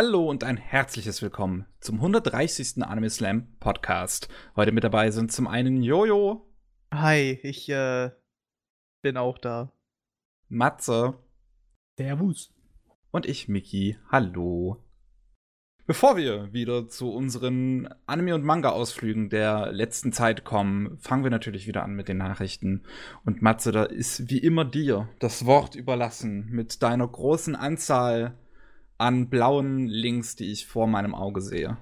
Hallo und ein herzliches Willkommen zum 130. Anime Slam Podcast. Heute mit dabei sind zum einen Jojo. Hi, ich äh, bin auch da. Matze. Servus. Und ich, Miki. Hallo. Bevor wir wieder zu unseren Anime- und Manga-Ausflügen der letzten Zeit kommen, fangen wir natürlich wieder an mit den Nachrichten. Und Matze, da ist wie immer dir das Wort überlassen mit deiner großen Anzahl an blauen Links, die ich vor meinem Auge sehe.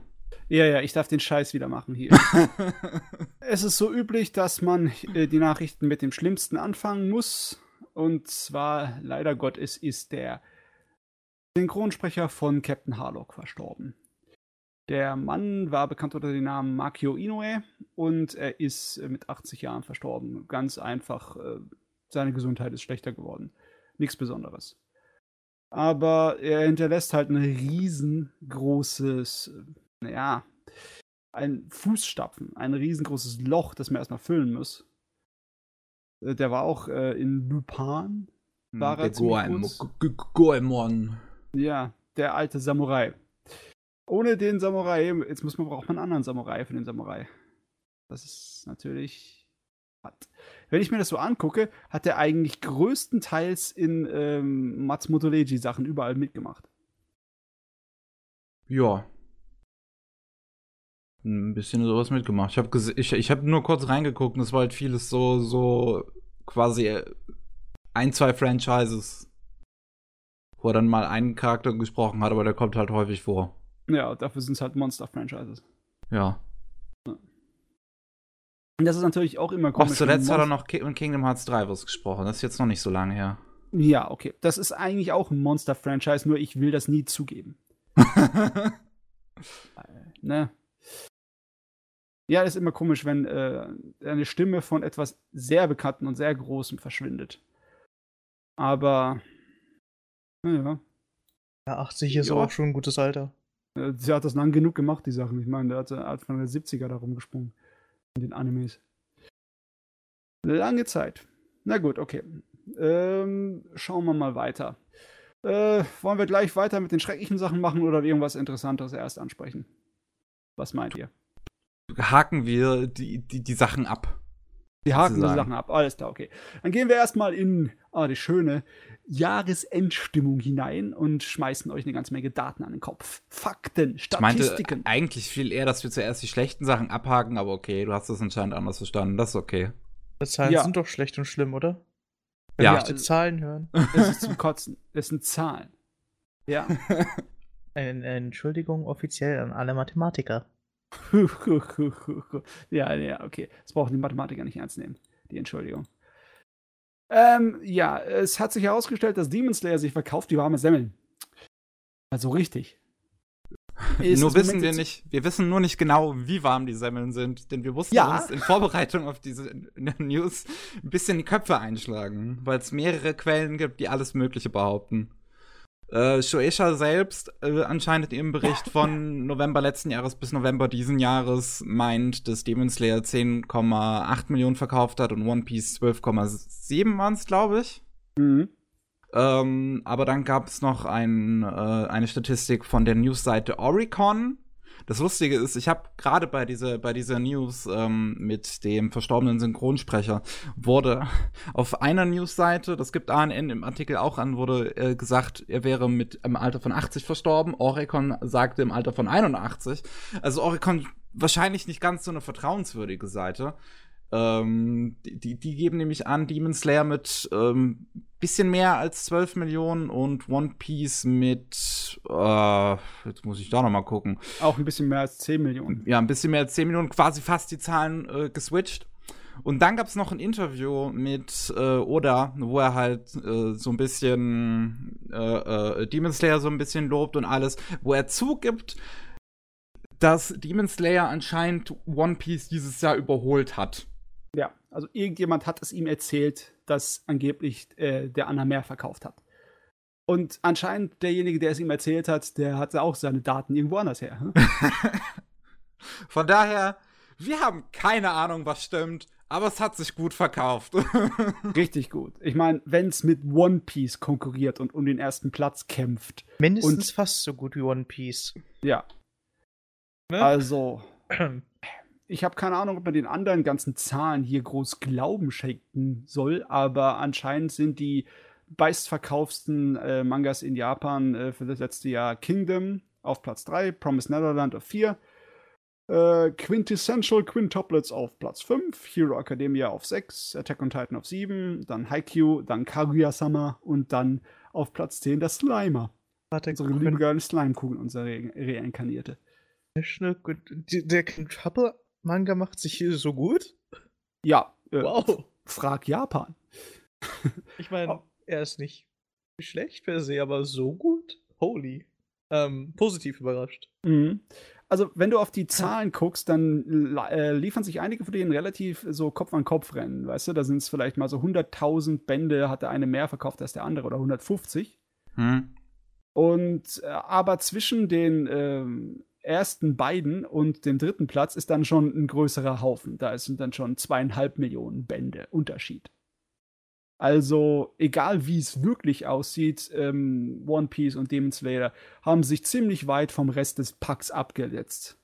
Ja, ja, ich darf den Scheiß wieder machen hier. es ist so üblich, dass man äh, die Nachrichten mit dem Schlimmsten anfangen muss. Und zwar, leider Gottes, ist der Synchronsprecher von Captain Harlock verstorben. Der Mann war bekannt unter dem Namen Makio Inoue und er ist äh, mit 80 Jahren verstorben. Ganz einfach, äh, seine Gesundheit ist schlechter geworden. Nichts Besonderes. Aber er hinterlässt halt ein riesengroßes, naja, ein Fußstapfen, ein riesengroßes Loch, das man erstmal füllen muss. Äh, der war auch äh, in Lupin. War er Goemon. Ja, der alte Samurai. Ohne den Samurai, jetzt muss man, braucht man einen anderen Samurai für den Samurai. Das ist natürlich. Hat. Wenn ich mir das so angucke, hat er eigentlich größtenteils in ähm, Matsumoto Leiji Sachen überall mitgemacht. Ja. Ein bisschen sowas mitgemacht. Ich habe ich, ich hab nur kurz reingeguckt und es war halt vieles so, so quasi ein, zwei Franchises, wo er dann mal einen Charakter gesprochen hat, aber der kommt halt häufig vor. Ja, dafür sind es halt Monster-Franchises. Ja. Und das ist natürlich auch immer komisch. Auch zuletzt hat er noch in Kingdom Hearts 3 was gesprochen. Das ist jetzt noch nicht so lange her. Ja, okay. Das ist eigentlich auch ein Monster-Franchise, nur ich will das nie zugeben. ne? Ja, das ist immer komisch, wenn äh, eine Stimme von etwas sehr Bekannten und sehr Großem verschwindet. Aber, naja. Ja, 80 ist ja. auch schon ein gutes Alter. Sie hat das lang genug gemacht, die Sachen. Ich meine, der hat Anfang der 70er da rumgesprungen. In den Animes. Lange Zeit. Na gut, okay. Ähm, schauen wir mal weiter. Äh, wollen wir gleich weiter mit den schrecklichen Sachen machen oder irgendwas Interessantes erst ansprechen? Was meint ihr? Haken wir die, die, die Sachen ab. Die haken die Sachen ab. Alles klar, okay. Dann gehen wir erstmal in ah, die schöne Jahresendstimmung hinein und schmeißen euch eine ganze Menge Daten an den Kopf. Fakten, Statistiken. Ich meinte eigentlich viel eher, dass wir zuerst die schlechten Sachen abhaken, aber okay, du hast das anscheinend anders verstanden. Das ist okay. Die Zahlen ja. sind doch schlecht und schlimm, oder? Wenn ja. wir die Zahlen hören. Das ist zum Kotzen. Das sind Zahlen. Ja. Entschuldigung offiziell an alle Mathematiker. ja, ja, okay. Das brauchen die Mathematiker nicht ernst nehmen. Die Entschuldigung. Ähm, ja, es hat sich herausgestellt, dass Demon Slayer sich verkauft wie warme Semmeln. Also richtig. Ist nur wissen wir nicht, wir wissen nur nicht genau, wie warm die Semmeln sind, denn wir mussten ja. uns in Vorbereitung auf diese News ein bisschen die Köpfe einschlagen, weil es mehrere Quellen gibt, die alles Mögliche behaupten. Äh, Shueisha selbst, äh, anscheinend im Bericht von November letzten Jahres bis November diesen Jahres, meint, dass Demon Slayer 10,8 Millionen verkauft hat und One Piece 12,7 waren es, glaube ich. Mhm. Ähm, aber dann gab es noch ein, äh, eine Statistik von der Newsseite Oricon, das Lustige ist, ich habe gerade bei dieser, bei dieser News ähm, mit dem verstorbenen Synchronsprecher wurde auf einer Newsseite, das gibt ANN im Artikel auch an, wurde äh, gesagt, er wäre mit im Alter von 80 verstorben. Orecon sagte im Alter von 81. Also Orecon wahrscheinlich nicht ganz so eine vertrauenswürdige Seite. Ähm, die, die geben nämlich an, Demon Slayer mit ähm, bisschen mehr als 12 Millionen und One Piece mit, äh, jetzt muss ich da noch mal gucken. Auch ein bisschen mehr als 10 Millionen. Ja, ein bisschen mehr als 10 Millionen, quasi fast die Zahlen äh, geswitcht. Und dann gab es noch ein Interview mit äh, Oda, wo er halt äh, so ein bisschen äh, äh, Demon Slayer so ein bisschen lobt und alles, wo er zugibt, dass Demon Slayer anscheinend One Piece dieses Jahr überholt hat. Ja, also irgendjemand hat es ihm erzählt, dass angeblich äh, der Anna mehr verkauft hat. Und anscheinend derjenige, der es ihm erzählt hat, der hatte auch seine Daten irgendwo anders her. Hm? Von daher, wir haben keine Ahnung, was stimmt, Aber es hat sich gut verkauft. Richtig gut. Ich meine, wenn es mit One Piece konkurriert und um den ersten Platz kämpft. Mindestens fast so gut wie One Piece. Ja. Ne? Also, ich habe keine Ahnung, ob man den anderen ganzen Zahlen hier groß Glauben schenken soll, aber anscheinend sind die meistverkaufsten äh, Mangas in Japan äh, für das letzte Jahr Kingdom auf Platz 3, Promise Netherland auf 4, äh, Quintessential Quintuplets auf Platz 5, Hero Academia auf 6, Attack on Titan auf 7, dann Haikyuu, dann Kaguya-sama und dann auf Platz 10 der Slimer. Warte, unsere liebe geile Slime-Kugel, unsere Re reinkarnierte. Der Quintuple-Manga macht sich hier so gut? Ja. Äh, wow. Frag Japan. ich meine, oh. er ist nicht schlecht per se, aber so gut? Holy. Ähm, positiv überrascht. Mhm. Also, wenn du auf die Zahlen guckst, dann äh, liefern sich einige von denen relativ so Kopf an Kopf rennen, weißt du? Da sind es vielleicht mal so 100.000 Bände, hat der eine mehr verkauft als der andere oder 150. Hm. Und äh, aber zwischen den äh, ersten beiden und dem dritten Platz ist dann schon ein größerer Haufen. Da sind dann schon zweieinhalb Millionen Bände Unterschied. Also, egal wie es wirklich aussieht, ähm, One Piece und Demon Slayer haben sich ziemlich weit vom Rest des Packs abgesetzt.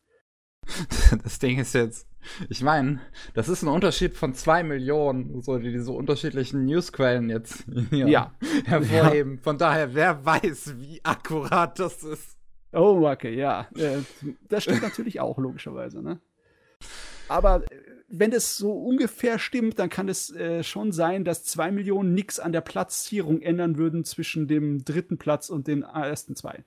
Das Ding ist jetzt, ich meine, das ist ein Unterschied von zwei Millionen, so die diese unterschiedlichen Newsquellen jetzt ja. hervorheben. Ja. Von daher, wer weiß, wie akkurat das ist. Oh, okay, ja. Äh, das stimmt natürlich auch, logischerweise, ne? Aber äh, wenn es so ungefähr stimmt, dann kann es äh, schon sein, dass zwei Millionen nichts an der Platzierung ändern würden zwischen dem dritten Platz und den ersten zwei.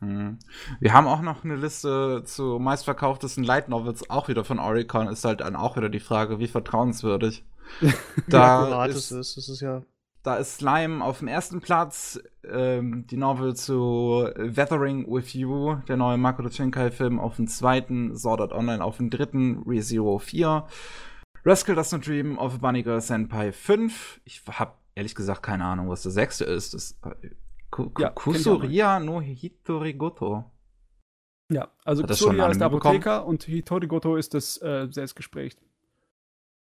Hm. Wir haben auch noch eine Liste zu meistverkauftesten Light Novels, auch wieder von Oricon. Ist halt dann auch wieder die Frage, wie vertrauenswürdig. da ist, ist, ist es ja. Da ist Slime auf dem ersten Platz, ähm, die Novel zu Weathering with You, der neue Makoto Shinkai-Film, auf dem zweiten, Sword Art Online auf dem dritten, ReZero 4, Rascal Does Not Dream of a Bunny Girl Senpai 5. Ich hab ehrlich gesagt keine Ahnung, was der sechste ist. Das, äh, ja, Kusuria no Hitorigoto. Ja, also Kusuria ist der Apotheker bekommen? und Hitorigoto ist das äh, Selbstgespräch.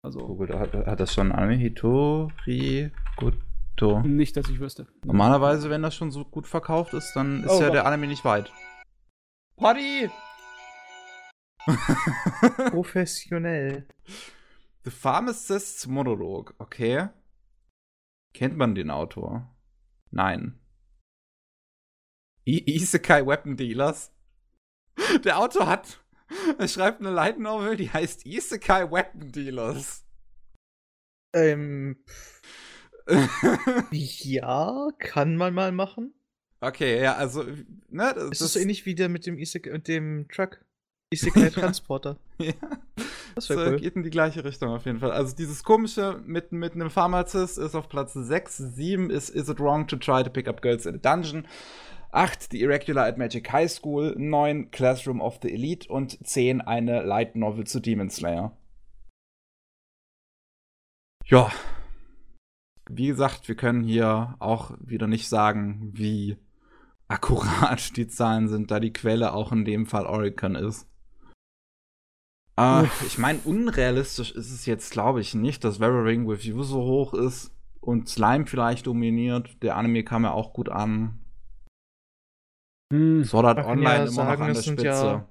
Also. Google hat, hat das schon Anime Hitori Goto. Nicht, dass ich wüsste. Normalerweise, wenn das schon so gut verkauft ist, dann ist oh, ja der Anime nicht weit. Potty! Professionell. The Pharmacist's Monolog, okay. Kennt man den Autor? Nein. I Isekai Weapon Dealers? Der Autor hat er schreibt eine Light Novel, die heißt Isekai Weapon Dealers. Ähm. ja, kann man mal machen. Okay, ja, also, ne, das, ist so ähnlich wie der mit dem Isekai, mit dem Truck. Isekai Transporter. ja. Das so, cool. geht in die gleiche Richtung auf jeden Fall. Also dieses komische mit, mit einem Pharmazist ist auf Platz 6, 7 ist Is It Wrong to Try to Pick Up Girls in a Dungeon. 8 die Irregular at Magic High School, 9 Classroom of the Elite und 10 eine Light Novel zu Demon Slayer. Ja. Wie gesagt, wir können hier auch wieder nicht sagen, wie akkurat die Zahlen sind, da die Quelle auch in dem Fall Oricon ist. Äh, ich meine, unrealistisch ist es jetzt, glaube ich, nicht, dass Weathering with You so hoch ist und Slime vielleicht dominiert. Der Anime kam ja auch gut an. Hm, Sword Art Online ja immer sagen, noch an der Spitze. Ja,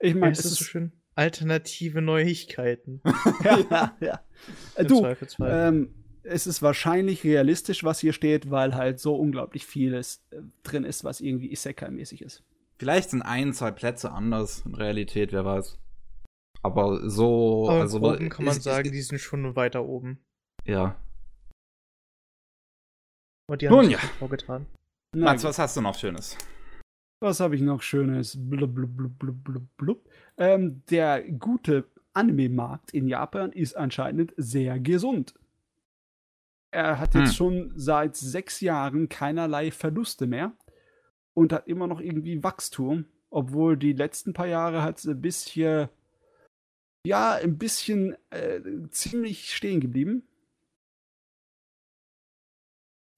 ich meine, es ist so schön. Alternative Neuigkeiten. ja, ja. Im du, ähm, es ist wahrscheinlich realistisch, was hier steht, weil halt so unglaublich vieles äh, drin ist, was irgendwie Isekai-mäßig ist. Vielleicht sind ein, zwei Plätze anders in Realität, wer weiß. Aber so. Aber also, oben kann man ist, sagen, ist, die sind schon weiter oben. Ja. Und die haben Nun, ja. vorgetan. Max, was hast du noch Schönes? Was habe ich noch Schönes? Blub, blub, blub, blub, blub, blub. Ähm, der gute Anime-Markt in Japan ist anscheinend sehr gesund. Er hat jetzt hm. schon seit sechs Jahren keinerlei Verluste mehr und hat immer noch irgendwie Wachstum, obwohl die letzten paar Jahre hat es ein bisschen, ja, ein bisschen äh, ziemlich stehen geblieben.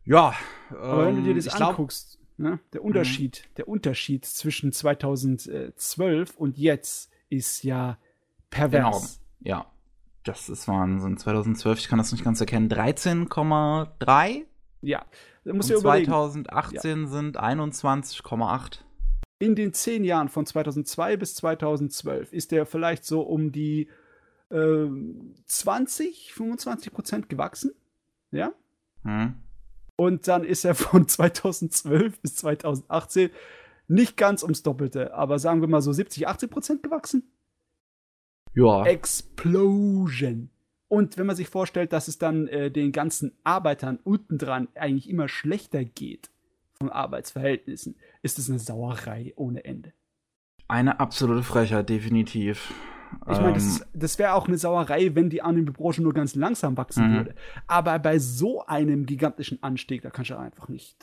Ja, aber ähm, wenn du dir ähm, das anguckst, Ne? Der mhm. Unterschied, mhm. der Unterschied zwischen 2012 und jetzt ist ja pervers. Enorm. Ja. Das ist Wahnsinn. 2012, ich kann das nicht ganz erkennen. 13,3? Ja. Und 2018 ja. sind 21,8. In den zehn Jahren von 2002 bis 2012 ist der vielleicht so um die äh, 20, 25 Prozent gewachsen. Ja. Hm. Und dann ist er von 2012 bis 2018 nicht ganz ums Doppelte, aber sagen wir mal so 70, 80 Prozent gewachsen. Ja. Explosion. Und wenn man sich vorstellt, dass es dann äh, den ganzen Arbeitern unten dran eigentlich immer schlechter geht von Arbeitsverhältnissen, ist es eine Sauerei ohne Ende. Eine absolute Frechheit, definitiv. Ich meine, das, ähm. das wäre auch eine Sauerei, wenn die Anime-Branche nur ganz langsam wachsen mhm. würde. Aber bei so einem gigantischen Anstieg, da kannst du einfach nicht.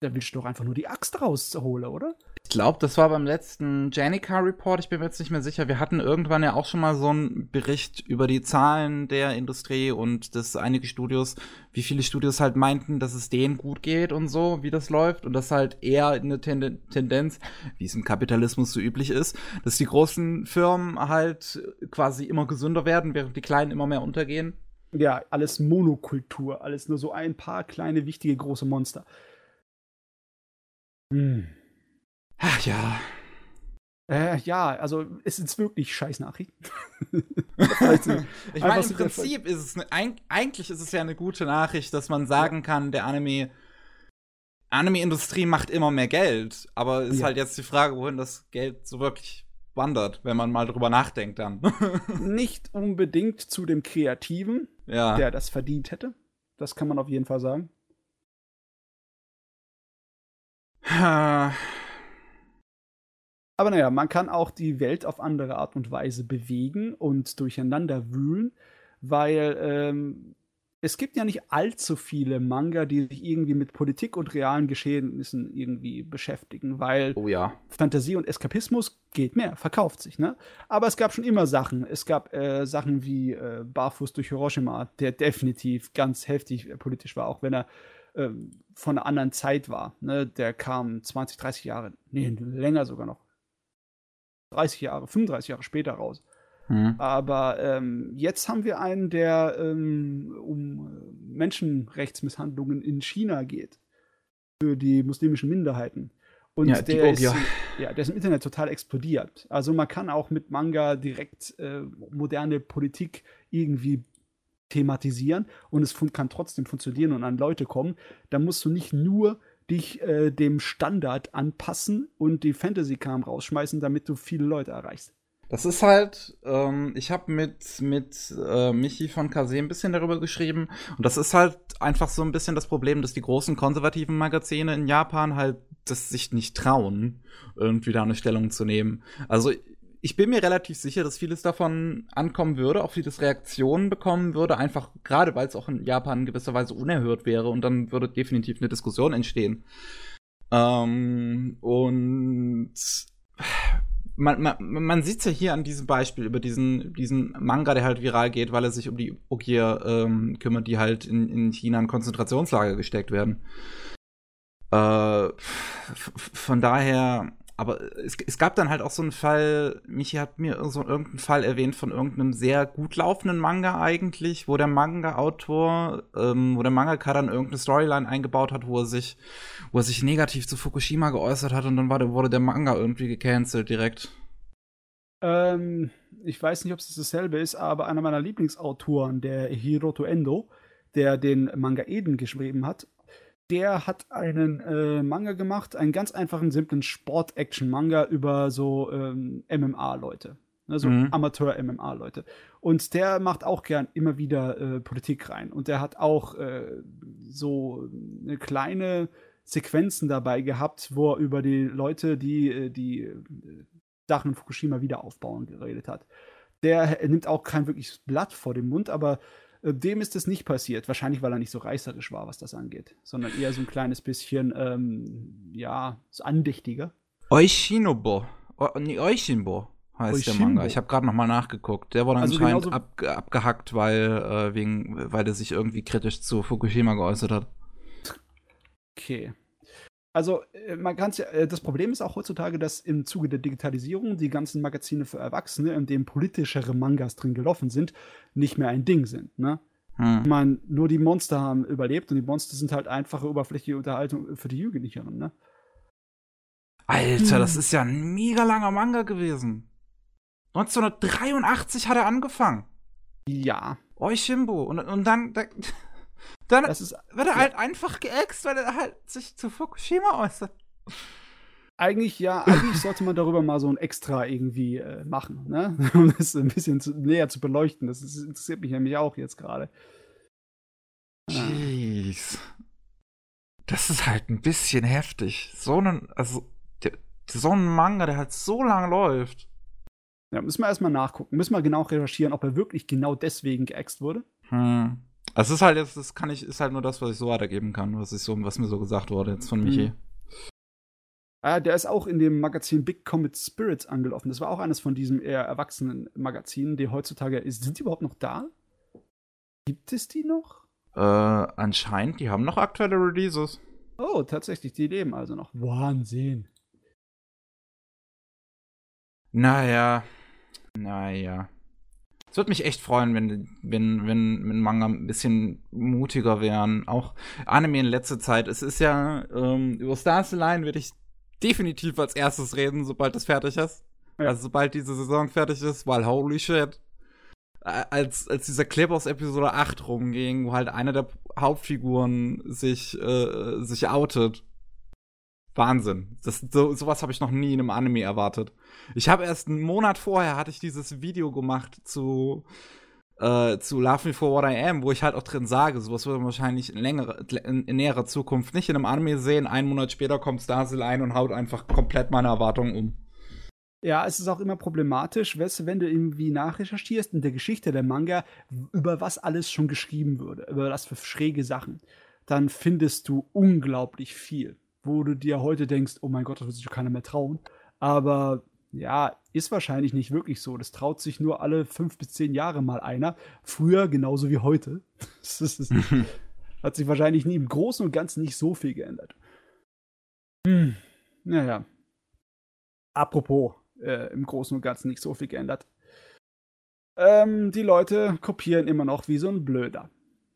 Da willst du doch einfach nur die Axt rausholen, oder? Ich glaube, das war beim letzten Janica Report, ich bin mir jetzt nicht mehr sicher. Wir hatten irgendwann ja auch schon mal so einen Bericht über die Zahlen der Industrie und dass einige Studios, wie viele Studios halt meinten, dass es denen gut geht und so, wie das läuft. Und das halt eher eine Tenden Tendenz, wie es im Kapitalismus so üblich ist, dass die großen Firmen halt quasi immer gesünder werden, während die kleinen immer mehr untergehen. Ja, alles Monokultur, alles nur so ein paar kleine, wichtige, große Monster. Hm. Ach ja. Äh, ja, also es ist wirklich scheiß Nachrichten. ich meine, im Prinzip ist es, ne, eigentlich ist es ja eine gute Nachricht, dass man sagen kann, der Anime, Anime-Industrie macht immer mehr Geld. Aber ist ja. halt jetzt die Frage, wohin das Geld so wirklich wandert, wenn man mal drüber nachdenkt dann. Nicht unbedingt zu dem Kreativen, ja. der das verdient hätte. Das kann man auf jeden Fall sagen. Aber naja, man kann auch die Welt auf andere Art und Weise bewegen und durcheinander wühlen, weil ähm, es gibt ja nicht allzu viele Manga, die sich irgendwie mit Politik und realen Geschehnissen irgendwie beschäftigen, weil oh ja. Fantasie und Eskapismus geht mehr, verkauft sich, ne? Aber es gab schon immer Sachen. Es gab äh, Sachen wie äh, Barfuß durch Hiroshima, der definitiv ganz heftig politisch war, auch wenn er äh, von einer anderen Zeit war. Ne? Der kam 20, 30 Jahre, nee, länger sogar noch 30 Jahre, 35 Jahre später raus. Mhm. Aber ähm, jetzt haben wir einen, der ähm, um Menschenrechtsmisshandlungen in China geht. Für die muslimischen Minderheiten. Und ja, der, ist, ja, der ist im Internet total explodiert. Also man kann auch mit Manga direkt äh, moderne Politik irgendwie thematisieren und es kann trotzdem funktionieren und an Leute kommen. Da musst du nicht nur dich äh, dem Standard anpassen und die Fantasy-Kram rausschmeißen, damit du viele Leute erreichst. Das ist halt, ähm, ich habe mit, mit äh, Michi von Kase ein bisschen darüber geschrieben. Und das ist halt einfach so ein bisschen das Problem, dass die großen konservativen Magazine in Japan halt das sich nicht trauen, irgendwie da eine Stellung zu nehmen. Also ich bin mir relativ sicher, dass vieles davon ankommen würde, auch vieles Reaktionen bekommen würde, einfach gerade weil es auch in Japan in gewisser Weise unerhört wäre und dann würde definitiv eine Diskussion entstehen. Ähm, und man, man, man sieht es ja hier an diesem Beispiel über diesen, diesen Manga, der halt viral geht, weil er sich um die Ogier ähm, kümmert, die halt in, in China in Konzentrationslager gesteckt werden. Äh, von daher aber es, es, gab dann halt auch so einen Fall, Michi hat mir so irgendeinen Fall erwähnt von irgendeinem sehr gut laufenden Manga eigentlich, wo der Manga-Autor, ähm, wo der Mangaka dann irgendeine Storyline eingebaut hat, wo er sich, wo er sich negativ zu Fukushima geäußert hat und dann der, wurde der Manga irgendwie gecancelt direkt. Ähm, ich weiß nicht, ob es dasselbe ist, aber einer meiner Lieblingsautoren, der Hiroto Endo, der den Manga Eden geschrieben hat, der hat einen äh, Manga gemacht, einen ganz einfachen, simplen Sport-Action-Manga über so ähm, MMA-Leute. Ne, so mhm. Amateur-MMA-Leute. Und der macht auch gern immer wieder äh, Politik rein. Und der hat auch äh, so eine kleine Sequenzen dabei gehabt, wo er über die Leute, die äh, die äh, Sachen in Fukushima wieder aufbauen, geredet hat. Der nimmt auch kein wirkliches Blatt vor dem Mund, aber äh, dem ist es nicht passiert. Wahrscheinlich, weil er nicht so reißerisch war, was das angeht, sondern eher so ein kleines bisschen, ähm, ja, so andächtiger. Oishinobo. O nee, Oishinbo heißt Oishimbo. der Manga. Ich habe gerade noch mal nachgeguckt. Der wurde also anscheinend ab, abgehackt, weil, äh, wegen, weil er sich irgendwie kritisch zu Fukushima geäußert hat. Okay. Also, äh, man kann ja, äh, das Problem ist auch heutzutage, dass im Zuge der Digitalisierung die ganzen Magazine für Erwachsene, in denen politischere Mangas drin gelaufen sind, nicht mehr ein Ding sind, ne? Hm. Ich meine, nur die Monster haben überlebt und die Monster sind halt einfache, oberflächliche Unterhaltung für die Jugendlichen, ne? Alter, hm. das ist ja ein mega langer Manga gewesen. 1983 hat er angefangen. Ja. Oishimbo. Und, und dann, dann ist, wird er ja. halt einfach geäxt, weil er halt sich zu Fukushima äußert. Eigentlich, ja, eigentlich sollte man darüber mal so ein Extra irgendwie äh, machen, ne? Um das ein bisschen zu, näher zu beleuchten. Das ist, interessiert mich nämlich auch jetzt gerade. Jeez. Das ist halt ein bisschen heftig. So einen, also, der, so ein Manga, der halt so lange läuft. Ja, müssen wir erstmal nachgucken. Müssen wir genau recherchieren, ob er wirklich genau deswegen geäxt wurde. Hm. Also es ist halt jetzt, das kann ich, ist halt nur das, was ich so weitergeben kann, was ich so, was mir so gesagt wurde jetzt von Michi. Mhm. Ah, der ist auch in dem Magazin Big Comet Spirits angelaufen. Das war auch eines von diesen eher erwachsenen Magazinen, die heutzutage ist. Sind die überhaupt noch da? Gibt es die noch? Äh, anscheinend, die haben noch aktuelle Releases. Oh, tatsächlich, die leben also noch. Wahnsinn. Naja, naja. Es würde mich echt freuen, wenn, wenn, wenn, wenn Manga ein bisschen mutiger wären. Auch Anime in letzter Zeit. Es ist ja, ähm, über Stars Line werde ich definitiv als erstes reden, sobald das fertig ist. Ja. Also sobald diese Saison fertig ist, weil holy shit. Als, als dieser Clip aus Episode 8 rumging, wo halt eine der Hauptfiguren sich, äh, sich outet. Wahnsinn. Das, so, sowas habe ich noch nie in einem Anime erwartet. Ich habe erst einen Monat vorher hatte ich dieses Video gemacht zu äh, zu Love Me For What I Am, wo ich halt auch drin sage, sowas wird man wahrscheinlich in, längere, in, in näherer Zukunft nicht in einem Anime sehen. Einen Monat später kommt Starsel ein und haut einfach komplett meine Erwartungen um. Ja, es ist auch immer problematisch, weißt du, wenn du irgendwie nachrecherchierst in der Geschichte der Manga, über was alles schon geschrieben wurde, über was für schräge Sachen, dann findest du unglaublich viel, wo du dir heute denkst, oh mein Gott, das wird sich keiner mehr trauen. Aber ja, ist wahrscheinlich nicht wirklich so. Das traut sich nur alle fünf bis zehn Jahre mal einer. Früher genauso wie heute. Das ist, hat sich wahrscheinlich nie im Großen und Ganzen nicht so viel geändert. Hm. Naja. Apropos, äh, im Großen und Ganzen nicht so viel geändert. Ähm, die Leute kopieren immer noch wie so ein Blöder.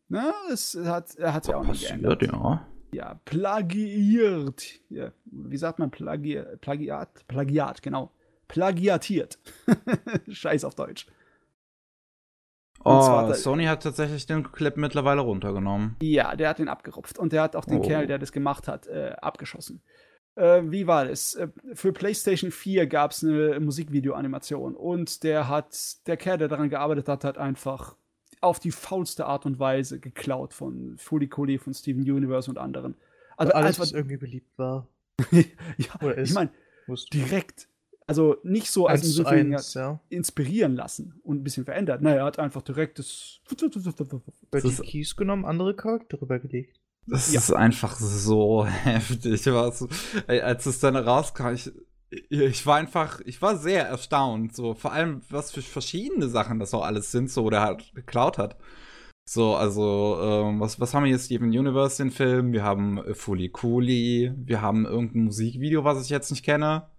Na, es hat, er hat ja auch nicht geändert. Ja. Ja, plagiiert. Ja, wie sagt man Plagi Plagiat? Plagiat, genau plagiatiert. Scheiß auf Deutsch. Oh, Sony hat tatsächlich den Clip mittlerweile runtergenommen. Ja, der hat den abgerupft und der hat auch den oh. Kerl, der das gemacht hat, äh, abgeschossen. Äh, wie war es? Äh, für PlayStation 4 gab es eine Musikvideo-Animation und der hat, der Kerl, der daran gearbeitet hat, hat einfach auf die faulste Art und Weise geklaut von Fully Cooley, von Steven Universe und anderen. Also alles, einfach, was irgendwie beliebt war. ja, ich meine, direkt also nicht so als eins eins, ja. inspirieren lassen und ein bisschen verändert. Naja, er hat einfach direkt das. Die Keys genommen, andere Charaktere gelegt. Das ja. ist einfach so heftig. Was, als es dann rauskam, ich, ich war einfach, ich war sehr erstaunt. So, vor allem, was für verschiedene Sachen das auch alles sind, so, der halt geklaut hat. So, also, ähm, was, was haben wir hier? Steven Universe, den Film. Wir haben Fully Cooley. Wir haben irgendein Musikvideo, was ich jetzt nicht kenne.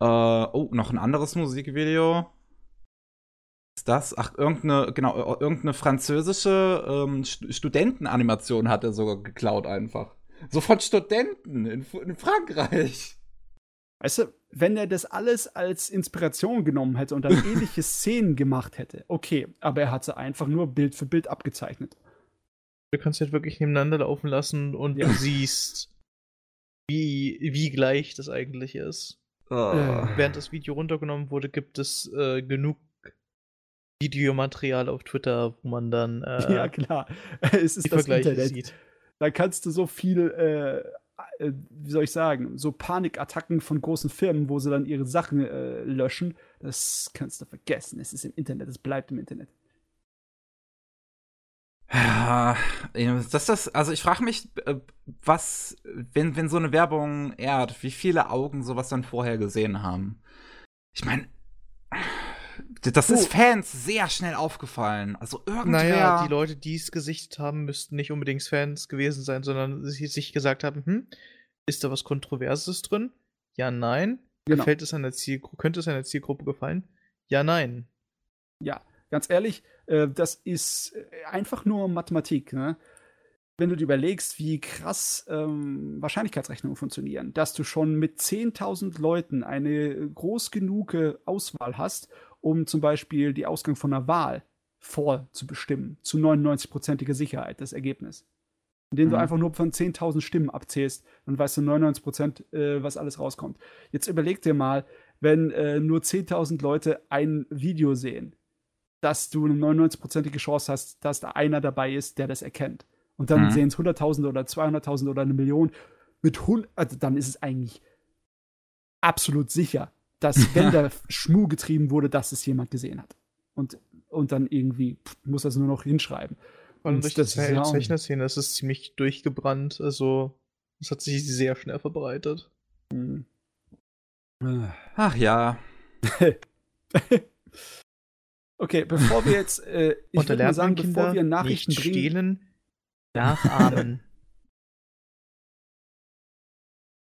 Äh, oh, noch ein anderes Musikvideo. Ist das? Ach, irgendeine, genau, irgendeine französische ähm, Studentenanimation hat er sogar geklaut einfach. So von Studenten in, in Frankreich. Weißt du, wenn er das alles als Inspiration genommen hätte und dann ähnliche Szenen gemacht hätte, okay, aber er hat sie einfach nur Bild für Bild abgezeichnet. Du kannst halt wirklich nebeneinander laufen lassen und ja. du siehst, wie, wie gleich das eigentlich ist. Oh. Während das Video runtergenommen wurde, gibt es äh, genug Videomaterial auf Twitter, wo man dann äh, ja klar, es ist das Internet. Sieht. Da kannst du so viel, äh, wie soll ich sagen, so Panikattacken von großen Firmen, wo sie dann ihre Sachen äh, löschen, das kannst du vergessen. Es ist im Internet, es bleibt im Internet. Ja, das das, also ich frage mich, äh, was, wenn, wenn so eine Werbung ehrt, wie viele Augen sowas dann vorher gesehen haben. Ich meine, das ist Fans sehr schnell aufgefallen. Also irgendwer. Naja, die Leute, die es gesichtet haben, müssten nicht unbedingt Fans gewesen sein, sondern sich gesagt haben, hm, Ist da was Kontroverses drin? Ja, nein. Genau. Gefällt es einer Zielgruppe, könnte es einer Zielgruppe gefallen? Ja, nein. Ja, ganz ehrlich, äh, das ist äh, einfach nur Mathematik. Ne? Wenn du dir überlegst, wie krass ähm, Wahrscheinlichkeitsrechnungen funktionieren, dass du schon mit 10.000 Leuten eine groß genug Auswahl hast, um zum Beispiel die Ausgang von einer Wahl vorzubestimmen, zu 99%iger Sicherheit, das Ergebnis. Indem mhm. du einfach nur von 10.000 Stimmen abzählst, dann weißt du 99%, äh, was alles rauskommt. Jetzt überleg dir mal, wenn äh, nur 10.000 Leute ein Video sehen, dass du eine 99%ige Chance hast, dass da einer dabei ist, der das erkennt. Und dann mhm. sehen es 100.000 oder 200.000 oder eine Million. Mit 100, also dann ist es eigentlich absolut sicher, dass wenn da Schmu getrieben wurde, dass es jemand gesehen hat. Und, und dann irgendwie pff, muss das nur noch hinschreiben. Und durch das ja Zeichnerszene ist es ziemlich durchgebrannt. Also es hat sich sehr schnell verbreitet. Mhm. Ach ja. okay, bevor wir jetzt, äh, ich würde mal sagen, bevor wir Nachrichten nicht bringen, stehlen, nachahmen.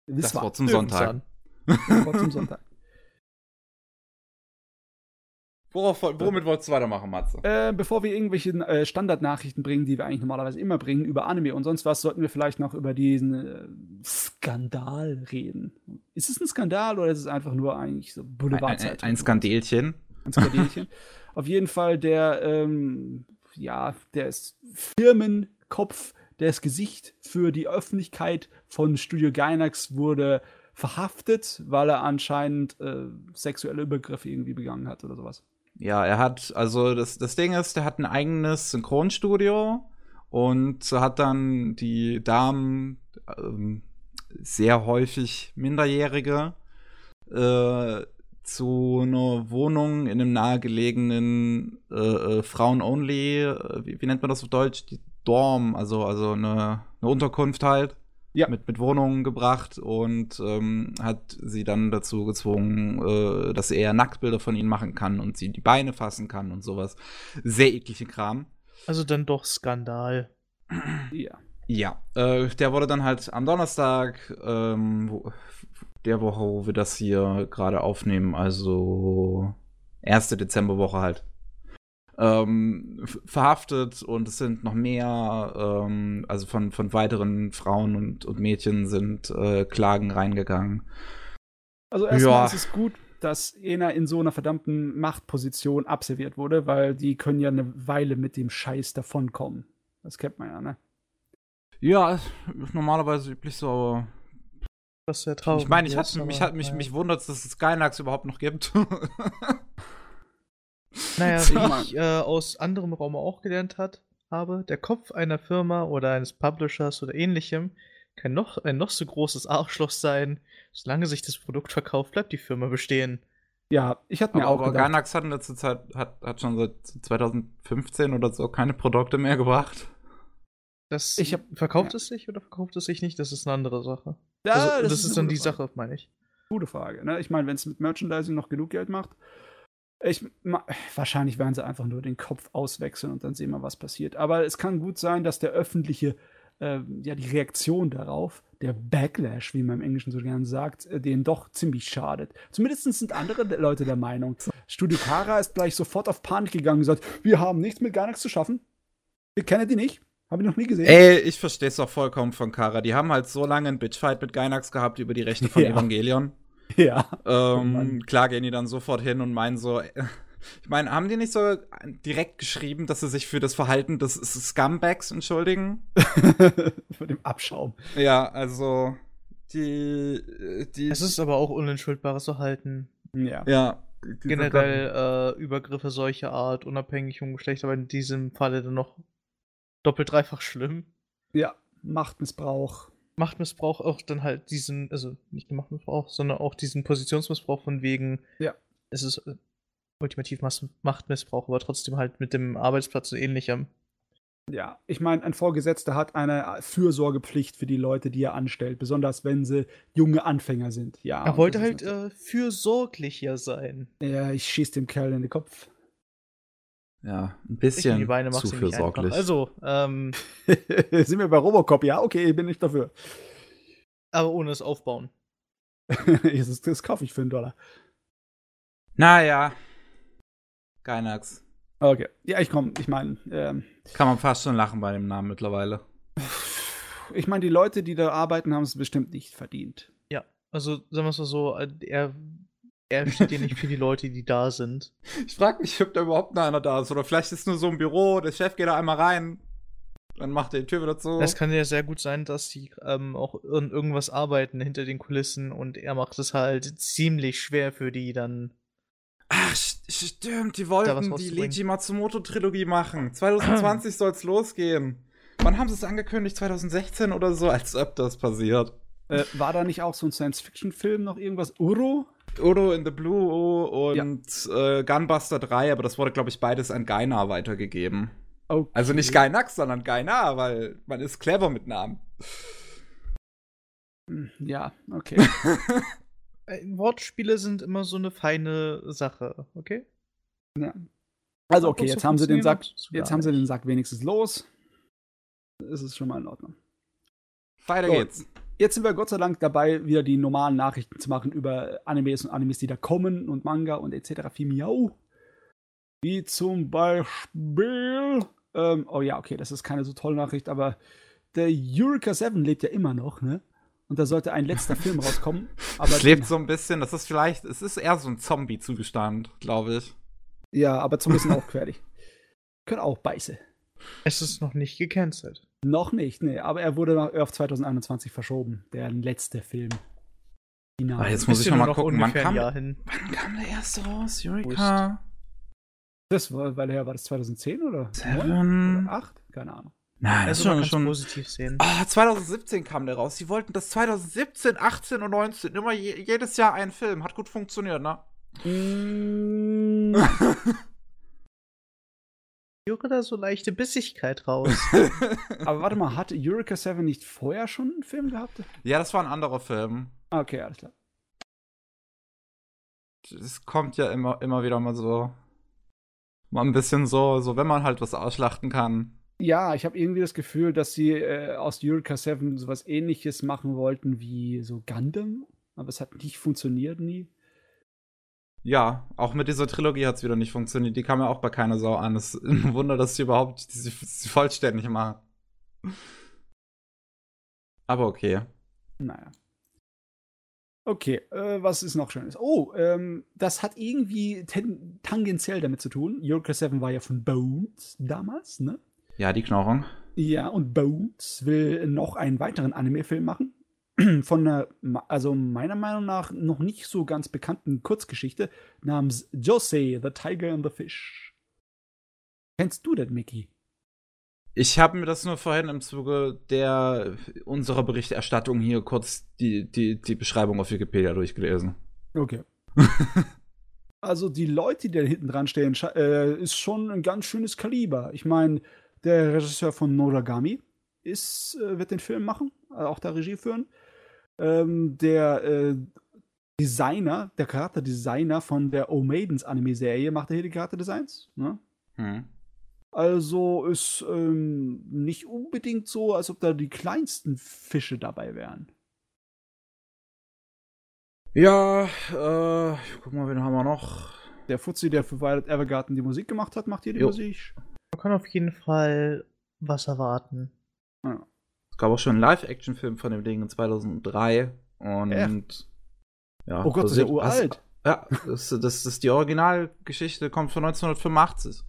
das, das war zum Sonntag. Das war zum Sonntag. Worauf, womit wolltest du weitermachen, Matze? Äh, bevor wir irgendwelche äh, Standardnachrichten bringen, die wir eigentlich normalerweise immer bringen, über Anime und sonst was, sollten wir vielleicht noch über diesen äh, Skandal reden. Ist es ein Skandal oder ist es einfach nur eigentlich so Boulevardzeit? Ein, ein, ein Skandelchen. Ein Skandelchen. Auf jeden Fall der, ähm, ja, der ist Firmenkopf, das Gesicht für die Öffentlichkeit von Studio Gainax wurde verhaftet, weil er anscheinend äh, sexuelle Übergriffe irgendwie begangen hat oder sowas. Ja, er hat, also das, das Ding ist, der hat ein eigenes Synchronstudio und hat dann die Damen, ähm, sehr häufig Minderjährige, äh, zu einer Wohnung in einem nahegelegenen äh, äh, Frauen-Only, äh, wie, wie, nennt man das auf Deutsch? Die Dorm, also, also eine, eine Unterkunft halt ja. mit, mit Wohnungen gebracht und ähm, hat sie dann dazu gezwungen, äh, dass er Nacktbilder von ihnen machen kann und sie die Beine fassen kann und sowas. Sehr eklige Kram. Also dann doch Skandal. Ja. Ja, äh, der wurde dann halt am Donnerstag ähm, wo, der Woche, wo wir das hier gerade aufnehmen, also erste Dezemberwoche halt, ähm, verhaftet und es sind noch mehr, ähm, also von, von weiteren Frauen und, und Mädchen sind äh, Klagen reingegangen. Also erstmal ja. ist es gut, dass Ena in so einer verdammten Machtposition abserviert wurde, weil die können ja eine Weile mit dem Scheiß davonkommen. Das kennt man ja, ne? Ja, normalerweise üblich so, aber das ist ja traurig. Ich meine, ich mich, hat, mich, mich wundert, dass es Skynax überhaupt noch gibt. Naja, wie ich äh, aus anderem Raum auch gelernt hat, habe, der Kopf einer Firma oder eines Publishers oder ähnlichem kann noch ein noch so großes Arschloch sein. Solange sich das Produkt verkauft, bleibt die Firma bestehen. Ja, ich hatte mir aber, auch aber gedacht. Gainax hat in letzter Zeit hat, hat schon seit 2015 oder so keine Produkte mehr gebracht. Das ich hab, verkauft ja. es sich oder verkauft es sich nicht? Das ist eine andere Sache. Ja, also, das, das, ist, ist dann die Frage. Sache, meine ich. Gute Frage. Ne? Ich meine, wenn es mit Merchandising noch genug Geld macht, ich, wahrscheinlich werden sie einfach nur den Kopf auswechseln und dann sehen wir, was passiert. Aber es kann gut sein, dass der öffentliche, äh, ja, die Reaktion darauf, der Backlash, wie man im Englischen so gerne sagt, äh, denen doch ziemlich schadet. Zumindest sind andere Leute der Meinung. Studio Kara ist gleich sofort auf Panik gegangen und gesagt, wir haben nichts mit gar nichts zu schaffen. Wir kennen die nicht. Habe ich noch nie gesehen. Ey, ich verstehe es doch vollkommen von Kara. Die haben halt so lange einen Bitchfight mit Gainax gehabt über die Rechte von ja. Evangelion. Ja. Ähm, oh klar gehen die dann sofort hin und meinen so, ich meine, haben die nicht so direkt geschrieben, dass sie sich für das Verhalten des Scumbags entschuldigen? Für den Abschaum. Ja, also die, die. Es ist aber auch unentschuldbares Verhalten. Ja. Ja. Generell äh, Übergriffe solcher Art, unabhängig vom Geschlecht, aber in diesem Falle dann noch doppelt dreifach schlimm. Ja, Machtmissbrauch. Machtmissbrauch auch dann halt diesen, also nicht nur Machtmissbrauch, sondern auch diesen Positionsmissbrauch von wegen, ja. es ist äh, ultimativ Machtmissbrauch, aber trotzdem halt mit dem Arbeitsplatz und ähnlichem. Ja, ich meine, ein Vorgesetzter hat eine Fürsorgepflicht für die Leute, die er anstellt, besonders wenn sie junge Anfänger sind. Ja. Er wollte halt äh, fürsorglicher sein. Ja, ich schieß dem Kerl in den Kopf. Ja, ein bisschen die Beine zu fürsorglich. Also, ähm. sind wir bei Robocop? Ja, okay, ich bin nicht dafür. Aber ohne es aufbauen. das, das kaufe ich für einen Dollar. Naja. Gainax. Okay. Ja, ich komme. Ich meine. Ähm, Kann man fast schon lachen bei dem Namen mittlerweile. Ich meine, die Leute, die da arbeiten, haben es bestimmt nicht verdient. Ja, also sagen wir es mal so, äh, er, er steht ja nicht für die Leute, die da sind. Ich frage mich, ob da überhaupt noch einer da ist. Oder vielleicht ist nur so ein Büro, der Chef geht da einmal rein, dann macht er die Tür wieder zu. Das kann ja sehr gut sein, dass die ähm, auch in irgendwas arbeiten hinter den Kulissen und er macht es halt ziemlich schwer für die dann. Ach, stimmt, die wollten die Leiji Matsumoto-Trilogie machen. 2020 soll es losgehen. Wann haben sie es angekündigt? 2016 oder so? Als ob das passiert. Äh, war da nicht auch so ein Science-Fiction-Film noch irgendwas? Uro? Uro in the Blue und ja. äh, Gunbuster 3, aber das wurde, glaube ich, beides an Gaina weitergegeben. Okay. Also nicht Gainax, sondern Gaina, weil man ist clever mit Namen. Hm, ja, okay. Äh, Wortspiele sind immer so eine feine Sache, okay? Ja. Also okay, jetzt haben sie den Sack, jetzt haben sie den Sack wenigstens los. Ist schon mal in Ordnung. Weiter so, geht's. Jetzt sind wir Gott sei Dank dabei, wieder die normalen Nachrichten zu machen über Animes und Animes, die da kommen und Manga und etc. Viel Miau. Wie zum Beispiel. Ähm, oh ja, okay, das ist keine so tolle Nachricht, aber der Eureka 7 lebt ja immer noch, ne? Und da sollte ein letzter Film rauskommen. Aber es lebt so ein bisschen, das ist vielleicht, es ist eher so ein Zombie-Zugestand, glaube ich. Ja, aber zumindest auch querlich. Können auch beiße. Es ist noch nicht gecancelt. Noch nicht, nee, aber er wurde auf 2021 verschoben, der letzte Film. Ah, jetzt muss ich noch mal gucken, wann kam, wann kam der erste raus? Eureka? Das war, weil er war das 2010 oder? Seven. Oder 8? Keine Ahnung. Nein, das also ist schon, schon positiv sehen. Oh, 2017 kam der raus. Sie wollten das 2017, 18 und 19 immer je, jedes Jahr einen Film. Hat gut funktioniert, ne? Mm. Höre da so leichte Bissigkeit raus. Aber warte mal, hat Eureka 7 nicht vorher schon einen Film gehabt? Ja, das war ein anderer Film. Okay, alles klar. Es kommt ja immer, immer wieder mal so mal ein bisschen so, so wenn man halt was ausschlachten kann. Ja, ich habe irgendwie das Gefühl, dass sie äh, aus Eureka 7 sowas ähnliches machen wollten wie so Gundam, aber es hat nicht funktioniert nie. Ja, auch mit dieser Trilogie hat es wieder nicht funktioniert. Die kam ja auch bei keiner Sau an. Es ist ein Wunder, dass sie überhaupt sie, vollständig machen. Aber okay. Naja. Okay, äh, was ist noch Schönes? Oh, ähm, das hat irgendwie tangentiell damit zu tun. Eureka 7 war ja von Bones damals, ne? Ja, die Knochen. Ja, und Bones will noch einen weiteren Anime-Film machen. Von einer, also meiner Meinung nach noch nicht so ganz bekannten Kurzgeschichte namens Jose, The Tiger and the Fish. Kennst du das, Mickey? Ich habe mir das nur vorhin im Zuge der unserer Berichterstattung hier kurz die, die, die Beschreibung auf Wikipedia durchgelesen. Okay. also die Leute, die da hinten dran stehen, äh, ist schon ein ganz schönes Kaliber. Ich meine, der Regisseur von Noragami ist, äh, wird den Film machen, äh, auch da Regie führen. Ähm, der äh, Designer, der Charakterdesigner von der O-Maidens Anime-Serie macht er hier die Charakterdesigns. Ne? Hm. Also ist ähm, nicht unbedingt so, als ob da die kleinsten Fische dabei wären. Ja, äh, guck mal, wen haben wir noch? Der Fuzzi, der für Violet Evergarden die Musik gemacht hat, macht hier die jo. Musik. Man kann auf jeden Fall was erwarten. Ja. Es gab auch schon einen Live-Action-Film von dem Ding in 2003 und Echt? ja. Oh Gott, das ist ja uralt. Ja, das, das, das ist die Originalgeschichte, kommt von 1985.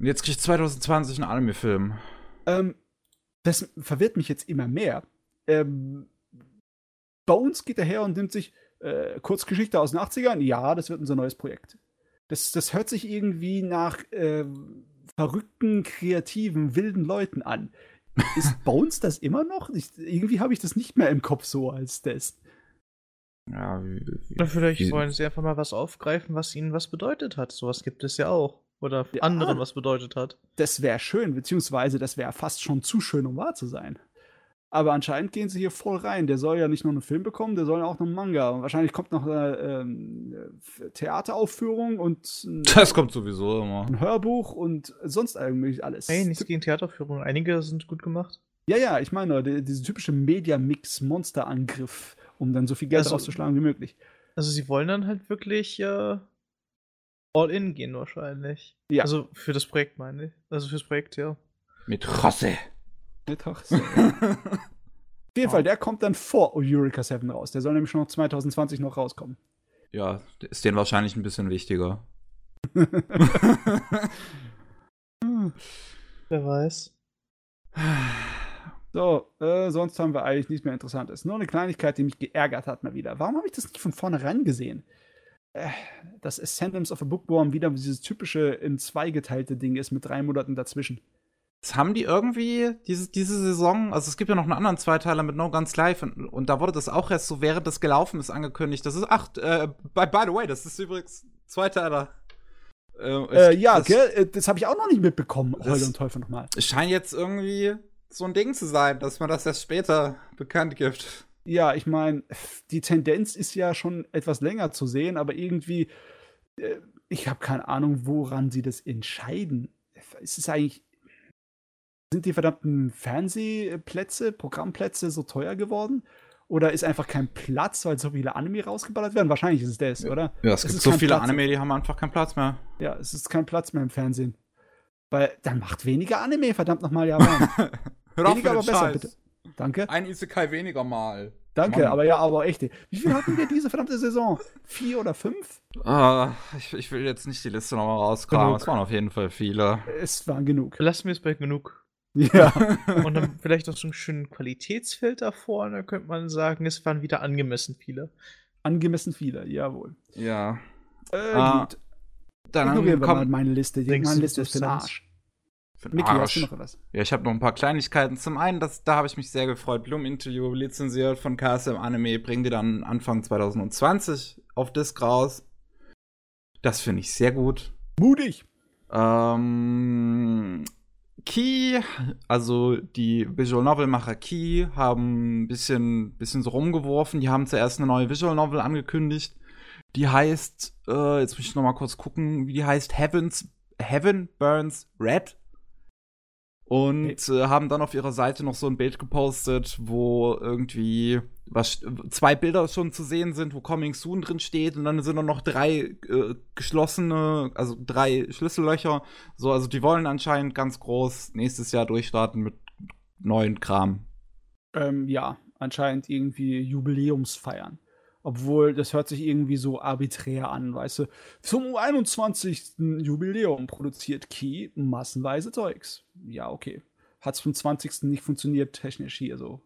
Und jetzt kriegt 2020 einen Anime-Film. Ähm, das verwirrt mich jetzt immer mehr. Ähm, Bones geht daher und nimmt sich äh, Kurzgeschichte aus den 80ern. Ja, das wird unser neues Projekt. Das, das hört sich irgendwie nach äh, verrückten, kreativen, wilden Leuten an. Ist Bones das immer noch? Ich, irgendwie habe ich das nicht mehr im Kopf so als das. Ja, wie, wie, vielleicht wie, wollen sie einfach mal was aufgreifen, was ihnen was bedeutet hat. Sowas gibt es ja auch. Oder ja, anderen was bedeutet hat. Das wäre schön, beziehungsweise das wäre fast schon zu schön, um wahr zu sein. Aber anscheinend gehen sie hier voll rein. Der soll ja nicht nur einen Film bekommen, der soll ja auch noch einen Manga. Und wahrscheinlich kommt noch eine ähm, Theateraufführung und. Ein, das kommt sowieso immer. Ein Hörbuch und sonst irgendwie alles. Hey, nichts gegen Theateraufführungen. Einige sind gut gemacht. Ja, ja, ich meine, die, diese typische Media-Mix-Monster-Angriff, um dann so viel Geld also, rauszuschlagen wie möglich. Also sie wollen dann halt wirklich äh, all in gehen wahrscheinlich. Ja. Also für das Projekt meine ich. Also fürs Projekt, ja. Mit Rosse. Rosse. Auf jeden Fall, der kommt dann vor Eureka 7 raus. Der soll nämlich schon noch 2020 noch rauskommen. Ja, ist den wahrscheinlich ein bisschen wichtiger. Wer weiß. So, äh, sonst haben wir eigentlich nichts mehr Interessantes. Nur eine Kleinigkeit, die mich geärgert hat mal wieder. Warum habe ich das nicht von vornherein gesehen? Äh, dass Ascendance of a Bookworm wieder dieses typische in zwei geteilte Ding ist mit drei Monaten dazwischen. Das haben die irgendwie diese, diese Saison, also es gibt ja noch einen anderen Zweiteiler mit No Guns Live und, und da wurde das auch erst so, während das gelaufen ist, angekündigt. Das ist, ach, äh, by, by the way, das ist übrigens Zweiteiler. Äh, äh, ja, das, gell? Äh, das habe ich auch noch nicht mitbekommen, Heul und Teufel nochmal. Es scheint jetzt irgendwie so ein Ding zu sein, dass man das erst später bekannt gibt. Ja, ich meine, die Tendenz ist ja schon etwas länger zu sehen, aber irgendwie, äh, ich habe keine Ahnung, woran sie das entscheiden. Es ist eigentlich, sind die verdammten Fernsehplätze, Programmplätze so teuer geworden? Oder ist einfach kein Platz, weil so viele Anime rausgeballert werden? Wahrscheinlich ist es das, oder? Ja, es, es gibt so viele Platz. Anime, die haben einfach keinen Platz mehr. Ja, es ist kein Platz mehr im Fernsehen. Weil dann macht weniger Anime, verdammt nochmal, ja, Mann. Hör weniger, aber besser, Scheiß. bitte. Danke. Ein Isekai weniger mal. Danke, Mann. aber ja, aber echte. Wie viel hatten wir diese verdammte Saison? Vier oder fünf? Ah, ich, ich will jetzt nicht die Liste nochmal rauskramen. Es waren auf jeden Fall viele. Es waren genug. Lassen wir es bei genug. Ja. und dann vielleicht noch so einen schönen Qualitätsfilter vor, und dann könnte man sagen, es waren wieder angemessen viele. Angemessen viele, jawohl. Ja. Äh, ah, gut. Dann Ignorieren wir mal meine Liste. Die, meine Liste ist für den Arsch. Für den Mickey, Arsch. hast du noch was? Ja, ich habe noch ein paar Kleinigkeiten. Zum einen, das, da habe ich mich sehr gefreut. Bloom Interview, lizenziert von KSM Anime, bringen die dann Anfang 2020 auf Disc raus. Das finde ich sehr gut. Mutig! Ähm, Key, also die Visual Novel Macher Key, haben ein bisschen, bisschen so rumgeworfen. Die haben zuerst eine neue Visual Novel angekündigt. Die heißt, äh, jetzt muss ich noch mal kurz gucken, wie die heißt, Heavens, Heaven Burns Red. Und äh, haben dann auf ihrer Seite noch so ein Bild gepostet, wo irgendwie was, zwei Bilder schon zu sehen sind, wo Coming Soon drin steht. Und dann sind noch drei äh, geschlossene, also drei Schlüssellöcher. So, also die wollen anscheinend ganz groß nächstes Jahr durchstarten mit neuen Kram. Ähm, ja, anscheinend irgendwie Jubiläumsfeiern. Obwohl, das hört sich irgendwie so arbiträr an, weißt du. Zum 21. Jubiläum produziert Key massenweise Zeugs. Ja, okay. Hat es vom 20. nicht funktioniert, technisch hier so.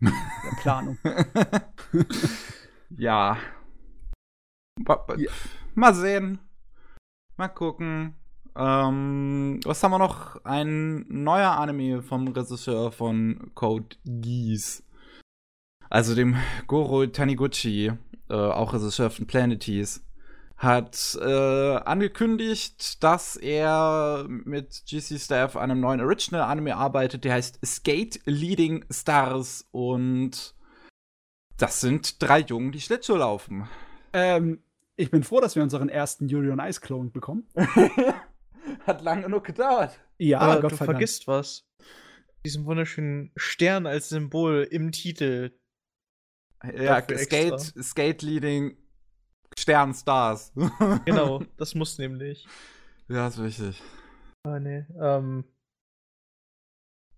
Der Planung. ja. ja. Mal sehen. Mal gucken. Ähm, was haben wir noch? Ein neuer Anime vom Regisseur von Code Geese. Also dem Goro Taniguchi, äh, auch Regisseur von Planeties, hat äh, angekündigt, dass er mit GC Staff an einem neuen Original Anime arbeitet, der heißt Skate Leading Stars und das sind drei Jungen, die Schlittschuh laufen. Ähm, ich bin froh, dass wir unseren ersten Yuri on Ice Clone bekommen. Hat lange genug gedauert. Ja, Aber Gott du vergisst was. Diesen wunderschönen Stern als Symbol im Titel. Ja, Skate, Skate Leading Sternstars. genau, das muss nämlich. Ja, ist wichtig. Ah, nee. Ähm,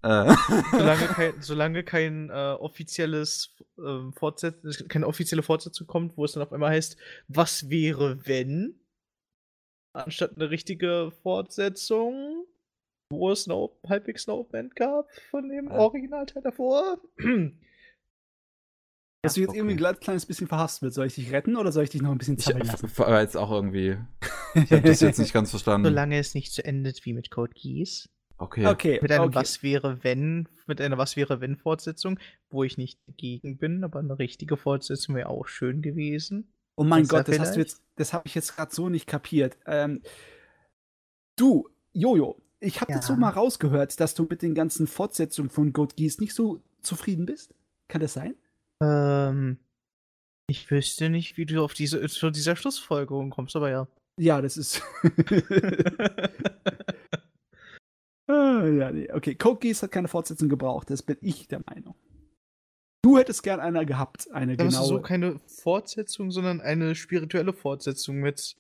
äh. solange kein, solange kein äh, offizielles äh, Fortsetz keine offizielle Fortsetzung kommt, wo es dann auf einmal heißt, was wäre, wenn? Anstatt eine richtige Fortsetzung, wo es eine halbwegs Snowband gab von dem Originalteil davor. Dass du jetzt okay. irgendwie ein kleines bisschen verhasst Soll ich dich retten oder soll ich dich noch ein bisschen zappeln lassen? Ich war jetzt auch irgendwie. Ich habe das jetzt nicht ganz verstanden. Solange es nicht so endet wie mit Code Geass. Okay. okay. Mit einer okay. Was wäre wenn, mit einer Was wäre wenn Fortsetzung, wo ich nicht dagegen bin, aber eine richtige Fortsetzung wäre auch schön gewesen. Oh mein das Gott, das hast du jetzt, das habe ich jetzt gerade so nicht kapiert. Ähm, du, Jojo, ich habe ja. jetzt so mal rausgehört, dass du mit den ganzen Fortsetzungen von Code Geass nicht so zufrieden bist. Kann das sein? Ähm, ich wüsste nicht, wie du auf diese, zu dieser Schlussfolgerung kommst, aber ja. Ja, das ist. ja, nee. Okay, Code Geass hat keine Fortsetzung gebraucht, das bin ich der Meinung. Du hättest gern einer gehabt, eine Dann genaue. so keine Fortsetzung, sondern eine spirituelle Fortsetzung mit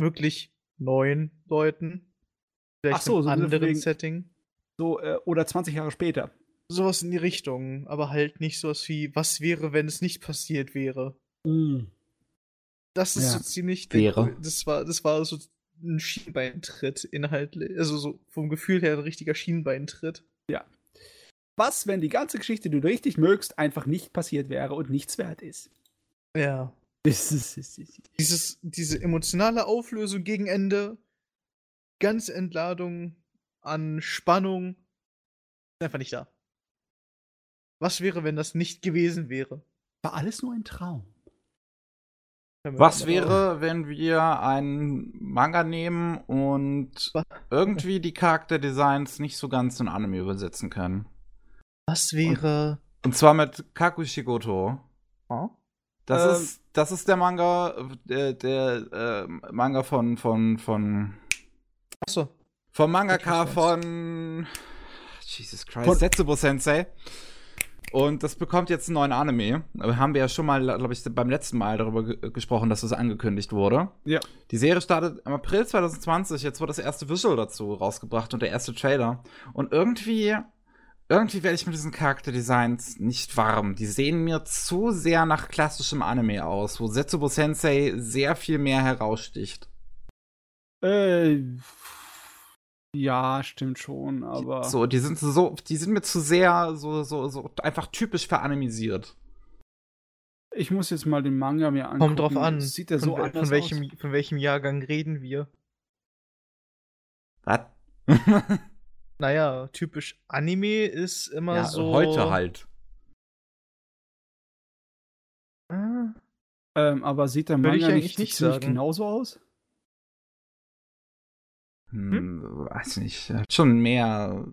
wirklich neuen Leuten. Vielleicht Ach so, einem so anderen wegen- Setting. so, äh, oder 20 Jahre später. Sowas in die Richtung, aber halt nicht sowas wie, was wäre, wenn es nicht passiert wäre. Das ist Ja. so ziemlich. Wäre. Das war, das war so ein Schienbeintritt inhaltlich. Also so vom Gefühl her ein richtiger Schienbeintritt. Was, wenn die ganze Geschichte, die du richtig mögst, einfach nicht passiert wäre und nichts wert ist? Ja. Dieses, diese emotionale Auflösung gegen Ende, ganze Entladung an Spannung, ist einfach nicht da. Was wäre, wenn das nicht gewesen wäre? war alles nur ein Traum. Was wäre, wenn wir einen Manga nehmen und irgendwie die Charakterdesigns nicht so ganz in Anime übersetzen können? Was wäre. Und zwar mit Kakushigoto. Huh? Das, Ähm. ist, das ist der Manga, der, der äh, Manga von, von, von, Achso. vom Mangaka von Jesus Christ, Von- Setsubo Sensei. Und das bekommt jetzt einen neuen Anime. Haben wir ja schon mal, glaube ich, beim letzten Mal darüber ge gesprochen, dass das angekündigt wurde. Ja. Die Serie startet im April 2020. Jetzt wurde das erste Visual dazu rausgebracht und der erste Trailer. Und irgendwie, irgendwie werde ich mit diesen Charakterdesigns nicht warm. Die sehen mir zu sehr nach klassischem Anime aus, wo Setsubo Sensei sehr viel mehr heraussticht. Äh, ja, stimmt schon, aber. So, die sind so, die sind mir zu sehr so, so, so einfach typisch veranimisiert. Ich muss jetzt mal den Manga mir angucken. Kommt drauf an. Sieht von, so anders von, welchem, aus? von welchem Jahrgang reden wir? Was? Naja, typisch Anime ist immer ja, so. heute halt. Ah, Ähm, aber sieht der Manga eigentlich nicht, nicht sagen. genauso aus? Hm, weiß nicht. Hat schon mehr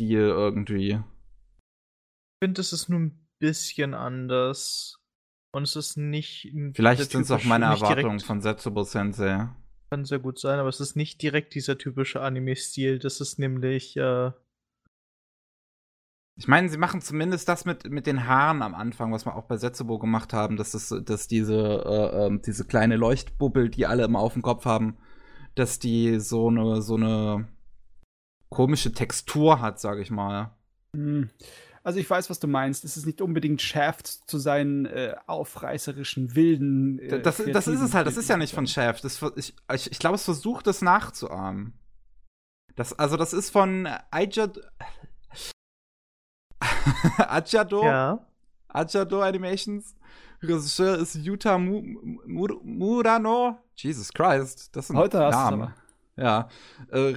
Stil irgendwie. Ich finde, es ist nur ein bisschen anders. Und es ist nicht. Vielleicht sind es auch meine Erwartungen von Setsubo Sensei. Kann sehr gut sein, aber es ist nicht direkt dieser typische Anime-Stil. Das ist nämlich. Äh, Ich meine, sie machen zumindest das mit, mit den Haaren am Anfang, was wir auch bei Setsubo gemacht haben, dass, das, dass diese, äh, ähm, diese kleine Leuchtbubbel, die alle immer auf dem Kopf haben, dass die so eine, so eine komische Textur hat, sag ich mal. Hm. Also ich weiß, was du meinst. Es ist nicht unbedingt Shaft zu seinen äh, aufreißerischen, wilden. Äh, Das, das ist es halt, das ist ja nicht von. Shaft. Das, ich ich, ich glaube, es versucht, das nachzuahmen. Das, also, das ist von Ajado. Ajado? ja. Ajado Animations. Regisseur ist Yuta Mu Mu Murano. Jesus Christ. Das sind Heute hast Namen. Ja. Äh,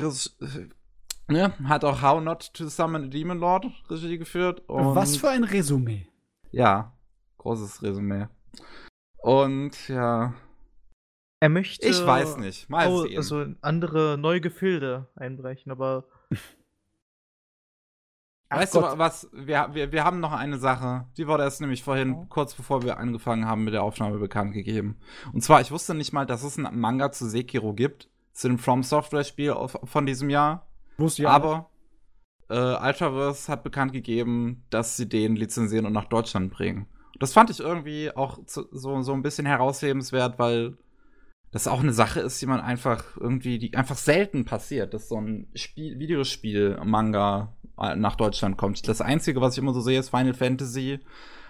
ne, hat auch How Not to Summon a Demon Lord Regie geführt. Und Was für ein Resümee. Ja, großes Resümee. Und ja, Er möchte. ich weiß nicht. Mal au- sehen. also andere neue Gefilde einbrechen, aber Ach weißt Gott. du was? Wir, wir, wir haben noch eine Sache. Die wurde erst nämlich vorhin, Oh. kurz bevor wir angefangen haben mit der Aufnahme, bekannt gegeben. Und zwar, ich wusste nicht mal, dass es einen Manga zu Sekiro gibt. Zu dem From Software Spiel auf- von diesem Jahr. Wusste ja. Aber äh, Ultraverse hat bekannt gegeben, dass sie den lizenzieren und nach Deutschland bringen. Das fand ich irgendwie auch so, so ein bisschen heraushebenswert, weil das auch eine Sache ist, die man einfach irgendwie, die einfach selten passiert, dass so ein Spiel, Videospiel-Manga äh, nach Deutschland kommt. Das Einzige, was ich immer so sehe, ist Final Fantasy.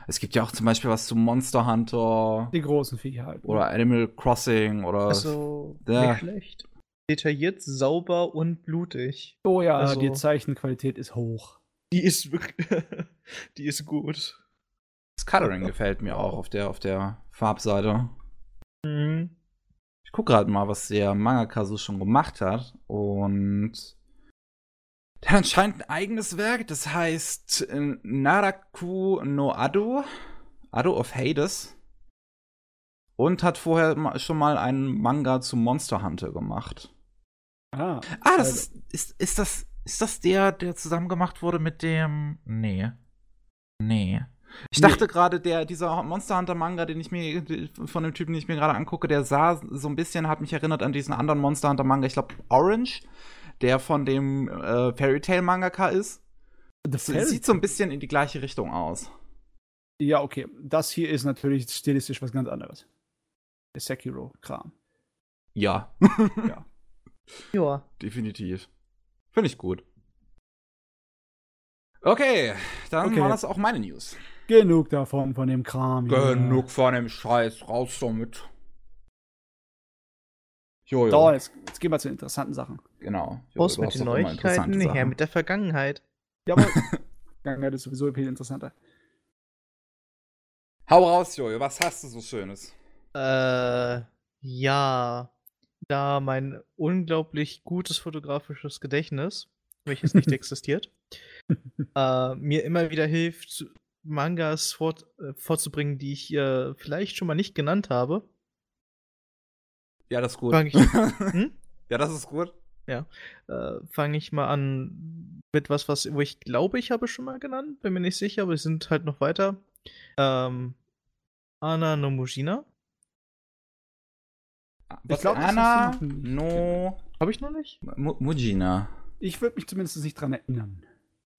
Es gibt ja auch zum Beispiel was zu Monster Hunter Die großen Viecher halt. oder Animal Crossing oder also ja. nicht schlecht. Detailliert, sauber und blutig. Oh ja, Also- die Zeichenqualität ist hoch. Die ist wirklich. die ist gut. das Coloring gefällt mir auch auf der, auf der Farbseite. Mhm. Ich gucke gerade mal, was der Mangaka so schon gemacht hat. Und der hat anscheinend ein eigenes Werk, das heißt äh, Naraku no Ado. Ado of Hades. Und hat vorher schon mal einen Manga zu Monster Hunter gemacht. Ah. Ah, das ist, ist, ist das, ist das der, der zusammen gemacht wurde mit dem. Nee. Nee. Ich Nee. dachte gerade, der, dieser Monster Hunter Manga, den ich mir, von dem Typen, den ich mir gerade angucke, der sah so ein bisschen, hat mich erinnert an diesen anderen Monster Hunter Manga, ich glaube Orange. Der von dem äh, Fairy Tail Mangaka ist. Das sieht so ein bisschen in die gleiche Richtung aus. Ja, okay. Das hier ist natürlich stilistisch was ganz anderes. Der Sekiro-Kram. Ja. ja. Ja. Definitiv. Finde ich gut. Okay, dann okay. war das auch meine News. Genug davon, von dem Kram. Genug ja. von dem Scheiß, raus damit. Jojo. So, jetzt, jetzt, gehen wir zu interessanten Sachen. Genau. Raus mit den Neuigkeiten, her mit der Vergangenheit. Ja, aber Vergangenheit ist sowieso viel interessanter. Hau raus, Jojo, was hast du so Schönes? Äh, ja. Da mein unglaublich gutes fotografisches Gedächtnis, welches nicht existiert, äh, mir immer wieder hilft, Mangas fort, äh, vorzubringen, die ich äh, vielleicht schon mal nicht genannt habe. Ja, das ist gut. Ich, hm? Ja, das ist gut. Ja. Äh, Fange ich mal an mit was, was, wo ich glaube, ich habe schon mal genannt. Bin mir nicht sicher, aber es sind halt noch weiter. Ähm, Anna no Mujina. Was ich glaube, Anna no. Habe ich noch nicht? M Mujina. Ich würde mich zumindest nicht dran erinnern.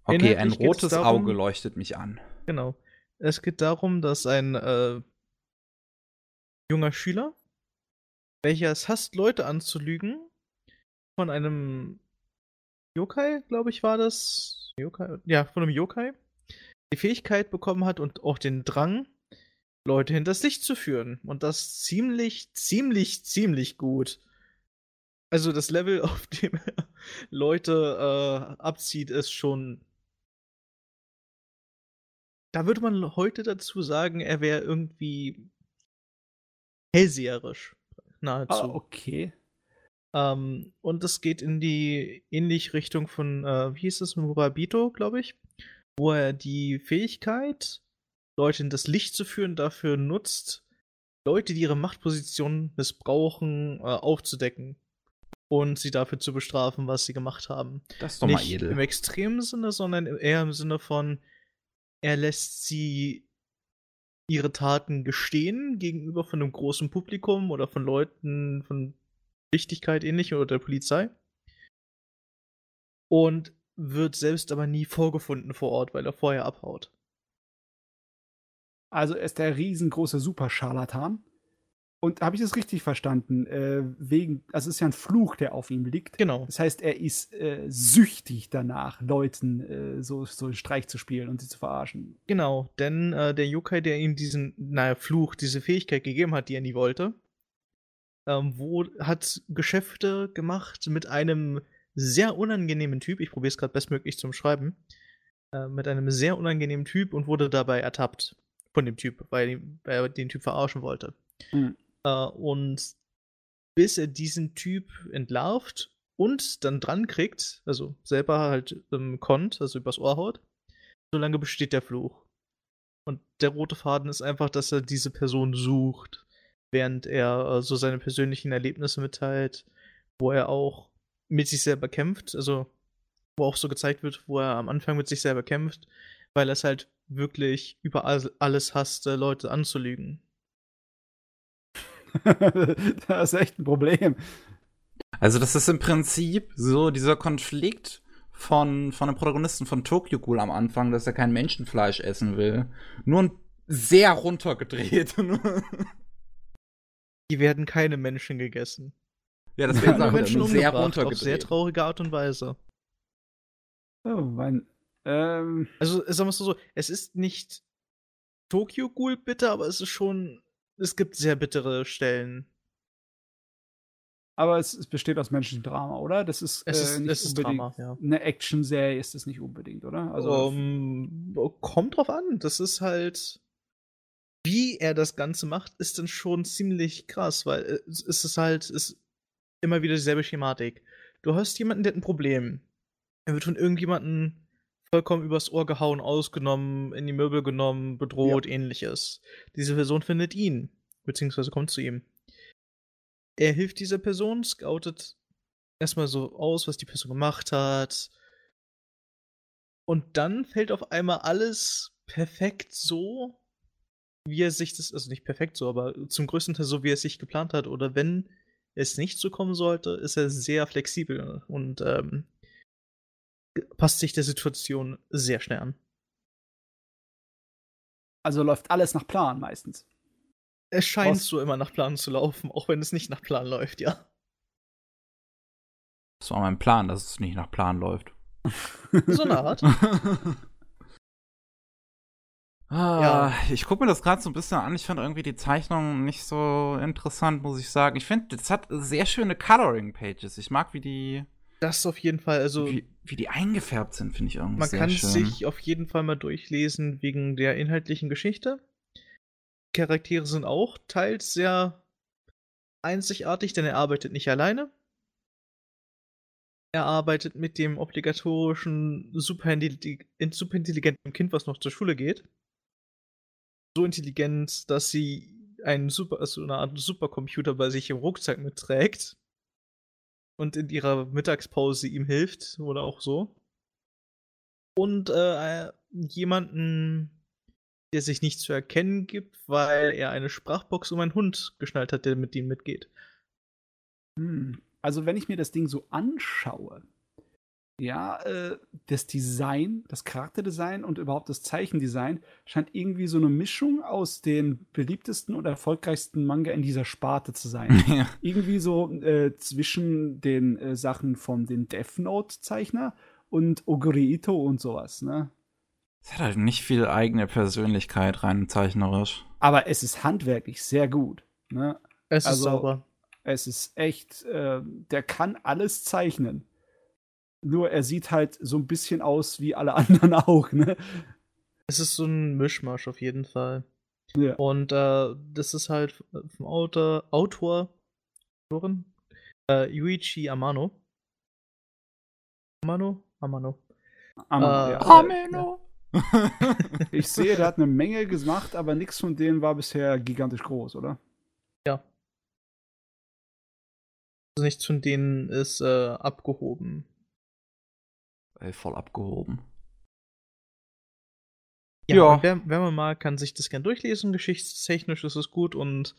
Okay, ein rotes darum, Auge leuchtet mich an. Genau. Es geht darum, dass ein äh, junger Schüler, welcher es hasst, Leute anzulügen, von einem Yokai, glaube ich, war das. Yokai? Ja, von einem Yokai, die Fähigkeit bekommen hat und auch den Drang, Leute hinters Licht zu führen. Und das ziemlich, ziemlich, ziemlich gut. Also das Level, auf dem er Leute äh, abzieht, ist schon da würde man heute dazu sagen, er wäre irgendwie hellseherisch. Nahezu. Ah, okay. Ähm, und es geht in die ähnliche Richtung von, äh, wie hieß es, Murabito, glaube ich, wo er die Fähigkeit, Leute in das Licht zu führen, dafür nutzt, Leute, die ihre Machtposition missbrauchen, äh, aufzudecken und sie dafür zu bestrafen, was sie gemacht haben. Das ist doch Nicht mal edel. Im extremen Sinne, sondern eher im Sinne von, er lässt sie ihre Taten gestehen gegenüber von einem großen Publikum oder von Leuten von Wichtigkeit ähnlich oder der Polizei. Und wird selbst aber nie vorgefunden vor Ort, weil er vorher abhaut. Also ist der riesengroße Superscharlatan. Und habe ich das richtig verstanden? Äh, wegen, also es ist ja ein Fluch, der auf ihm liegt. Genau. Das heißt, er ist äh, süchtig danach, Leuten äh, so, so einen Streich zu spielen und sie zu verarschen. Genau, denn äh, der Yokai, der ihm diesen, naja, Fluch, diese Fähigkeit gegeben hat, die er nie wollte, ähm, wo, hat Geschäfte gemacht mit einem sehr unangenehmen Typ. Ich probiere es gerade bestmöglich zum Schreiben. Äh, mit einem sehr unangenehmen Typ und wurde dabei ertappt von dem Typ, weil er den Typ verarschen wollte. Mhm. Äh, und bis er diesen Typ entlarvt und dann dran kriegt, also selber halt ähm, konnt, also übers Ohr haut, solange besteht der Fluch. Und der rote Faden ist einfach, dass er diese Person sucht, während er äh, so seine persönlichen Erlebnisse mitteilt, wo er auch mit sich selber kämpft, also wo auch so gezeigt wird, wo er am Anfang mit sich selber kämpft, weil er es halt wirklich über alles hasst, äh, Leute anzulügen. das ist echt ein Problem. Also, das ist im Prinzip so dieser Konflikt von, von dem Protagonisten von Tokyo Ghoul am Anfang, dass er kein Menschenfleisch essen will. Nur ein sehr runtergedreht. Die werden keine Menschen gegessen. Ja, das werden Menschen sehr runtergedreht. Auf sehr traurige Art und Weise. Oh, mein. Ähm. Also, sagen wir es so, es ist nicht Tokyo Ghoul bitte, aber es ist schon es gibt sehr bittere Stellen. Aber es, es besteht aus menschlichem Drama, oder? Das ist, es ist, äh, nicht es ist Drama, ja. Eine Action-Serie ist es nicht unbedingt, oder? Also um, kommt drauf an. Das ist halt. Wie er das Ganze macht, ist dann schon ziemlich krass, weil äh, es ist halt ist immer wieder dieselbe Schematik. Du hast jemanden, der hat ein Problem. Er wird von irgendjemandem vollkommen übers Ohr gehauen, ausgenommen, in die Möbel genommen, bedroht, ja. ähnliches. Diese Person findet ihn, beziehungsweise kommt zu ihm. Er hilft dieser Person, scoutet erstmal so aus, was die Person gemacht hat. Und dann fällt auf einmal alles perfekt so, wie er sich das, also nicht perfekt so, aber zum größten Teil so, wie er es sich geplant hat. Oder wenn es nicht so kommen sollte, ist er sehr flexibel und ähm, passt sich der Situation sehr schnell an. Also läuft alles nach Plan meistens. Es scheint Was? so immer nach Plan zu laufen, auch wenn es nicht nach Plan läuft, ja. Das war mein Plan, dass es nicht nach Plan läuft. so eine Art. Ah, ja. Ich gucke mir das gerade so ein bisschen an. Ich finde irgendwie die Zeichnung nicht so interessant, muss ich sagen. Ich finde, es hat sehr schöne Coloring-Pages. Ich mag, wie die. Das auf jeden Fall. Also wie, wie die eingefärbt sind, finde ich irgendwie Man kann schön. sich auf jeden Fall mal durchlesen wegen der inhaltlichen Geschichte. Charaktere sind auch teils sehr einzigartig, denn er arbeitet nicht alleine. Er arbeitet mit dem obligatorischen superintelligenten Kind, was noch zur Schule geht so intelligent, dass sie einen Super, also eine Art Supercomputer bei sich im Rucksack mitträgt und in ihrer Mittagspause ihm hilft oder auch so. Und äh, jemanden, der sich nicht zu erkennen gibt, weil er eine Sprachbox um einen Hund geschnallt hat, der mit ihm mitgeht. Hm. Also wenn ich mir das Ding so anschaue, ja, äh, das Design, das Charakterdesign und überhaupt das Zeichendesign scheint irgendwie so eine Mischung aus den beliebtesten und erfolgreichsten Manga in dieser Sparte zu sein. Ja. Irgendwie so äh, zwischen den äh, Sachen von den Death Note-Zeichner und Oguri Ito und sowas, ne? Es hat halt nicht viel eigene Persönlichkeit rein zeichnerisch. Aber es ist handwerklich sehr gut. Ne? Es also, ist sauber. Es ist echt, äh, der kann alles zeichnen. Nur er sieht halt so ein bisschen aus wie alle anderen auch, ne? Es ist so ein Mischmasch auf jeden Fall. Ja. Und äh, das ist halt vom Autor, Autor Autorin, äh, Yuichi Amano. Amano? Amano. Amano, äh, ja. Amano. ich sehe, der hat eine Menge gemacht, aber nichts von denen war bisher gigantisch groß, oder? Ja. Also nichts von denen ist äh, abgehoben. Ey, voll abgehoben. Ja, ja. Wer, wer man mal kann sich das gern durchlesen, geschichtstechnisch ist es gut und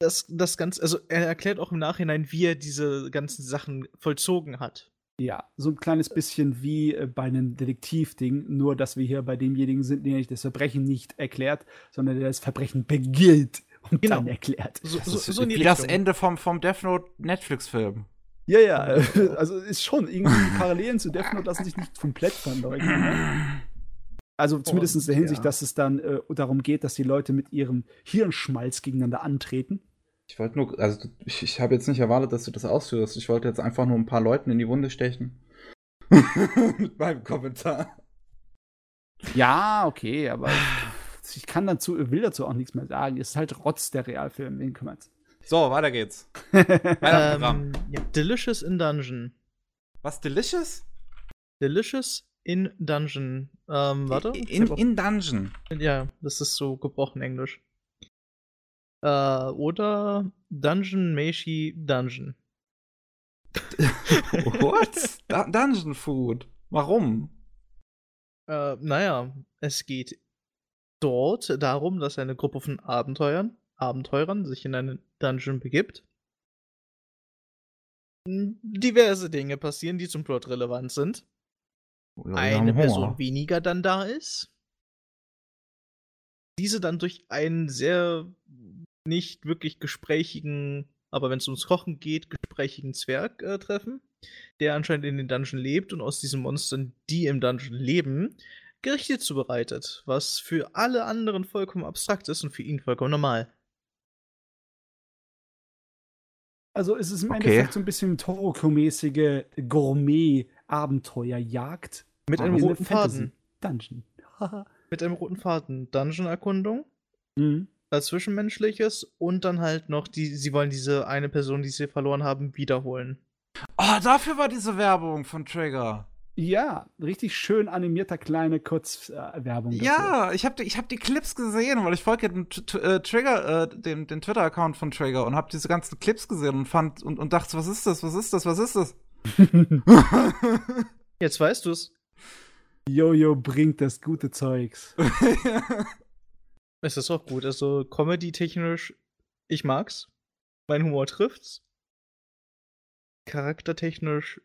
das, das Ganze, also er erklärt auch im Nachhinein, wie er diese ganzen Sachen vollzogen hat. Ja, so ein kleines bisschen wie äh, bei einem Detektivding, nur dass wir hier bei demjenigen sind, der nicht das Verbrechen nicht erklärt, sondern der das Verbrechen begilt und genau. dann erklärt. So, so, so wie das Ende vom, vom Death Note Netflix-Film. Ja, ja, also ist schon irgendwie die Parallelen zu Death Note lassen sich nicht komplett verleugnen. Ne? Also zumindest in der Hinsicht, ja. dass es dann äh, darum geht, dass die Leute mit ihrem Hirnschmalz gegeneinander antreten. Ich wollte nur, also ich, ich habe jetzt nicht erwartet, dass du das ausführst. Ich wollte jetzt einfach nur ein paar Leuten in die Wunde stechen. mit meinem Kommentar. Ja, okay, aber ich kann dazu, will dazu auch nichts mehr sagen. Es ist halt Rotz der Realfilm, wen kümmert's. So, weiter geht's. weiter ähm, ja, Delicious in Dungeon. Was, Delicious? Delicious in Dungeon. Ähm, warte. In, in Dungeon. Ja, das ist so gebrochen Englisch. Äh, oder Dungeon Meishi Dungeon. What? Dungeon Food. Warum? Äh, naja, es geht dort darum, dass eine Gruppe von Abenteuern Abenteurern sich in einen Dungeon begibt. Diverse Dinge passieren, die zum Plot relevant sind. Ja, eine Person weniger dann da ist. Diese dann durch einen sehr nicht wirklich gesprächigen, aber wenn es ums Kochen geht, gesprächigen Zwerg äh, treffen, der anscheinend in den Dungeon lebt und aus diesen Monstern, die im Dungeon leben, Gerichte zubereitet, was für alle anderen vollkommen abstrakt ist und für ihn vollkommen normal. Also es ist im okay. Endeffekt so ein bisschen Toroko-mäßige Gourmet-Abenteuerjagd. Mit einem roten Faden. Dungeon. Mit einem roten Faden. Dungeon-Erkundung. Mhm. Als Zwischenmenschliches und dann halt noch, die, sie wollen diese eine Person, die sie verloren haben, wiederholen. Oh, dafür war diese Werbung von Trigger. Ja, richtig schön animierter kleine Kurzwerbung. Äh, ja, ich habe die, hab die Clips gesehen, weil ich folge den äh, Trigger, äh, den, den Twitter-Account von Trigger und habe diese ganzen Clips gesehen und fand und, und dachte, was ist das, was ist das, was ist das? Jetzt weißt du's. Jojo bringt das gute Zeugs. es ist auch gut, also Comedy-technisch, ich mag's. mein Humor trifft's. Charaktertechnisch,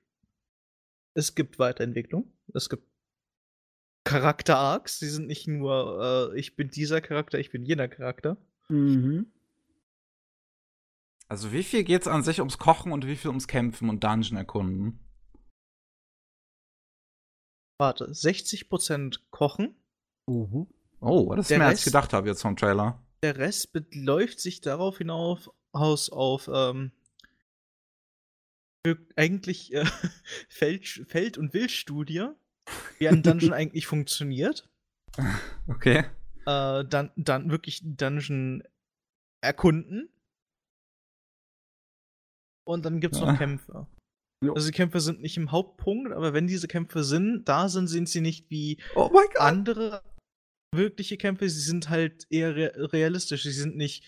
es gibt Weiterentwicklung. Es gibt Charakter-Arcs. Die sind nicht nur, äh, ich bin dieser Charakter, ich bin jener Charakter. Mhm. Also wie viel geht's an sich ums Kochen und wie viel ums Kämpfen und Dungeon erkunden? Warte, 60% Kochen. Uh Oh, das ist der mehr Rest, als ich gedacht habe jetzt vom Trailer. Der Rest beläuft sich darauf hinauf aus auf ähm, eigentlich äh, Feld, Feld- und Wildstudie, wie ein Dungeon eigentlich funktioniert. Okay. Äh, dann, dann wirklich Dungeon erkunden. Und dann gibt es noch ja. Kämpfe. Jo. Also die Kämpfe sind nicht im Hauptpunkt, aber wenn diese Kämpfe sind, da sind, sind sie nicht wie oh andere wirkliche Kämpfe. Sie sind halt eher re realistisch. Sie sind nicht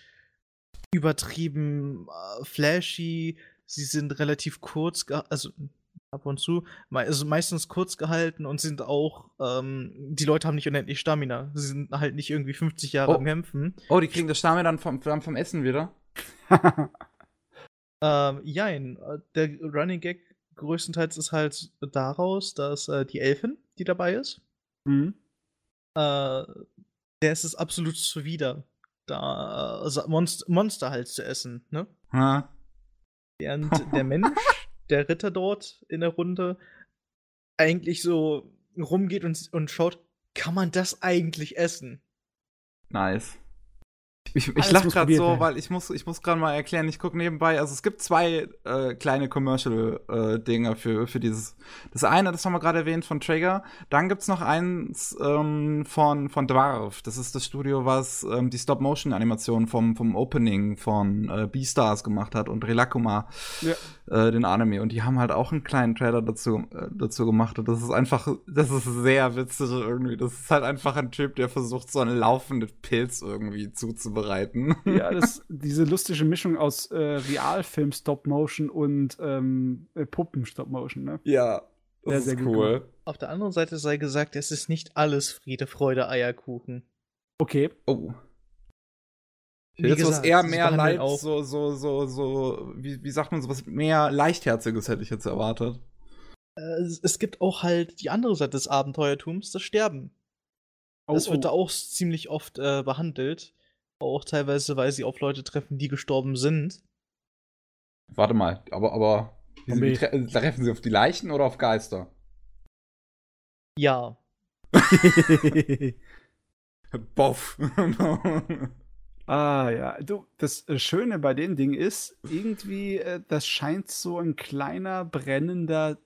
übertrieben äh, flashy. Sie sind relativ kurz, also ab und zu, also meistens kurz gehalten und sind auch, ähm, die Leute haben nicht unendlich Stamina. Sie sind halt nicht irgendwie 50 Jahre oh. am Kämpfen. Oh, die kriegen das Stamina dann vom, vom Essen wieder? ähm, jein. Der Running Gag größtenteils ist halt daraus, dass äh, die Elfin, die dabei ist, mhm. äh, der ist es absolut zuwider, da äh, Monster, Monster halt zu essen, ne? Ha. Während der Mensch, der Ritter dort in der Runde, eigentlich so rumgeht und, und schaut, kann man das eigentlich essen? Nice. Ich, ich lache gerade so, werden. weil ich muss, ich muss gerade mal erklären, ich gucke nebenbei, also es gibt zwei äh, kleine Commercial-Dinger äh, für, für dieses. Das eine, das haben wir gerade erwähnt, von Traeger. Dann gibt's noch eins ähm, von, von Dwarf. Das ist das Studio, was ähm, die Stop-Motion-Animation vom, vom Opening von äh, Beastars gemacht hat und Relakuma, ja. äh, den Anime. Und die haben halt auch einen kleinen Trailer dazu, äh, dazu gemacht. Und das ist einfach, das ist sehr witzig irgendwie. Das ist halt einfach ein Typ, der versucht, so einen laufenden Pilz irgendwie zuzubereiten. Ja, das, diese lustige Mischung aus äh, Realfilm Stop-Motion und ähm, äh, Puppen Stop-Motion, ne? Ja, das sehr, ist sehr cool. Gut. Auf der anderen Seite sei gesagt, es ist nicht alles Friede, Freude, Eierkuchen. Okay. Oh. Wie jetzt gesagt, was eher mehr Leid, so, so, so, so, wie, wie sagt man so was mehr Leichtherziges hätte ich jetzt erwartet. Äh, es, es gibt auch halt die andere Seite des Abenteuertums, das Sterben. Oh, das wird oh. da auch ziemlich oft äh, behandelt. Auch teilweise, weil sie auf Leute treffen, die gestorben sind. Warte mal, aber, aber wie tre treffen sie auf die Leichen oder auf Geister? Ja. Boff. ah ja, du, das äh, Schöne bei den Dingen ist, irgendwie, äh, das scheint so ein kleiner brennender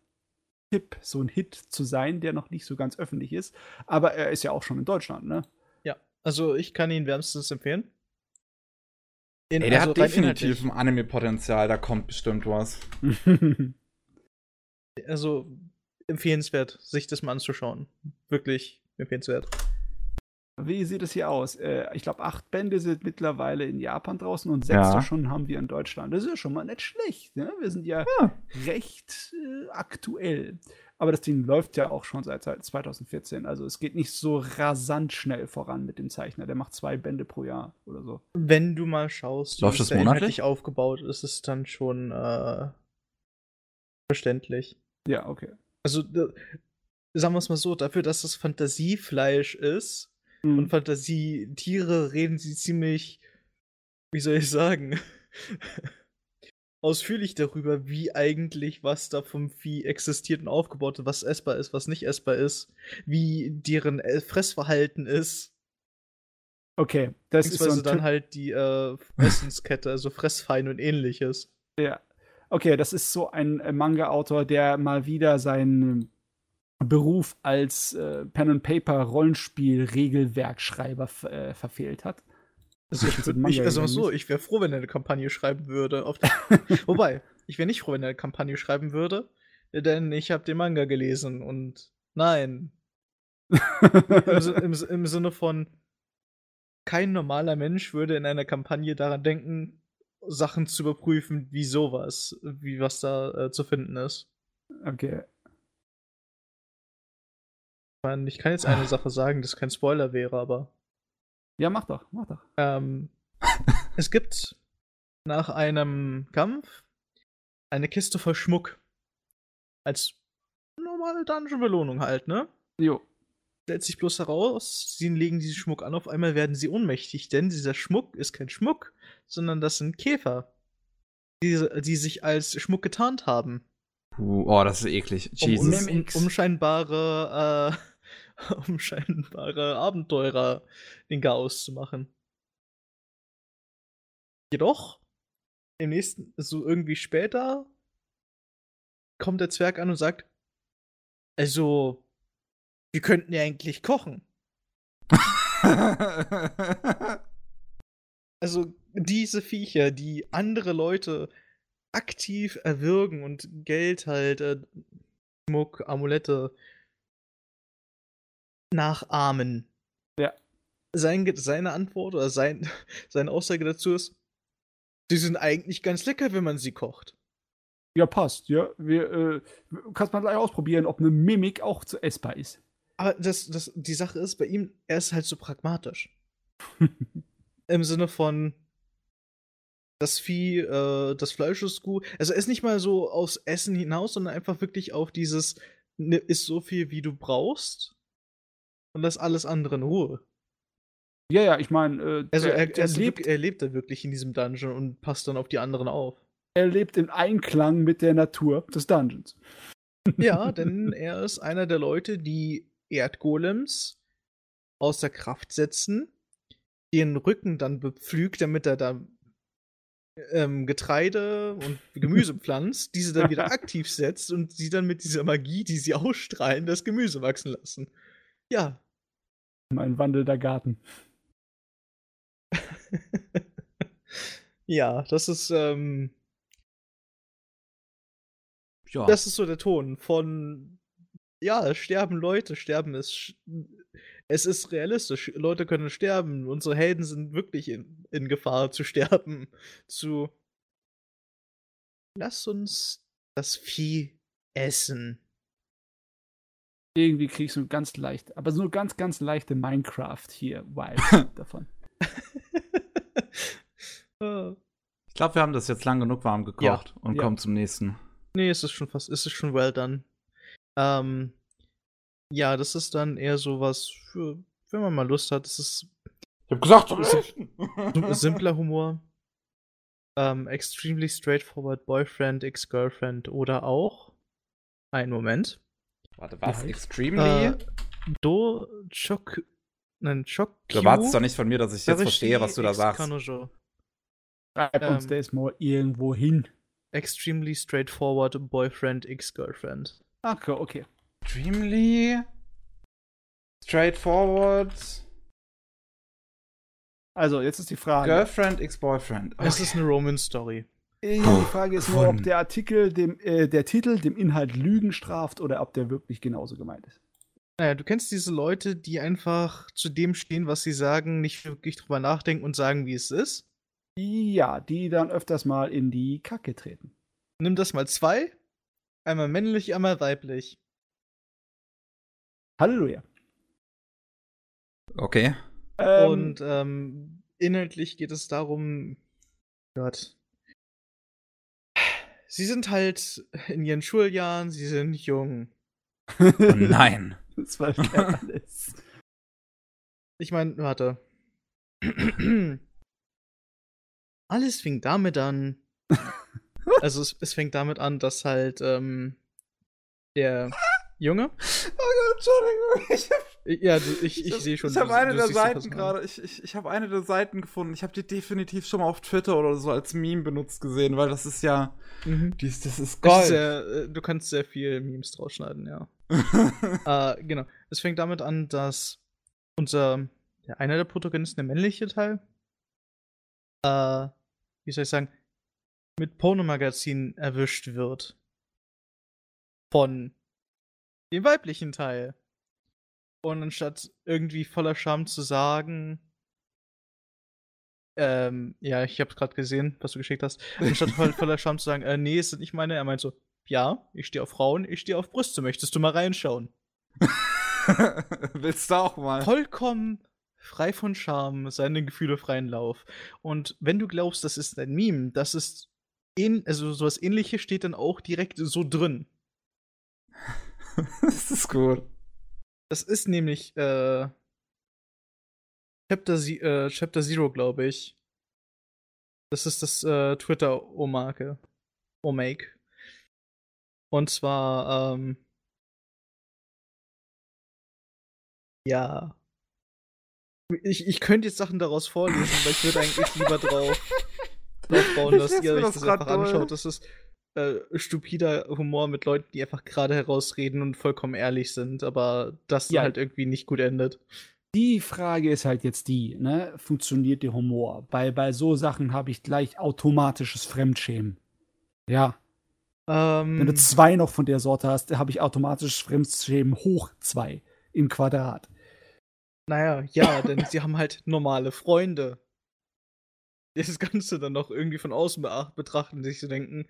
Tipp, so ein Hit zu sein, der noch nicht so ganz öffentlich ist. Aber er ist ja auch schon in Deutschland, ne? Also ich kann ihn wärmstens empfehlen. In, Ey, der also hat definitiv ein Anime-Potenzial, da kommt bestimmt was. also empfehlenswert, sich das mal anzuschauen. Wirklich empfehlenswert. Wie sieht es hier aus? Äh, ich glaube, acht Bände sind mittlerweile in Japan draußen und sechs ja. schon haben wir in Deutschland. Das ist ja schon mal nicht schlecht. Ne? Wir sind ja, ja. recht äh, aktuell. Aber das Ding läuft ja auch schon seit 2014. Also es geht nicht so rasant schnell voran mit dem Zeichner. Der macht zwei Bände pro Jahr oder so. Wenn du mal schaust, wie es monatlich aufgebaut ist, ist es dann schon äh, verständlich. Ja, okay. Also sagen wir es mal so, dafür, dass das Fantasiefleisch ist mhm. und Fantasietiere, reden sie ziemlich, wie soll ich sagen, ausführlich darüber, wie eigentlich was da vom Vieh existiert und aufgebaut ist, was essbar ist, was nicht essbar ist, wie deren Fressverhalten ist. Okay, das ist so dann halt die äh, Essenskette, also Fressfein und ähnliches. Ja. Okay, das ist so ein äh, Manga-Autor, der mal wieder seinen Beruf als äh, Pen and Paper Rollenspiel Regelwerkschreiber äh, verfehlt hat. Also ich würde mich, also so, ich wäre froh, wenn er eine Kampagne schreiben würde. Wobei, ich wäre nicht froh, wenn er eine Kampagne schreiben würde, denn ich habe den Manga gelesen und nein. Im, im, Im Sinne von, kein normaler Mensch würde in einer Kampagne daran denken, Sachen zu überprüfen, wie sowas, wie was da äh, zu finden ist. Okay. Ich, meine, ich kann jetzt eine Sache sagen, das kein Spoiler wäre, aber ja, mach doch, mach doch. Ähm, es gibt nach einem Kampf eine Kiste voll Schmuck. Als normale Dungeon-Belohnung halt, ne? Jo. Stellt sich bloß heraus, sie legen diesen Schmuck an, auf einmal werden sie ohnmächtig, denn dieser Schmuck ist kein Schmuck, sondern das sind Käfer, die, die sich als Schmuck getarnt haben. Uh, oh, das ist eklig. Jesus. Um, um, umscheinbare, äh, umscheinbare Abenteurer in Chaos zu machen. Jedoch, im nächsten, so irgendwie später, kommt der Zwerg an und sagt, also, wir könnten ja eigentlich kochen. also, diese Viecher, die andere Leute aktiv erwürgen und Geld halt, äh, Schmuck, Amulette nachahmen. Ja. Sein, seine Antwort oder sein, seine Aussage dazu ist, sie sind eigentlich ganz lecker, wenn man sie kocht. Ja, passt, ja. Wir, äh, kannst mal gleich ausprobieren, ob eine Mimik auch zu essbar ist. Aber das, das, die Sache ist, bei ihm, er ist halt so pragmatisch. Im Sinne von, das Vieh, äh, das Fleisch ist gut. Also er ist nicht mal so aufs Essen hinaus, sondern einfach wirklich auf dieses, ne, ist so viel, wie du brauchst. Und das alles andere in Ruhe. Ja, ja, ich meine, äh, also er, er, lebt, er lebt da wirklich in diesem Dungeon und passt dann auf die anderen auf. Er lebt in Einklang mit der Natur des Dungeons. Ja, denn er ist einer der Leute, die Erdgolems außer Kraft setzen, ihren Rücken dann bepflügt, damit er da ähm, Getreide und Gemüse pflanzt, diese dann wieder aktiv setzt und sie dann mit dieser Magie, die sie ausstrahlen, das Gemüse wachsen lassen. Ja. Mein wandelnder Garten. ja, das ist, ähm, ja. Das ist so der Ton von, ja, sterben Leute, sterben ist, es ist realistisch. Leute können sterben. Unsere Helden sind wirklich in, in Gefahr zu sterben. Zu, lass uns das Vieh essen. Irgendwie kriegst du ganz leicht, aber so ganz, ganz leichte Minecraft hier, Wild davon. ich glaube, wir haben das jetzt lang genug warm gekocht ja, und ja. kommen zum nächsten. Nee, es ist schon fast, es ist schon well done. Ähm, ja, das ist dann eher sowas für, wenn man mal Lust hat. Das ist. Ich hab gesagt, zum simpler Humor. Ähm, extremely straightforward Boyfriend, Ex-Girlfriend oder auch. Einen Moment. Warte, was? Extremely? Äh, Do Chok. Nein, Chok. Du erwartest doch nicht von mir, dass ich jetzt verstehe, was du da sagst. Schreib uns ähm, das mal irgendwo hin. Extremely straightforward Boyfriend, Ex-Girlfriend. Ach, okay. Extremely straightforward. Also, jetzt ist die Frage. Girlfriend, Ex-Boyfriend. Okay. Es ist eine Roman-Story. Ja, die Frage ist nur, ob der Artikel, dem, äh, der Titel dem Inhalt Lügen straft oder ob der wirklich genauso gemeint ist. Naja, du kennst diese Leute, die einfach zu dem stehen, was sie sagen, nicht wirklich drüber nachdenken und sagen, wie es ist? Ja, die dann öfters mal in die Kacke treten. Nimm das mal zwei. Einmal männlich, einmal weiblich. Halleluja. Okay. Ähm, und ähm, inhaltlich geht es darum, Gott. Sie sind halt in ihren Schuljahren, sie sind jung. Oh nein. das war alles. Ich meine, warte. Alles fing damit an. also es, es, fängt damit an, dass halt ähm, der Junge. Oh Gott, Entschuldigung. Ich hab, ja, ich, ich sehe schon. Ich habe eine der Seiten gerade. Ich, ich, ich habe eine der Seiten gefunden. Ich habe die definitiv schon mal auf Twitter oder so als Meme benutzt gesehen, weil das ist ja. Mhm. Dies, das ist Gold. Sehr, äh, du kannst sehr viel Memes draus schneiden, ja. äh, genau. Es fängt damit an, dass unser. Ja, einer der Protagonisten, der männliche Teil, äh, wie soll ich sagen, mit Pornomagazinen erwischt wird. Von dem weiblichen Teil. Und anstatt irgendwie voller Scham zu sagen, ähm, ja, ich hab's gerade gesehen, was du geschickt hast, anstatt voll, voller Scham zu sagen, äh, nee, es sind nicht meine, er meint so, ja, ich stehe auf Frauen, ich stehe auf Brüste, möchtest du mal reinschauen? Willst du auch mal? Vollkommen frei von Scham, seine Gefühle freien Lauf. Und wenn du glaubst, das ist ein Meme, das ist ähn also sowas ähnliches steht dann auch direkt so drin. das ist gut. Das ist nämlich äh, Chapter, äh, Chapter Zero, glaube ich. Das ist das äh, Twitter-O-Marke. O-Make. Und zwar, ähm, ja. Ich, ich könnte jetzt Sachen daraus vorlesen, aber ich würde eigentlich lieber drauf, drauf bauen, dass ihr euch das, das einfach anschaut. Das ist äh, stupider Humor mit Leuten, die einfach gerade herausreden und vollkommen ehrlich sind, aber das ja. halt irgendwie nicht gut endet. Die Frage ist halt jetzt die, ne? Funktioniert der Humor? Bei, bei so Sachen habe ich gleich automatisches Fremdschämen. Ja. Ähm, Wenn du zwei noch von der Sorte hast, habe ich automatisches Fremdschämen hoch zwei im Quadrat. Naja, ja, denn sie haben halt normale Freunde. Das Ganze dann noch irgendwie von außen betrachten sich so denken,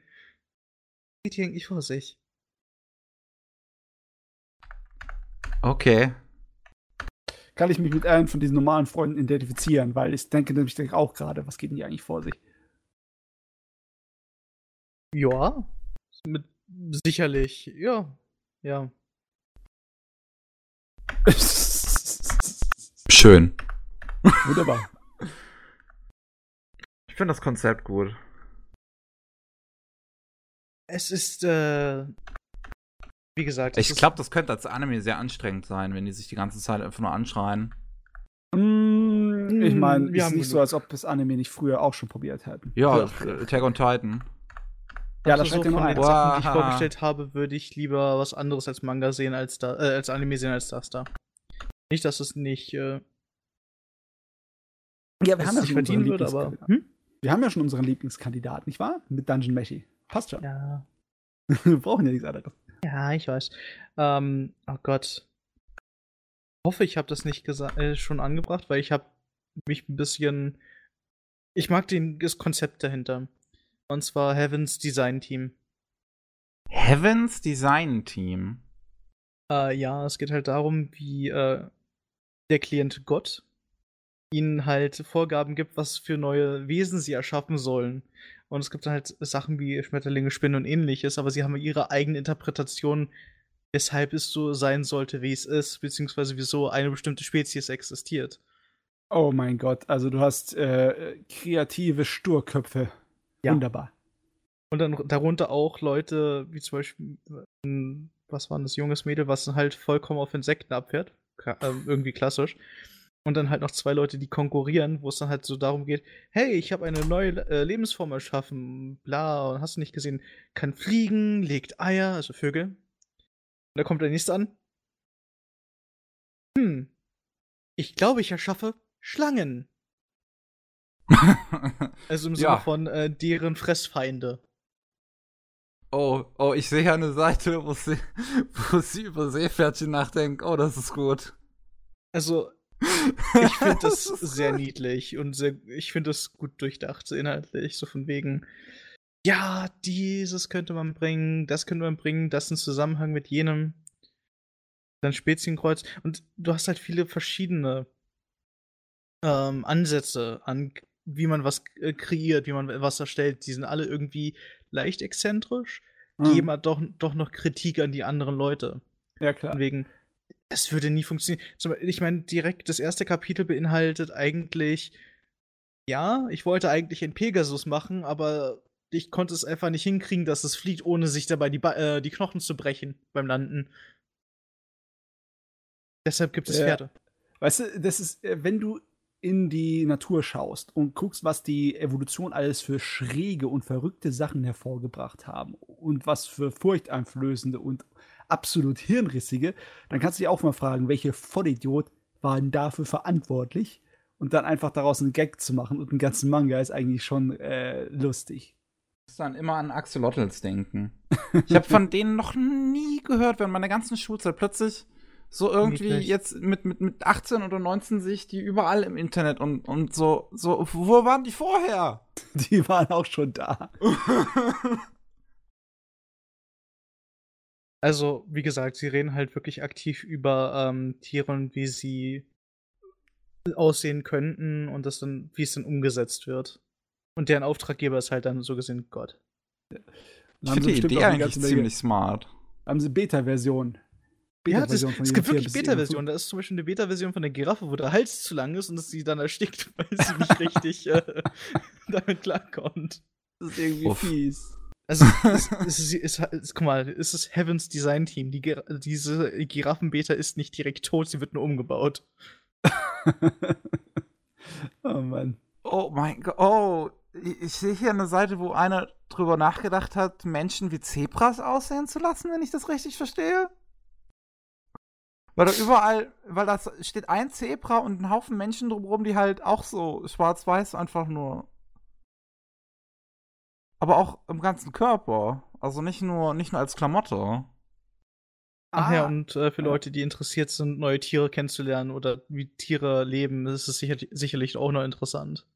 geht hier eigentlich vor sich? Okay kann ich mich mit einem von diesen normalen Freunden identifizieren, weil ich denke nämlich auch gerade, was geht denn hier eigentlich vor sich? Ja, mit sicherlich, ja, ja. Schön. Wunderbar. Ich finde das Konzept gut. Es ist, äh, wie gesagt. Ich glaube, das könnte als Anime sehr anstrengend sein, wenn die sich die ganze Zeit einfach nur anschreien. Mm, ich meine, mm, ist nicht so, als ob das Anime nicht früher auch schon probiert hätten. Ja, Attack on Titan. Ja, das so, ja von den Sachen, die ich vorgestellt habe, würde ich lieber was anderes als Manga sehen als da, äh, als Anime sehen als das da. Nicht, dass es nicht. Äh, ja, wir haben ja schon verdienen würde, aber. Hm? Wir haben ja schon unseren Lieblingskandidaten, nicht wahr? Mit Dungeon Meshi. Passt schon. Ja. wir brauchen ja nichts anderes. Ja, ich weiß. Ähm, oh Gott. Ich hoffe, ich habe das nicht äh, schon angebracht, weil ich habe mich ein bisschen. Ich mag den, das Konzept dahinter. Und zwar Heavens Design Team. Heavens Design Team? Äh, ja, es geht halt darum, wie äh, der Klient Gott ihnen halt Vorgaben gibt, was für neue Wesen sie erschaffen sollen. Und es gibt halt Sachen wie Schmetterlinge, Spinnen und ähnliches, aber sie haben ihre eigene Interpretation, weshalb es so sein sollte, wie es ist, beziehungsweise wieso eine bestimmte Spezies existiert. Oh mein Gott, also du hast äh, kreative Sturköpfe. Ja. Wunderbar. Und dann darunter auch Leute, wie zum Beispiel, was war das, junges Mädel, was halt vollkommen auf Insekten abfährt. Äh, irgendwie klassisch und dann halt noch zwei Leute, die konkurrieren, wo es dann halt so darum geht, hey, ich habe eine neue äh, Lebensform erschaffen, bla, und hast du nicht gesehen, kann fliegen, legt Eier, also Vögel. Und da kommt der nächste an. Hm, ich glaube, ich erschaffe Schlangen. also im Sinne ja. von äh, deren Fressfeinde. Oh, oh, ich sehe eine Seite, wo sie, wo sie über Seepferdchen nachdenkt. Oh, das ist gut. Also, ich finde das, das sehr niedlich und sehr, ich finde das gut durchdacht, so inhaltlich, so von wegen, ja, dieses könnte man bringen, das könnte man bringen, das in Zusammenhang mit jenem. Dann Spezienkreuz. Und du hast halt viele verschiedene ähm, Ansätze an, wie man was äh, kreiert, wie man was erstellt. Die sind alle irgendwie leicht exzentrisch, mhm. geben halt doch, doch noch Kritik an die anderen Leute. Ja, klar. Wegen, es würde nie funktionieren. Ich meine, direkt das erste Kapitel beinhaltet eigentlich, ja, ich wollte eigentlich ein Pegasus machen, aber ich konnte es einfach nicht hinkriegen, dass es fliegt, ohne sich dabei die, äh, die Knochen zu brechen beim Landen. Deshalb gibt es ja. Pferde. Weißt du, das ist, äh, wenn du in die Natur schaust und guckst, was die Evolution alles für schräge und verrückte Sachen hervorgebracht haben und was für furchteinflößende und absolut Hirnrissige, dann kannst du dich auch mal fragen, welche Vollidiot war denn dafür verantwortlich? Und dann einfach daraus einen Gag zu machen und einen ganzen Manga ist eigentlich schon äh, lustig. Ich muss dann immer an Axolotls denken. Ich habe von denen noch nie gehört, wenn meine ganzen Schulzeit plötzlich so irgendwie jetzt mit, mit, mit 18 oder 19 sehe ich die überall im Internet und, und so, so, wo waren die vorher? Die waren auch schon da. Also, wie gesagt, sie reden halt wirklich aktiv über ähm, Tiere und wie sie aussehen könnten und das dann, wie es dann umgesetzt wird. Und deren Auftraggeber ist halt dann so gesehen Gott. Ich finde die Idee eigentlich ziemlich smart. Haben sie Beta-Version. Beta ja, das, es gibt wirklich Beta-Versionen. Da ist zum Beispiel eine Beta-Version von der Giraffe, wo der Hals zu lang ist und dass sie dann erstickt, weil sie nicht richtig äh, damit klarkommt. Das ist irgendwie Uff. fies. Also, es, es, ist, es, es, guck mal, es ist Heavens Design Team. Die, diese Giraffen-Beta ist nicht direkt tot, sie wird nur umgebaut. oh Mann. Oh mein Gott. Oh, ich, ich sehe hier eine Seite, wo einer drüber nachgedacht hat, Menschen wie Zebras aussehen zu lassen, wenn ich das richtig verstehe. Weil da überall, weil da steht ein Zebra und ein Haufen Menschen drumherum, die halt auch so schwarz-weiß einfach nur. Aber auch im ganzen Körper. Also nicht nur, nicht nur als Klamotte. Ach ah, ja, und äh, für Leute, die interessiert sind, neue Tiere kennenzulernen oder wie Tiere leben, ist es sicher, sicherlich auch noch interessant.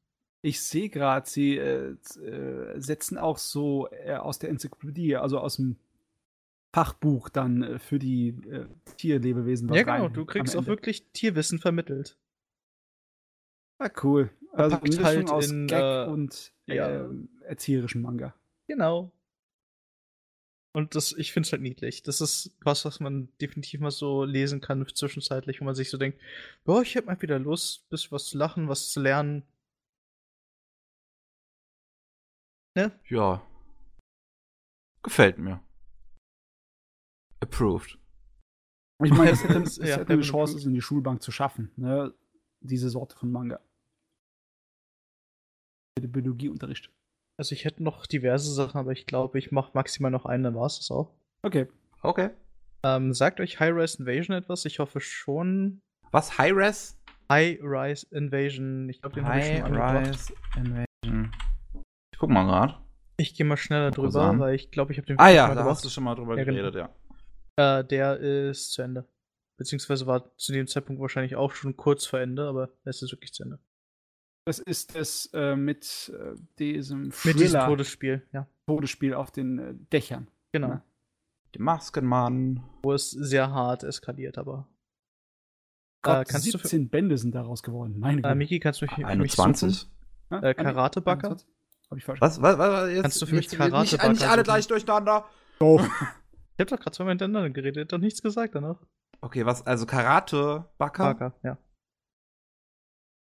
Ich sehe gerade, sie äh, äh, setzen auch so äh, aus der Enzyklopädie, also aus dem Fachbuch dann äh, für die äh, Tierlebewesen was Ja, genau, rein, du kriegst auch wirklich Tierwissen vermittelt. Ah, cool. Also eine halt aus in, Gag äh, und ja. Erzieherischen Manga. Genau. Und das, ich finde es halt niedlich. Das ist was, was man definitiv mal so lesen kann zwischenzeitlich, wo man sich so denkt, boah, ich hab mal wieder Lust, bisschen was zu lachen, was zu lernen. Ne? Ja. Gefällt mir. Approved. Ich meine, es hätte, es ja, hätte eine Chance, es in die Schulbank zu schaffen, ne? Diese Sorte von Manga. Der Biologieunterricht. Also ich hätte noch diverse Sachen, aber ich glaube, ich mache maximal noch einen, dann war es das auch. Okay. Okay. Ähm, sagt euch High-Rise Invasion etwas? Ich hoffe schon. Was? High-Rise? High-Rise Invasion. Ich glaube, den habe ich schon High-Rise Invasion. Ich guck mal gerade. Ich gehe mal schneller drüber, weil ich glaube, ich habe den Ah ja, da hast du schon mal drüber ja, genau. geredet, ja. Äh, der ist zu Ende. Beziehungsweise war zu dem Zeitpunkt wahrscheinlich auch schon kurz vor Ende, aber es ist wirklich zu Ende. Das ist es äh, mit äh, diesem Mit diesem Todesspiel, ja. Todesspiel auf den äh, Dächern. Genau. Ne? Die Maskenmann. Wo es sehr hart eskaliert, aber. Gott, äh, kannst 17 du Bände sind daraus geworden. Meine äh, Güte. Miki, kannst du mich, 21. Mich äh, Karatebacker? Hab ich falsch was, was, was, jetzt, Kannst du für mich Karatebacker? Nicht, nicht alle gleich durcheinander. Doch. ich hab doch gerade zwei miteinander geredet, doch nichts gesagt danach. Okay, was, also Karate, Backer? Backer, ja.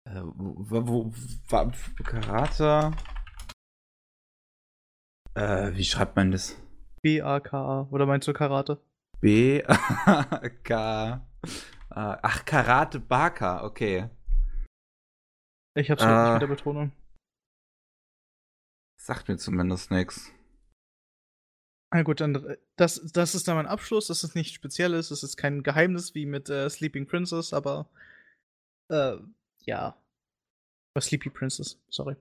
Äh, wo, wo, wo, Karate. Äh, wie schreibt man das? B-A-K-A. Oder meinst du Karate? B-A-K. Ach, Karate Baka, okay. Ich hab's äh, nicht mit der Betonung. Sagt mir zumindest nichts. Na gut, dann äh, das, das ist dann mein Abschluss. Das ist nichts Spezielles. Das ist kein Geheimnis wie mit äh, Sleeping Princess, aber äh, ja. Oder Sleepy Princess, sorry.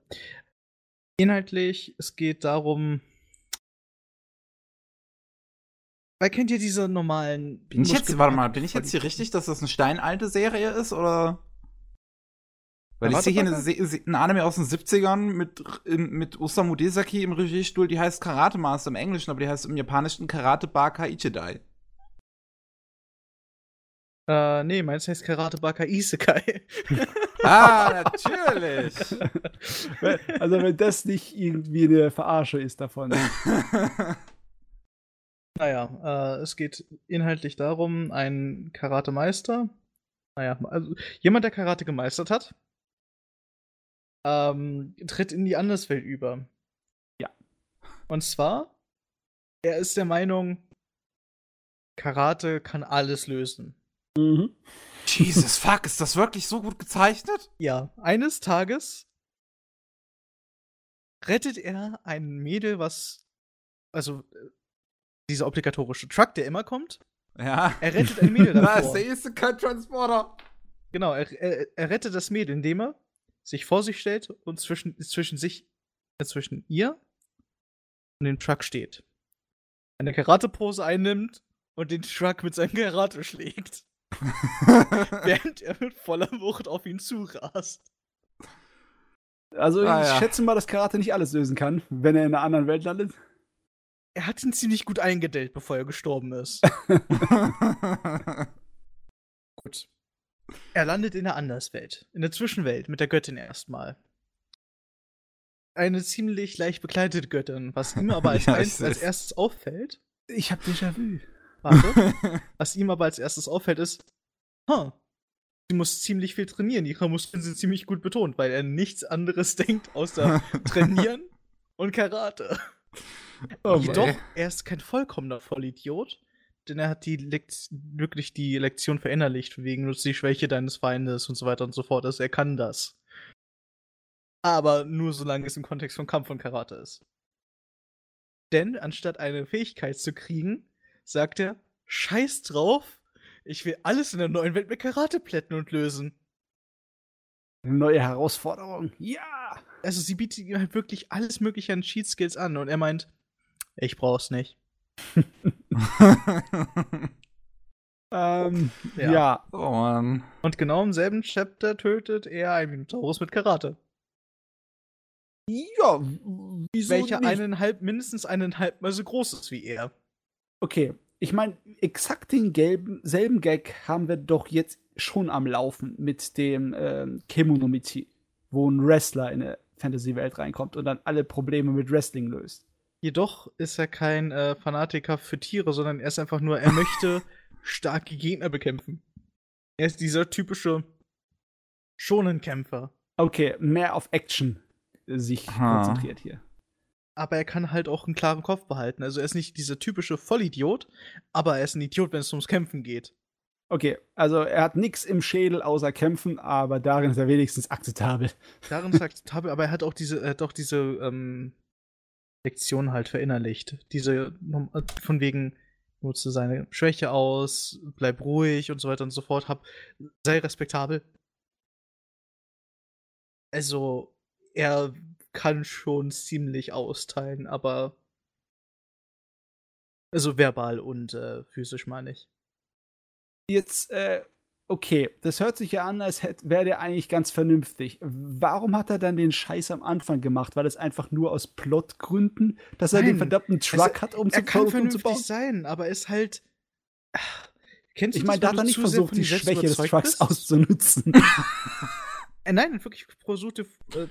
Inhaltlich, es geht darum. Weil kennt ihr diese normalen. Bin ich jetzt, warte mal, bin ich jetzt hier richtig, dass das eine steinalte Serie ist, oder? Weil ich sehe hier eine, eine, Anime aus den 70ern mit, mit Osamu Desaki im Regiestuhl, die heißt Karate Master im Englischen, aber die heißt im Japanischen Karate Baka Ichidai. Äh, nee, meins heißt Karate Baka Isekai. ah, natürlich. also, wenn das nicht irgendwie eine Verarsche ist davon. naja, äh, es geht inhaltlich darum, ein Karate-Meister, naja, also jemand, der Karate gemeistert hat, ähm, tritt in die Anderswelt über. Ja. Und zwar, er ist der Meinung, Karate kann alles lösen. Mhm. Jesus fuck, ist das wirklich so gut gezeichnet? Ja. Eines Tages rettet er ein Mädel, was. Also, äh, dieser obligatorische Truck, der immer kommt. Ja. Er rettet ein Mädel davor. Das ist der erste Transporter. Genau, er, er, er rettet das Mädel, indem er sich vor sich stellt und zwischen, zwischen sich, äh, zwischen ihr und dem Truck steht. Eine Karate-Pose einnimmt und den Truck mit seinem Karate schlägt. Während er mit voller Wucht auf ihn zurast. Also ah, ich ja. schätze mal, dass Karate nicht alles lösen kann, wenn er in einer anderen Welt landet. Er hat ihn ziemlich gut eingedellt, bevor er gestorben ist. gut. Er landet in der Anderswelt, in der Zwischenwelt mit der Göttin erstmal. Eine ziemlich leicht bekleidete Göttin, was ihm aber als, ja, als, als erstes auffällt. Ich hab Déjà-vu. Warte. was ihm aber als erstes auffällt ist, huh, sie muss ziemlich viel trainieren. Ihre Muskeln sind ziemlich gut betont, weil er nichts anderes denkt außer trainieren und Karate. Oh Jedoch, er ist kein vollkommener Vollidiot, denn er hat die Lekt wirklich die Lektion verinnerlicht, wegen nutzt die Schwäche deines Feindes und so weiter und so fort. Also er kann das. Aber nur solange es im Kontext von Kampf und Karate ist. Denn anstatt eine Fähigkeit zu kriegen, sagt er, scheiß drauf, ich will alles in der neuen Welt mit Karate plätten und lösen. Eine neue Herausforderung. Ja! Also sie bietet ihm halt wirklich alles mögliche an Cheat Skills an und er meint, ich brauch's nicht. ähm, ja. ja. Oh Mann. Und genau im selben Chapter tötet er einen Minotaurus mit Karate. Ja, wieso Welcher nicht? eineinhalb, mindestens eineinhalb mal so groß ist wie er. Okay, ich meine, exakt den gelben, selben Gag haben wir doch jetzt schon am Laufen mit dem ähm, Kemonomichi, wo ein Wrestler in eine Fantasy-Welt reinkommt und dann alle Probleme mit Wrestling löst. Jedoch ist er kein äh, Fanatiker für Tiere, sondern er ist einfach nur, er möchte starke Gegner bekämpfen. Er ist dieser typische Schonenkämpfer. Okay, mehr auf Action sich Aha. konzentriert hier. Aber er kann halt auch einen klaren Kopf behalten. Also er ist nicht dieser typische Vollidiot, aber er ist ein Idiot, wenn es ums Kämpfen geht. Okay, also er hat nichts im Schädel außer Kämpfen, aber darin ist er wenigstens akzeptabel. Darin ist er akzeptabel, aber er hat auch diese, er hat auch diese ähm, Lektion halt verinnerlicht. Diese, von wegen, nutze seine Schwäche aus, bleib ruhig und so weiter und so fort, hab, sei respektabel. Also, er kann schon ziemlich austeilen, aber. Also verbal und äh, physisch meine ich. Jetzt, äh, okay, das hört sich ja an, als wäre der eigentlich ganz vernünftig. Warum hat er dann den Scheiß am Anfang gemacht? War das einfach nur aus Plotgründen, dass Nein, er den verdammten Truck es, hat, um er zu kann vernünftig umzubauen? sein, aber ist halt. Kennst du ich meine, da hat er nicht versucht, die Schwäche des Trucks bist? auszunutzen. äh, nein, wirklich versucht, äh,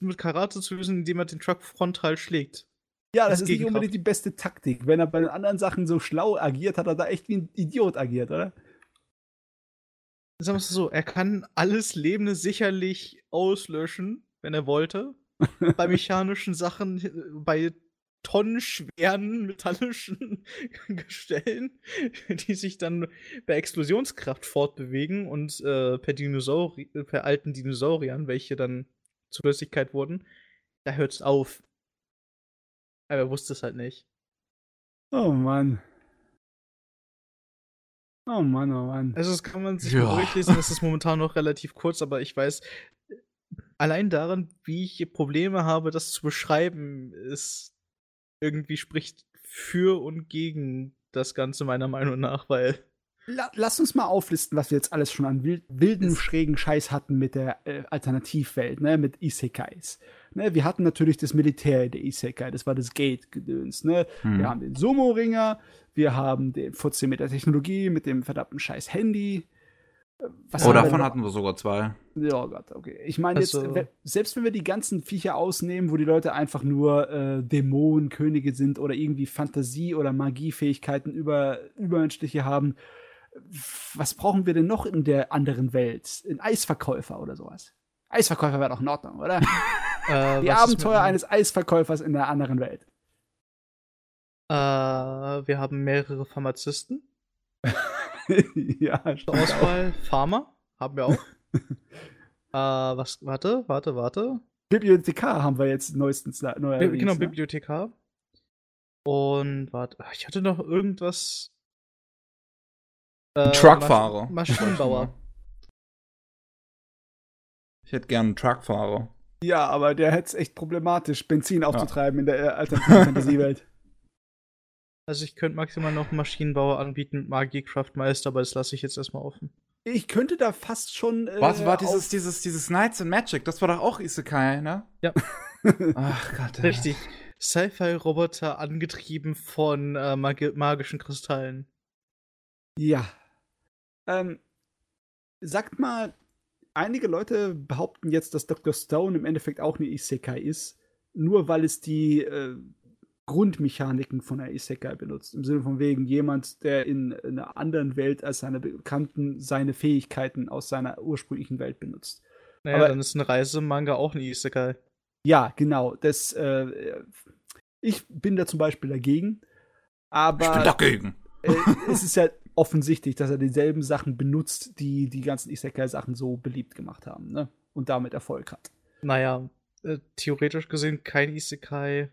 mit Karate zu lösen, indem er den Truck frontal schlägt. Ja, das ist nicht unbedingt die beste Taktik. Wenn er bei den anderen Sachen so schlau agiert, hat er da echt wie ein Idiot agiert, oder? Sagen wir es so, er kann alles Lebende sicherlich auslöschen, wenn er wollte. bei mechanischen Sachen, bei tonnenschweren metallischen Gestellen, die sich dann bei Explosionskraft fortbewegen und äh, per, Dinosauri per alten Dinosauriern, welche dann zur Flüssigkeit wurden, da hört es auf. Aber er wusste es halt nicht. Oh Mann. Oh Mann, oh Mann. Also das kann man sich ja. durchlesen, das ist momentan noch relativ kurz, aber ich weiß, allein daran, wie ich hier Probleme habe, das zu beschreiben, ist irgendwie spricht für und gegen das Ganze meiner Meinung nach, weil La lass uns mal auflisten, was wir jetzt alles schon an wild wilden, schrägen Scheiß hatten mit der äh, Alternativwelt, ne, mit Isekais. Ne, wir hatten natürlich das Militär der Isekai, das war das Gate-Gedöns. Ne? Hm. Wir haben den Sumo-Ringer, wir haben den 14 mit der Technologie, mit dem verdammten scheiß Handy. Was oh, davon hatten wir sogar zwei. Ja, oh Gott, okay. Ich meine, also, jetzt, selbst wenn wir die ganzen Viecher ausnehmen, wo die Leute einfach nur äh, Dämonen, Könige sind oder irgendwie Fantasie- oder Magiefähigkeiten über, übermenschliche haben, was brauchen wir denn noch in der anderen Welt? Ein Eisverkäufer oder sowas. Eisverkäufer wäre doch in Ordnung, oder? äh, Die Abenteuer eines Eisverkäufers in der anderen Welt. Äh, wir haben mehrere Pharmazisten. ja, Zur Auswahl Pharma haben wir auch. äh, was, warte, warte, warte. Bibliothekar haben wir jetzt neuestens neu Bi Genau, ne? Bibliothekar. Und warte, ich hatte noch irgendwas äh, Truckfahrer. Maschinenbauer. Ich hätte gern einen Truckfahrer. Ja, aber der hätte es echt problematisch, Benzin aufzutreiben ja. in der äh, alternativen Fantasiewelt. Also ich könnte maximal noch Maschinenbauer anbieten mit Magiecraftmeister, aber das lasse ich jetzt erstmal offen. Ich könnte da fast schon. Äh, Was war dieses, dieses, dieses Knights and Magic? Das war doch auch Isekai, ne? Ja. Ach Gott. Richtig. Sci-Fi-Roboter angetrieben von äh, mag magischen Kristallen. Ja. Ähm, sagt mal, einige Leute behaupten jetzt, dass Dr. Stone im Endeffekt auch eine Isekai ist, nur weil es die äh, Grundmechaniken von einer Isekai benutzt. Im Sinne von wegen jemand, der in einer anderen Welt als seine Bekannten seine Fähigkeiten aus seiner ursprünglichen Welt benutzt. Naja, Aber, dann ist ein Reisemanga auch ein Isekai. Ja, genau. Das, äh, ich bin da zum Beispiel dagegen. Aber ich bin dagegen. Äh, es ist ja offensichtlich, dass er dieselben Sachen benutzt, die die ganzen Isekai-Sachen so beliebt gemacht haben, ne? Und damit Erfolg hat. Naja, äh, theoretisch gesehen kein Isekai,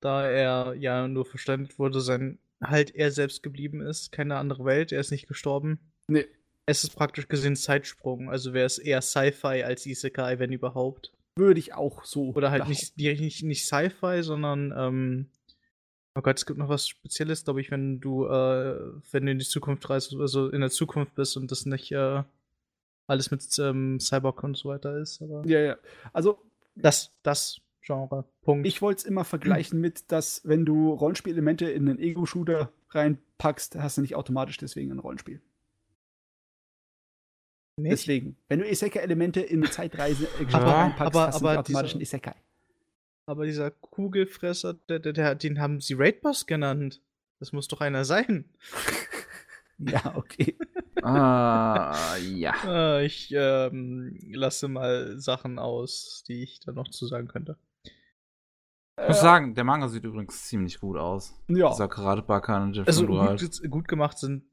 da er ja nur verstanden wurde, sein halt er selbst geblieben ist, keine andere Welt, er ist nicht gestorben. Nee. Es ist praktisch gesehen Zeitsprung, also wäre es eher Sci-Fi als Isekai, wenn überhaupt. Würde ich auch so. Oder halt nicht, nicht, nicht Sci-Fi, sondern ähm, Oh Gott, es gibt noch was Spezielles, glaube ich, wenn du, äh, wenn du in die Zukunft reist, also in der Zukunft bist und das nicht äh, alles mit ähm, Cyborg und so weiter ist. Aber ja, ja. Also das, das Genre. Punkt. Ich wollte es immer vergleichen mit, dass wenn du Rollenspielelemente in einen Ego-Shooter reinpackst, hast du nicht automatisch deswegen ein Rollenspiel. Nicht? Deswegen, wenn du Isekai-Elemente in eine Zeitreise reinpackst, aber, hast du nicht automatisch ein Isekai. Aber dieser Kugelfresser, der, der, der, den haben sie Raidboss genannt. Das muss doch einer sein. ja, okay. ah, ja. Ah, ich ähm, lasse mal Sachen aus, die ich da noch zu sagen könnte. Ich muss äh, sagen, der Manga sieht übrigens ziemlich gut aus. Ja. Dieser Karate Bakan und Jeff Also gut, gut, gemacht sind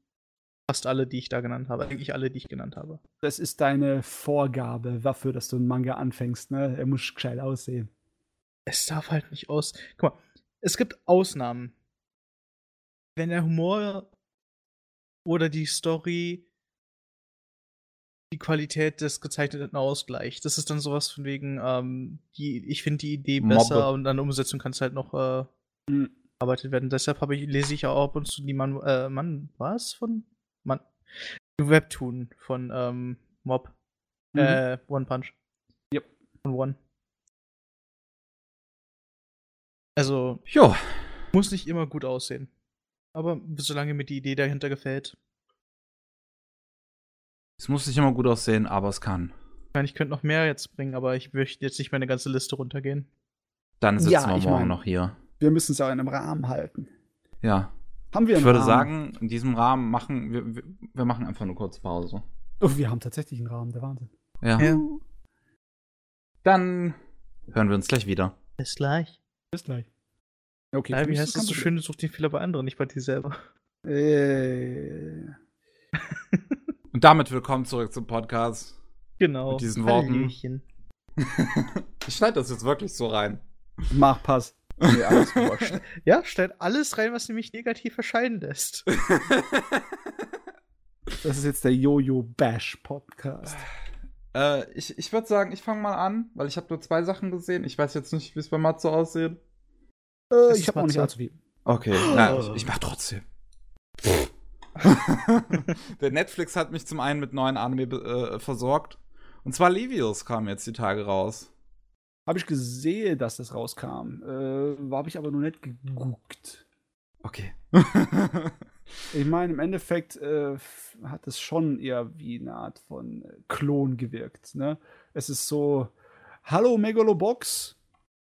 fast alle, die ich da genannt habe. Eigentlich alle, die ich genannt habe. Das ist deine Vorgabe dafür, dass du einen Manga anfängst, ne? Er muss gescheit aussehen es darf halt nicht aus. Guck mal, es gibt Ausnahmen. Wenn der Humor oder die Story die Qualität des Gezeichneten ausgleicht. Das ist dann sowas von wegen, ähm, die, ich finde die Idee besser Mobbe. und an der Umsetzung kann es halt noch äh, mhm. arbeitet werden. Deshalb ich, lese ich ja auch ab und zu die Mann, äh, Mann, was von? Mann. Webtoon von ähm, Mob. Mhm. Äh, One Punch. Yep. Von One. Also, jo. muss nicht immer gut aussehen. Aber solange mir die Idee dahinter gefällt. Es muss nicht immer gut aussehen, aber es kann. Ich meine, ich könnte noch mehr jetzt bringen, aber ich möchte jetzt nicht meine ganze Liste runtergehen. Dann sitzen ja, wir morgen mein, noch hier. Wir müssen es auch in einem Rahmen halten. Ja. Haben wir Ich würde Rahmen? sagen, in diesem Rahmen machen wir, wir, wir machen einfach eine kurze Pause. Oh, wir haben tatsächlich einen Rahmen, der Wahnsinn. Ja. ja. Dann hören wir uns gleich wieder. Bis gleich. Bis gleich. Okay. Ja, wie heißt das so schön, such den Fehler bei anderen, nicht bei dir selber. Äh. Und damit willkommen zurück zum Podcast. Genau. Mit diesen Worten. ich schneide das jetzt wirklich so rein. Mach, pass. Nee, alles ja, stellt alles rein, was nämlich negativ erscheinen lässt. das ist jetzt der Jojo Bash Podcast. Äh, ich ich würde sagen, ich fange mal an, weil ich habe nur zwei Sachen gesehen. Ich weiß jetzt nicht, wie es bei Matzo aussieht. Äh, ich habe auch nicht allzu viel. Okay, oh. na, ich, ich mach trotzdem. Der Netflix hat mich zum einen mit neuen Anime äh, versorgt. Und zwar Levius kam jetzt die Tage raus. Habe ich gesehen, dass das rauskam. Äh, Habe ich aber nur nicht geguckt. Okay. ich meine, im Endeffekt äh, hat es schon eher wie eine Art von Klon gewirkt. Ne? Es ist so: Hallo Megalobox,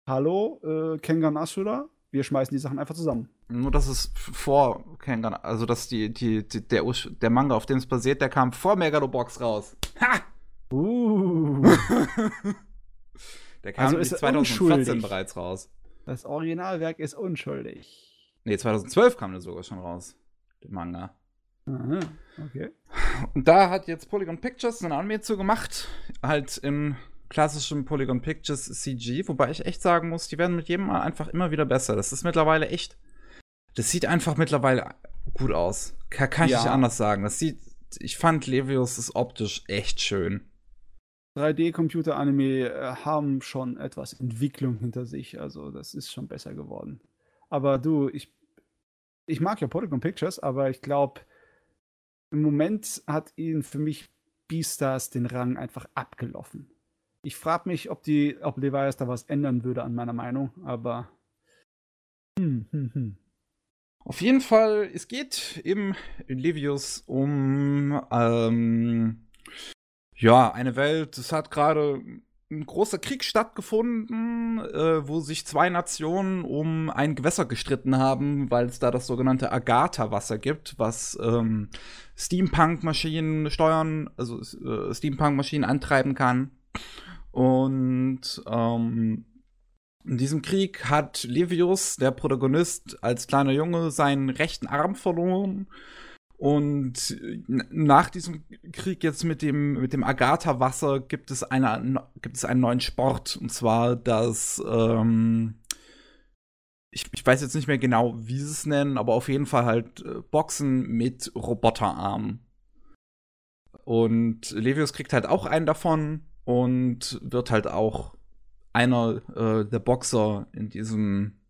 hallo äh, Kengan Asura, wir schmeißen die Sachen einfach zusammen. Nur, dass es vor Kengan, also dass die, die, die, der, der Manga, auf dem es basiert, der kam vor Megalobox raus. Ha! Uh. der kam also ist 2014 unschuldig. bereits raus. Das Originalwerk ist unschuldig. Nee, 2012 kam der sogar schon raus, der Manga. Aha, okay. Und da hat jetzt Polygon Pictures ein Anime zu gemacht, halt im klassischen Polygon Pictures CG, wobei ich echt sagen muss, die werden mit jedem Mal einfach immer wieder besser. Das ist mittlerweile echt. Das sieht einfach mittlerweile gut aus. Kann, kann ja. ich nicht anders sagen. Das sieht. Ich fand Levius ist optisch echt schön. 3D-Computer-Anime äh, haben schon etwas Entwicklung hinter sich. Also, das ist schon besser geworden. Aber du, ich, ich mag ja Polygon Pictures, aber ich glaube, im Moment hat ihn für mich Beastars den Rang einfach abgelaufen. Ich frage mich, ob die, ob Levias da was ändern würde an meiner Meinung, aber. Hm, hm, hm. Auf jeden Fall, es geht im Levius um ähm, Ja, eine Welt, es hat gerade ein großer Krieg stattgefunden, äh, wo sich zwei Nationen um ein Gewässer gestritten haben, weil es da das sogenannte Agatha-Wasser gibt, was ähm, Steampunk-Maschinen steuern, also äh, Steampunk-Maschinen antreiben kann. Und ähm, in diesem Krieg hat Levius, der Protagonist, als kleiner Junge seinen rechten Arm verloren und nach diesem Krieg jetzt mit dem, mit dem Agatha-Wasser gibt es gibt es einen neuen Sport. Und zwar das, ähm, ich, ich weiß jetzt nicht mehr genau, wie sie es nennen, aber auf jeden Fall halt äh, Boxen mit Roboterarmen. Und Levius kriegt halt auch einen davon und wird halt auch einer äh, der Boxer in diesem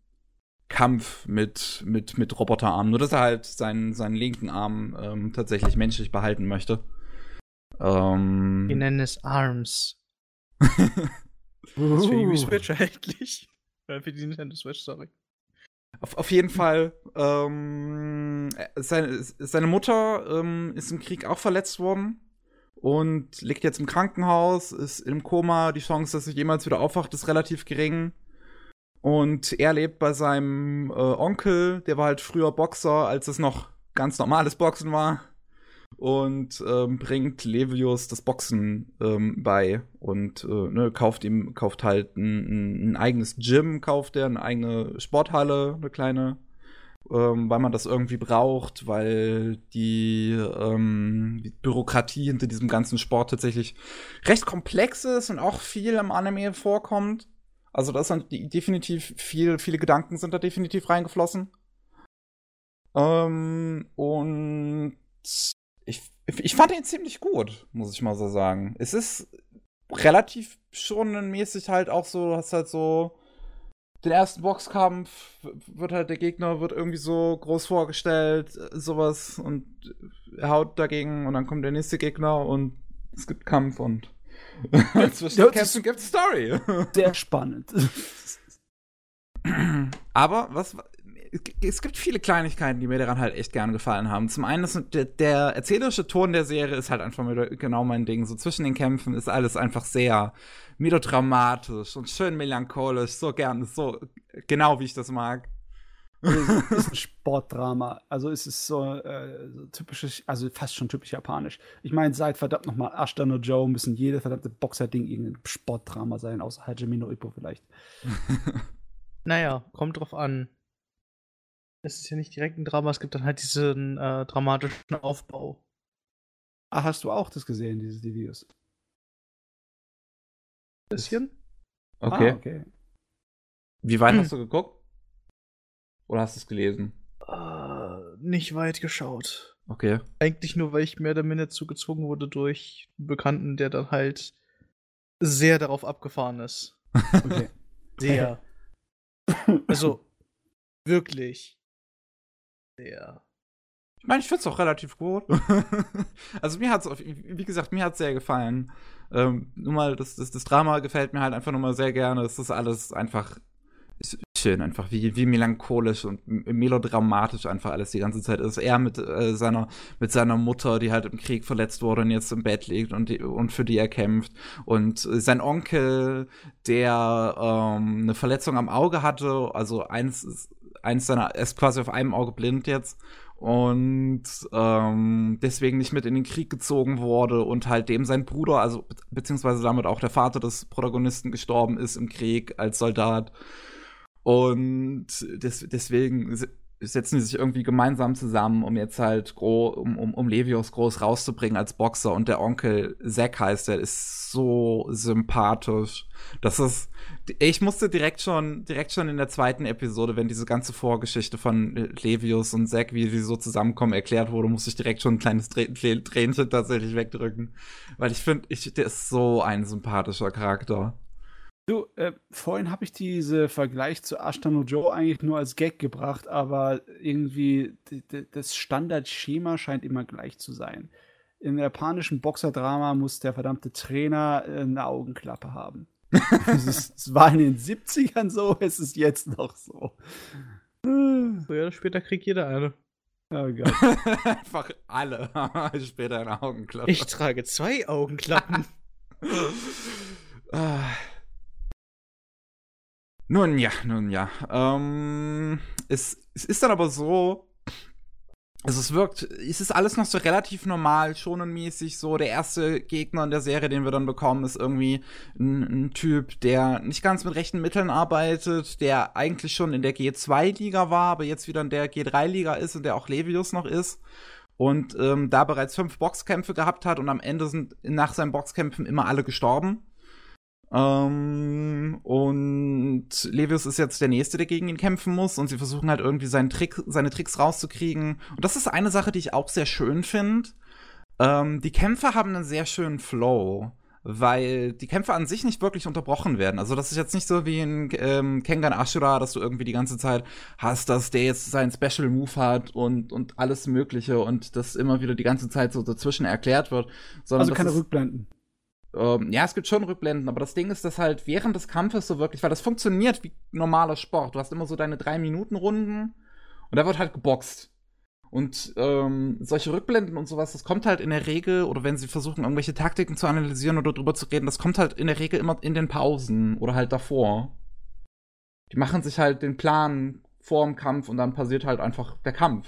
Kampf mit, mit, mit Roboterarmen. Nur, dass er halt seinen, seinen linken Arm ähm, tatsächlich menschlich behalten möchte. Ähm, Wir nennen es Arms. das für die Switch eigentlich. Äh, für die Nintendo Switch, sorry. Auf, auf jeden Fall, ähm, seine, seine Mutter ähm, ist im Krieg auch verletzt worden und liegt jetzt im Krankenhaus, ist im Koma. Die Chance, dass sie jemals wieder aufwacht, ist relativ gering. Und er lebt bei seinem äh, Onkel, der war halt früher Boxer, als es noch ganz normales Boxen war. Und ähm, bringt Levius das Boxen ähm, bei und äh, ne, kauft ihm, kauft halt ein, ein, eigenes Gym, kauft er, eine eigene Sporthalle, eine kleine, ähm, weil man das irgendwie braucht, weil die, ähm, die Bürokratie hinter diesem ganzen Sport tatsächlich recht komplex ist und auch viel im Anime vorkommt. Also da ist dann definitiv viel, viele Gedanken sind da definitiv reingeflossen. Ähm, und ich, ich fand ihn ziemlich gut, muss ich mal so sagen. Es ist relativ schon mäßig halt auch so, hast halt so den ersten Boxkampf, wird halt der Gegner wird irgendwie so groß vorgestellt, sowas und er haut dagegen und dann kommt der nächste Gegner und es gibt Kampf und Zwischen Kämpfen gibt Story. Sehr spannend. Aber was es gibt viele Kleinigkeiten, die mir daran halt echt gerne gefallen haben. Zum einen ist der, der erzählerische Ton der Serie ist halt einfach genau mein Ding. So zwischen den Kämpfen ist alles einfach sehr melodramatisch und schön melancholisch, so gern, so genau wie ich das mag ist, ist ein Sportdrama. Also es ist so, äh, so typisches, also fast schon typisch japanisch. Ich meine, seit verdammt nochmal Ashton und Joe müssen jede verdammte Boxer-Ding irgendein Sportdrama sein, außer Hajime no Ippo vielleicht. naja, kommt drauf an. Es ist ja nicht direkt ein Drama, es gibt dann halt diesen äh, dramatischen Aufbau. Ah, hast du auch das gesehen, diese die Videos? Bisschen? Okay. Ah, okay. Wie weit hast du geguckt? Oder hast du es gelesen? Uh, nicht weit geschaut. Okay. Eigentlich nur, weil ich mehr oder minder zugezwungen wurde durch einen Bekannten, der dann halt sehr darauf abgefahren ist. Okay. Sehr. also, wirklich. Sehr. Ich meine, ich finde es auch relativ gut. also mir hat es, wie gesagt, mir hat es sehr gefallen. Ähm, nur mal, das, das, das Drama gefällt mir halt einfach nur mal sehr gerne. Es ist alles einfach schön, einfach wie, wie melancholisch und melodramatisch einfach alles die ganze Zeit ist. Er mit äh, seiner mit seiner Mutter, die halt im Krieg verletzt wurde und jetzt im Bett liegt und die, und für die er kämpft und sein Onkel, der ähm, eine Verletzung am Auge hatte, also eins eins seiner er ist quasi auf einem Auge blind jetzt und ähm, deswegen nicht mit in den Krieg gezogen wurde und halt dem sein Bruder, also be beziehungsweise damit auch der Vater des Protagonisten gestorben ist im Krieg als Soldat und des, deswegen setzen die sich irgendwie gemeinsam zusammen, um jetzt halt groß, um, um, um Levios groß rauszubringen als Boxer. Und der Onkel Zack heißt, der ist so sympathisch. Das ist, ich musste direkt schon, direkt schon in der zweiten Episode, wenn diese ganze Vorgeschichte von Levius und Zack, wie sie so zusammenkommen, erklärt wurde, musste ich direkt schon ein kleines Tränchen tatsächlich wegdrücken. Weil ich finde, ich, der ist so ein sympathischer Charakter. Du, äh, vorhin habe ich diese Vergleich zu Ashtano Joe eigentlich nur als Gag gebracht, aber irgendwie das Standardschema scheint immer gleich zu sein. Im japanischen Boxerdrama muss der verdammte Trainer äh, eine Augenklappe haben. Es war in den 70ern so, es ist jetzt noch so. Früher oder später kriegt jeder eine. Oh Gott. Einfach alle später in Augenklappen. Ich trage zwei Augenklappen. Ah. nun ja, nun ja. Ähm, es, es ist dann aber so, also es wirkt, es ist alles noch so relativ normal, schonenmäßig so. Der erste Gegner in der Serie, den wir dann bekommen, ist irgendwie ein, ein, Typ, der nicht ganz mit rechten Mitteln arbeitet, der eigentlich schon in der G2-Liga war, aber jetzt wieder in der G3-Liga ist und der auch Levius noch ist. Und ähm, da bereits fünf Boxkämpfe gehabt hat und am Ende sind nach seinen Boxkämpfen immer alle gestorben. Ähm, und Levius ist jetzt der Nächste, der gegen ihn kämpfen muss. Und sie versuchen halt irgendwie seinen Trick, seine Tricks rauszukriegen. Und das ist eine Sache, die ich auch sehr schön finde. Ähm, die Kämpfe haben einen sehr schönen Flow weil die Kämpfe an sich nicht wirklich unterbrochen werden. Also das ist jetzt nicht so wie in ähm, Kengan Ashura, dass du irgendwie die ganze Zeit hast, dass der jetzt seinen Special Move hat und, und alles Mögliche und das immer wieder die ganze Zeit so dazwischen erklärt wird. also keine Rückblenden. Ähm, ja, es gibt schon Rückblenden, aber das Ding ist, dass halt während des Kampfes so wirklich, weil das funktioniert wie normaler Sport. Du hast immer so deine drei Minuten Runden und da wird halt geboxt. Und ähm, solche Rückblenden und sowas, das kommt halt in der Regel, oder wenn sie versuchen, irgendwelche Taktiken zu analysieren oder drüber zu reden, das kommt halt in der Regel immer in den Pausen oder halt davor. Die machen sich halt den Plan vor dem Kampf und dann passiert halt einfach der Kampf.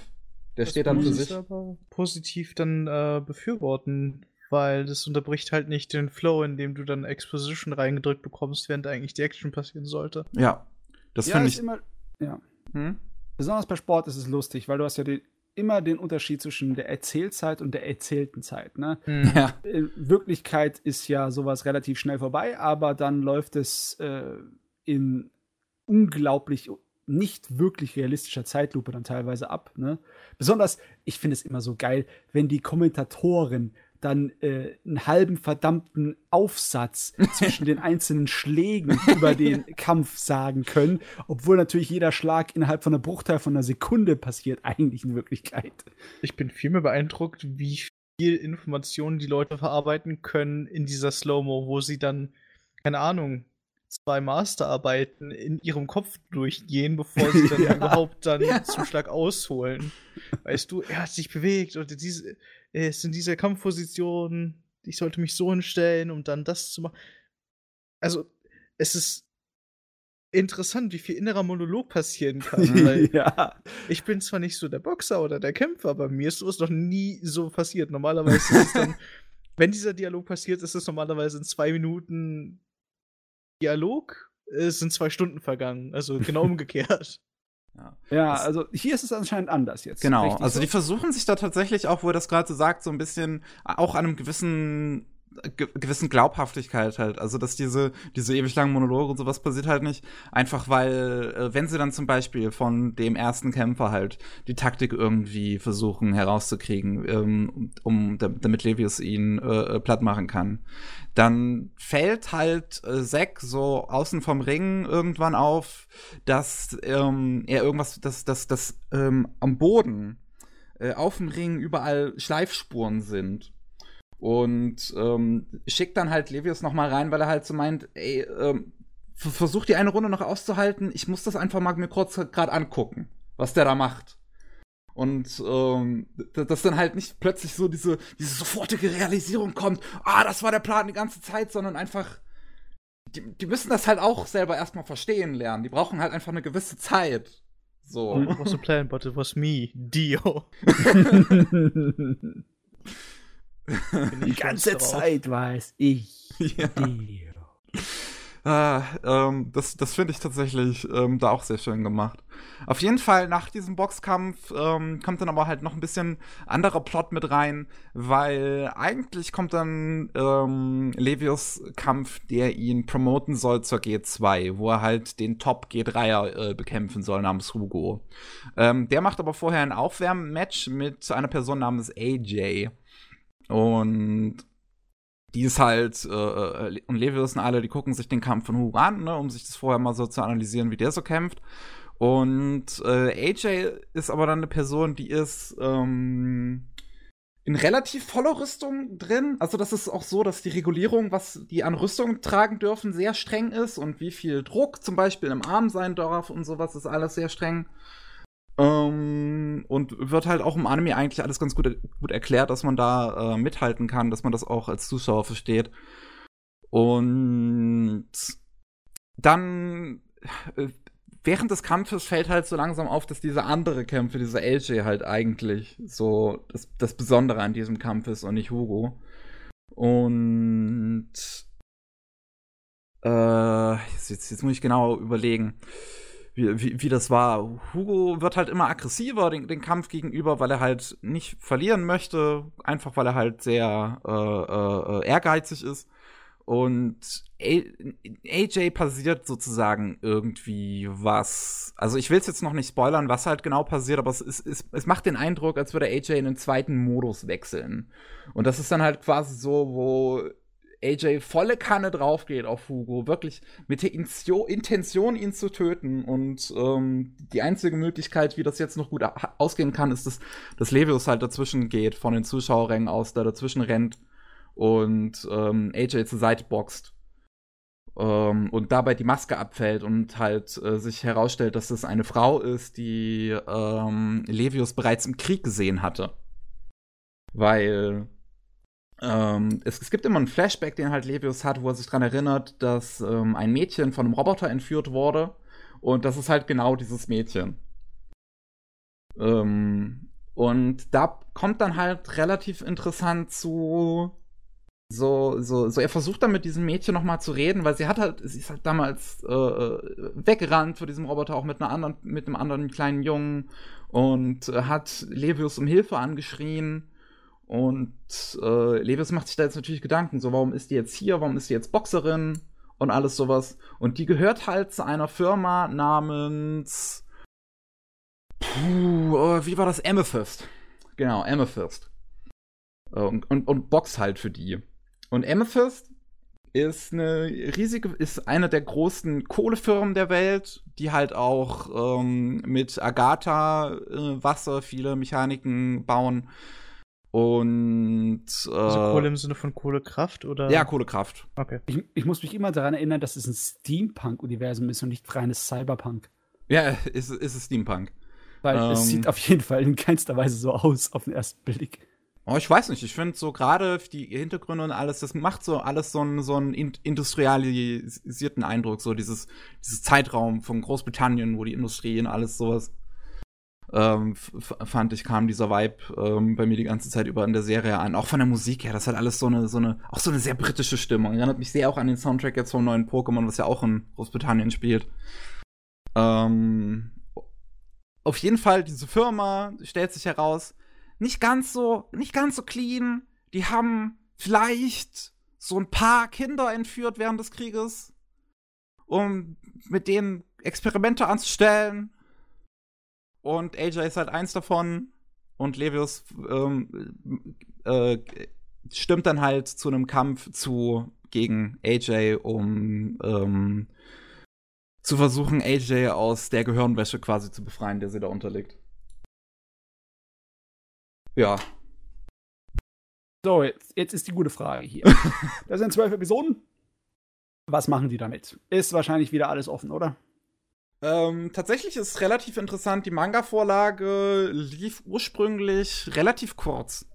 Der das steht dann für sich. aber positiv dann äh, befürworten, weil das unterbricht halt nicht den Flow, in dem du dann Exposition reingedrückt bekommst, während eigentlich die Action passieren sollte. Ja, das ja, finde ich. Immer, ja. Hm? Besonders bei Sport ist es lustig, weil du hast ja die, immer den Unterschied zwischen der Erzählzeit und der erzählten Zeit. Ne? Hm. Ja. In Wirklichkeit ist ja sowas relativ schnell vorbei, aber dann läuft es äh, in unglaublich nicht wirklich realistischer Zeitlupe dann teilweise ab. Ne? Besonders, ich finde es immer so geil, wenn die Kommentatoren dann äh, einen halben verdammten Aufsatz zwischen den einzelnen Schlägen über den Kampf sagen können, obwohl natürlich jeder Schlag innerhalb von einer Bruchteil von einer Sekunde passiert, eigentlich in Wirklichkeit. Ich bin vielmehr beeindruckt, wie viel Informationen die Leute verarbeiten können in dieser Slow-Mo, wo sie dann, keine Ahnung, zwei Masterarbeiten in ihrem Kopf durchgehen, bevor sie dann ja. überhaupt dann ja. zum Schlag ausholen. Weißt du, er hat sich bewegt oder diese, er ist in dieser Kampfposition, ich sollte mich so hinstellen, um dann das zu machen. Also, es ist interessant, wie viel innerer Monolog passieren kann. ja. Ich bin zwar nicht so der Boxer oder der Kämpfer, aber mir ist sowas noch nie so passiert. Normalerweise ist es dann, wenn dieser Dialog passiert, ist es normalerweise in zwei Minuten Dialog. Es sind zwei Stunden vergangen. Also genau umgekehrt. Ja, ja also hier ist es anscheinend anders jetzt. Genau, also so? die versuchen sich da tatsächlich auch, wo er das gerade so sagt, so ein bisschen auch an einem gewissen gewissen Glaubhaftigkeit halt. Also, dass diese, diese ewig langen Monologe und sowas passiert halt nicht. Einfach weil, äh, wenn sie dann zum Beispiel von dem ersten Kämpfer halt die Taktik irgendwie versuchen herauszukriegen, ähm, um, damit Levius ihn äh, äh, platt machen kann, dann fällt halt äh, Zack so außen vom Ring irgendwann auf, dass ähm, er irgendwas, dass, dass, dass ähm, am Boden äh, auf dem Ring überall Schleifspuren sind und ähm, schickt dann halt Levius noch mal rein, weil er halt so meint, ey, ähm, versucht die eine Runde noch auszuhalten. Ich muss das einfach mal mir kurz gerade angucken, was der da macht. Und ähm, dass dann halt nicht plötzlich so diese, diese sofortige Realisierung kommt, ah, das war der Plan die ganze Zeit, sondern einfach, die, die müssen das halt auch selber erstmal verstehen lernen. Die brauchen halt einfach eine gewisse Zeit. So. It was a plan, but it was me, Dio. Die ganze Zeit war es ich. Ja. Ah, ähm, das das finde ich tatsächlich ähm, da auch sehr schön gemacht. Auf jeden Fall nach diesem Boxkampf ähm, kommt dann aber halt noch ein bisschen anderer Plot mit rein, weil eigentlich kommt dann ähm, Levius Kampf, der ihn promoten soll zur G2, wo er halt den Top G3er äh, bekämpfen soll namens Hugo. Ähm, der macht aber vorher ein Aufwärmmatch mit einer Person namens AJ. Und die ist halt, äh, äh, und Levius und alle, die gucken sich den Kampf von Hugo an, ne, um sich das vorher mal so zu analysieren, wie der so kämpft. Und äh, AJ ist aber dann eine Person, die ist ähm, in relativ voller Rüstung drin. Also das ist auch so, dass die Regulierung, was die an Rüstung tragen dürfen, sehr streng ist und wie viel Druck zum Beispiel im Arm sein darf und sowas ist alles sehr streng. Ähm, und wird halt auch im Anime eigentlich alles ganz gut, gut erklärt, dass man da äh, mithalten kann, dass man das auch als Zuschauer versteht. Und dann äh, während des Kampfes fällt halt so langsam auf, dass diese andere Kämpfe, dieser LJ halt eigentlich so das, das Besondere an diesem Kampf ist und nicht Hugo. Und äh, jetzt, jetzt muss ich genau überlegen wie, wie, wie das war. Hugo wird halt immer aggressiver den, den Kampf gegenüber, weil er halt nicht verlieren möchte, einfach weil er halt sehr äh, äh, ehrgeizig ist. Und AJ passiert sozusagen irgendwie was. Also ich will es jetzt noch nicht spoilern, was halt genau passiert, aber es, ist, es, es macht den Eindruck, als würde AJ in einen zweiten Modus wechseln. Und das ist dann halt quasi so, wo AJ volle Kanne drauf geht auf Hugo, wirklich mit der Intention, ihn zu töten. Und ähm, die einzige Möglichkeit, wie das jetzt noch gut ausgehen kann, ist, dass, dass Levius halt dazwischen geht, von den Zuschauerrängen aus, da dazwischen rennt und ähm, AJ zur Seite boxt. Ähm, und dabei die Maske abfällt und halt äh, sich herausstellt, dass das eine Frau ist, die ähm, Levius bereits im Krieg gesehen hatte. Weil ähm, es, es, gibt immer einen Flashback, den halt Levius hat, wo er sich daran erinnert, dass ähm, ein Mädchen von einem Roboter entführt wurde. Und das ist halt genau dieses Mädchen. Ähm, und da kommt dann halt relativ interessant zu. So, so, so, er versucht dann mit diesem Mädchen nochmal zu reden, weil sie hat halt, sie ist halt damals äh, äh, weggerannt vor diesem Roboter, auch mit einer anderen, mit einem anderen kleinen Jungen und äh, hat Levius um Hilfe angeschrien und äh, Levis macht sich da jetzt natürlich Gedanken, so warum ist die jetzt hier, warum ist die jetzt Boxerin und alles sowas. Und die gehört halt zu einer Firma namens Puh, oh, wie war das? Amethyst. Genau, Amethyst. Und, und, und boxt halt für die. Und Amethyst ist eine riesige, ist eine der großen Kohlefirmen der Welt, die halt auch ähm, mit Agatha äh, Wasser viele Mechaniken bauen. Und. Äh, also Kohle im Sinne von Kohlekraft oder? Ja, Kohlekraft. Okay. Ich, ich muss mich immer daran erinnern, dass es ein Steampunk-Universum ist und nicht reines Cyberpunk. Ja, ist, ist es Steampunk. Weil ähm, es sieht auf jeden Fall in keinster Weise so aus auf den ersten Blick. Oh, ich weiß nicht. Ich finde so gerade die Hintergründe und alles, das macht so alles so einen, so einen industrialisierten Eindruck. So dieses, dieses Zeitraum von Großbritannien, wo die Industrie und alles sowas ähm, fand ich, kam dieser Vibe ähm, bei mir die ganze Zeit über in der Serie an. Auch von der Musik her, das hat alles so eine, so eine, auch so eine sehr britische Stimmung. Erinnert mich sehr auch an den Soundtrack jetzt vom neuen Pokémon, was ja auch in Großbritannien spielt. Ähm, auf jeden Fall, diese Firma stellt sich heraus, nicht ganz so, nicht ganz so clean. Die haben vielleicht so ein paar Kinder entführt während des Krieges, um mit denen Experimente anzustellen und AJ ist halt eins davon. Und Levius ähm, äh, stimmt dann halt zu einem Kampf zu gegen AJ, um ähm, zu versuchen, AJ aus der Gehirnwäsche quasi zu befreien, der sie da unterliegt. Ja. So, jetzt, jetzt ist die gute Frage hier. das sind zwölf Episoden. Was machen die damit? Ist wahrscheinlich wieder alles offen, oder? Ähm, tatsächlich ist es relativ interessant. Die Manga-Vorlage lief ursprünglich relativ kurz.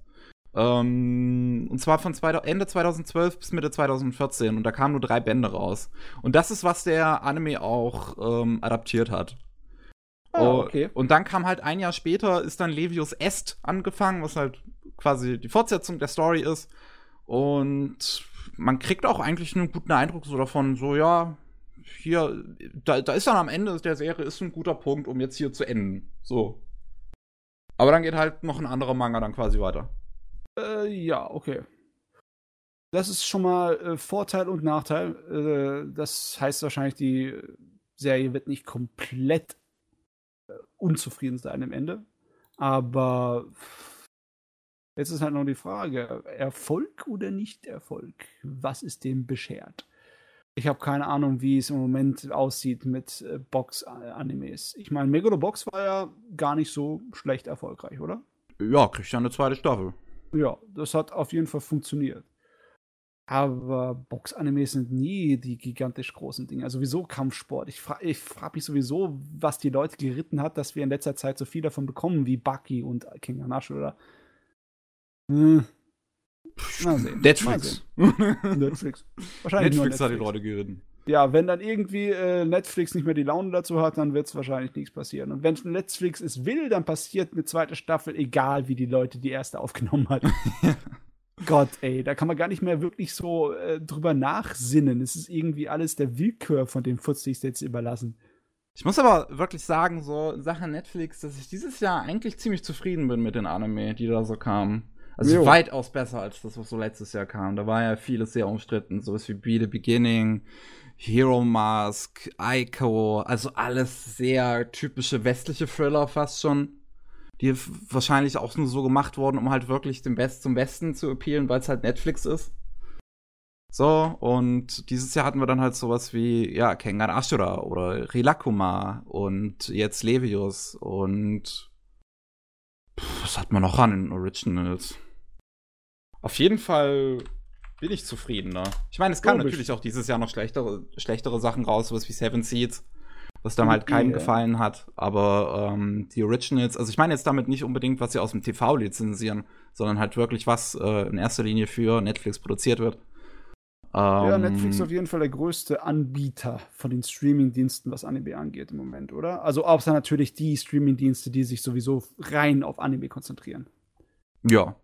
Ähm, und zwar von zwei, Ende 2012 bis Mitte 2014. Und da kamen nur drei Bände raus. Und das ist, was der Anime auch ähm, adaptiert hat. Oh, okay. Und dann kam halt ein Jahr später, ist dann Levius Est angefangen, was halt quasi die Fortsetzung der Story ist. Und man kriegt auch eigentlich einen guten Eindruck so davon, so ja, hier, da, da ist dann am Ende der Serie ist ein guter Punkt, um jetzt hier zu enden. So. Aber dann geht halt noch ein anderer Manga dann quasi weiter. Äh, ja, okay. Das ist schon mal äh, Vorteil und Nachteil. Äh, das heißt wahrscheinlich, die Serie wird nicht komplett äh, unzufrieden sein am Ende. Aber jetzt ist halt noch die Frage: Erfolg oder nicht Erfolg? Was ist dem beschert? Ich habe keine Ahnung, wie es im Moment aussieht mit äh, Box-Animes. Ich meine, Megalobox war ja gar nicht so schlecht erfolgreich, oder? Ja, kriegt ja eine zweite Staffel. Ja, das hat auf jeden Fall funktioniert. Aber Box-Animes sind nie die gigantisch großen Dinge. Also sowieso Kampfsport. Ich, fra ich frage mich sowieso, was die Leute geritten hat, dass wir in letzter Zeit so viel davon bekommen wie Bucky und King Hanash oder. Hm. Mal sehen. Netflix. Mal sehen. Netflix. Wahrscheinlich Netflix, Netflix hat die Leute geritten. Ja, wenn dann irgendwie äh, Netflix nicht mehr die Laune dazu hat, dann wird es wahrscheinlich nichts passieren. Und wenn Netflix es will, dann passiert eine zweite Staffel, egal wie die Leute die erste aufgenommen hatten. Gott, ey, da kann man gar nicht mehr wirklich so äh, drüber nachsinnen. Es ist irgendwie alles der Willkür von dem Footsies jetzt überlassen. Ich muss aber wirklich sagen, so in Sachen Netflix, dass ich dieses Jahr eigentlich ziemlich zufrieden bin mit den Anime, die da so kamen. Also jo. weitaus besser als das, was so letztes Jahr kam. Da war ja vieles sehr umstritten, sowas wie Be the Beginning, Hero Mask, Ico, also alles sehr typische westliche Thriller fast schon die wahrscheinlich auch nur so gemacht wurden, um halt wirklich den Best zum Besten zu appealen, weil es halt Netflix ist. So, und dieses Jahr hatten wir dann halt sowas wie, ja, Kengan Ashura oder Rilakuma und jetzt Levius und pff, was hat man noch an den Originals? Auf jeden Fall bin ich zufriedener. Ich meine, es kamen natürlich auch dieses Jahr noch schlechtere, schlechtere Sachen raus, sowas wie Seven Seeds was dann halt keinem gefallen hat. Aber ähm, die Originals, also ich meine jetzt damit nicht unbedingt, was sie aus dem TV lizenzieren, sondern halt wirklich, was äh, in erster Linie für Netflix produziert wird. Ähm, ja, Netflix ist auf jeden Fall der größte Anbieter von den Streaming-Diensten, was Anime angeht im Moment, oder? Also außer natürlich die Streaming-Dienste, die sich sowieso rein auf Anime konzentrieren. Ja.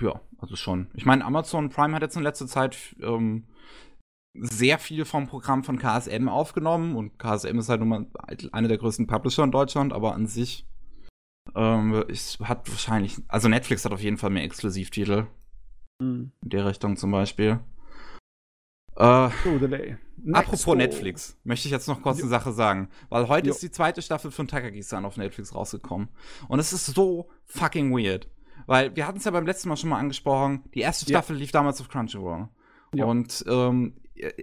Ja, also schon. Ich meine, Amazon Prime hat jetzt in letzter Zeit ähm, sehr viel vom Programm von KSM aufgenommen und KSM ist halt nun mal einer der größten Publisher in Deutschland, aber an sich ähm, ist, hat wahrscheinlich, also Netflix hat auf jeden Fall mehr Exklusivtitel. Mhm. In der Richtung zum Beispiel. Äh, delay. apropos Netflix, möchte ich jetzt noch kurz eine Sache sagen. Weil heute jo. ist die zweite Staffel von Takagi-san auf Netflix rausgekommen. Und es ist so fucking weird. Weil wir hatten es ja beim letzten Mal schon mal angesprochen, die erste Staffel ja. lief damals auf Crunchyroll. Ja. Und ähm,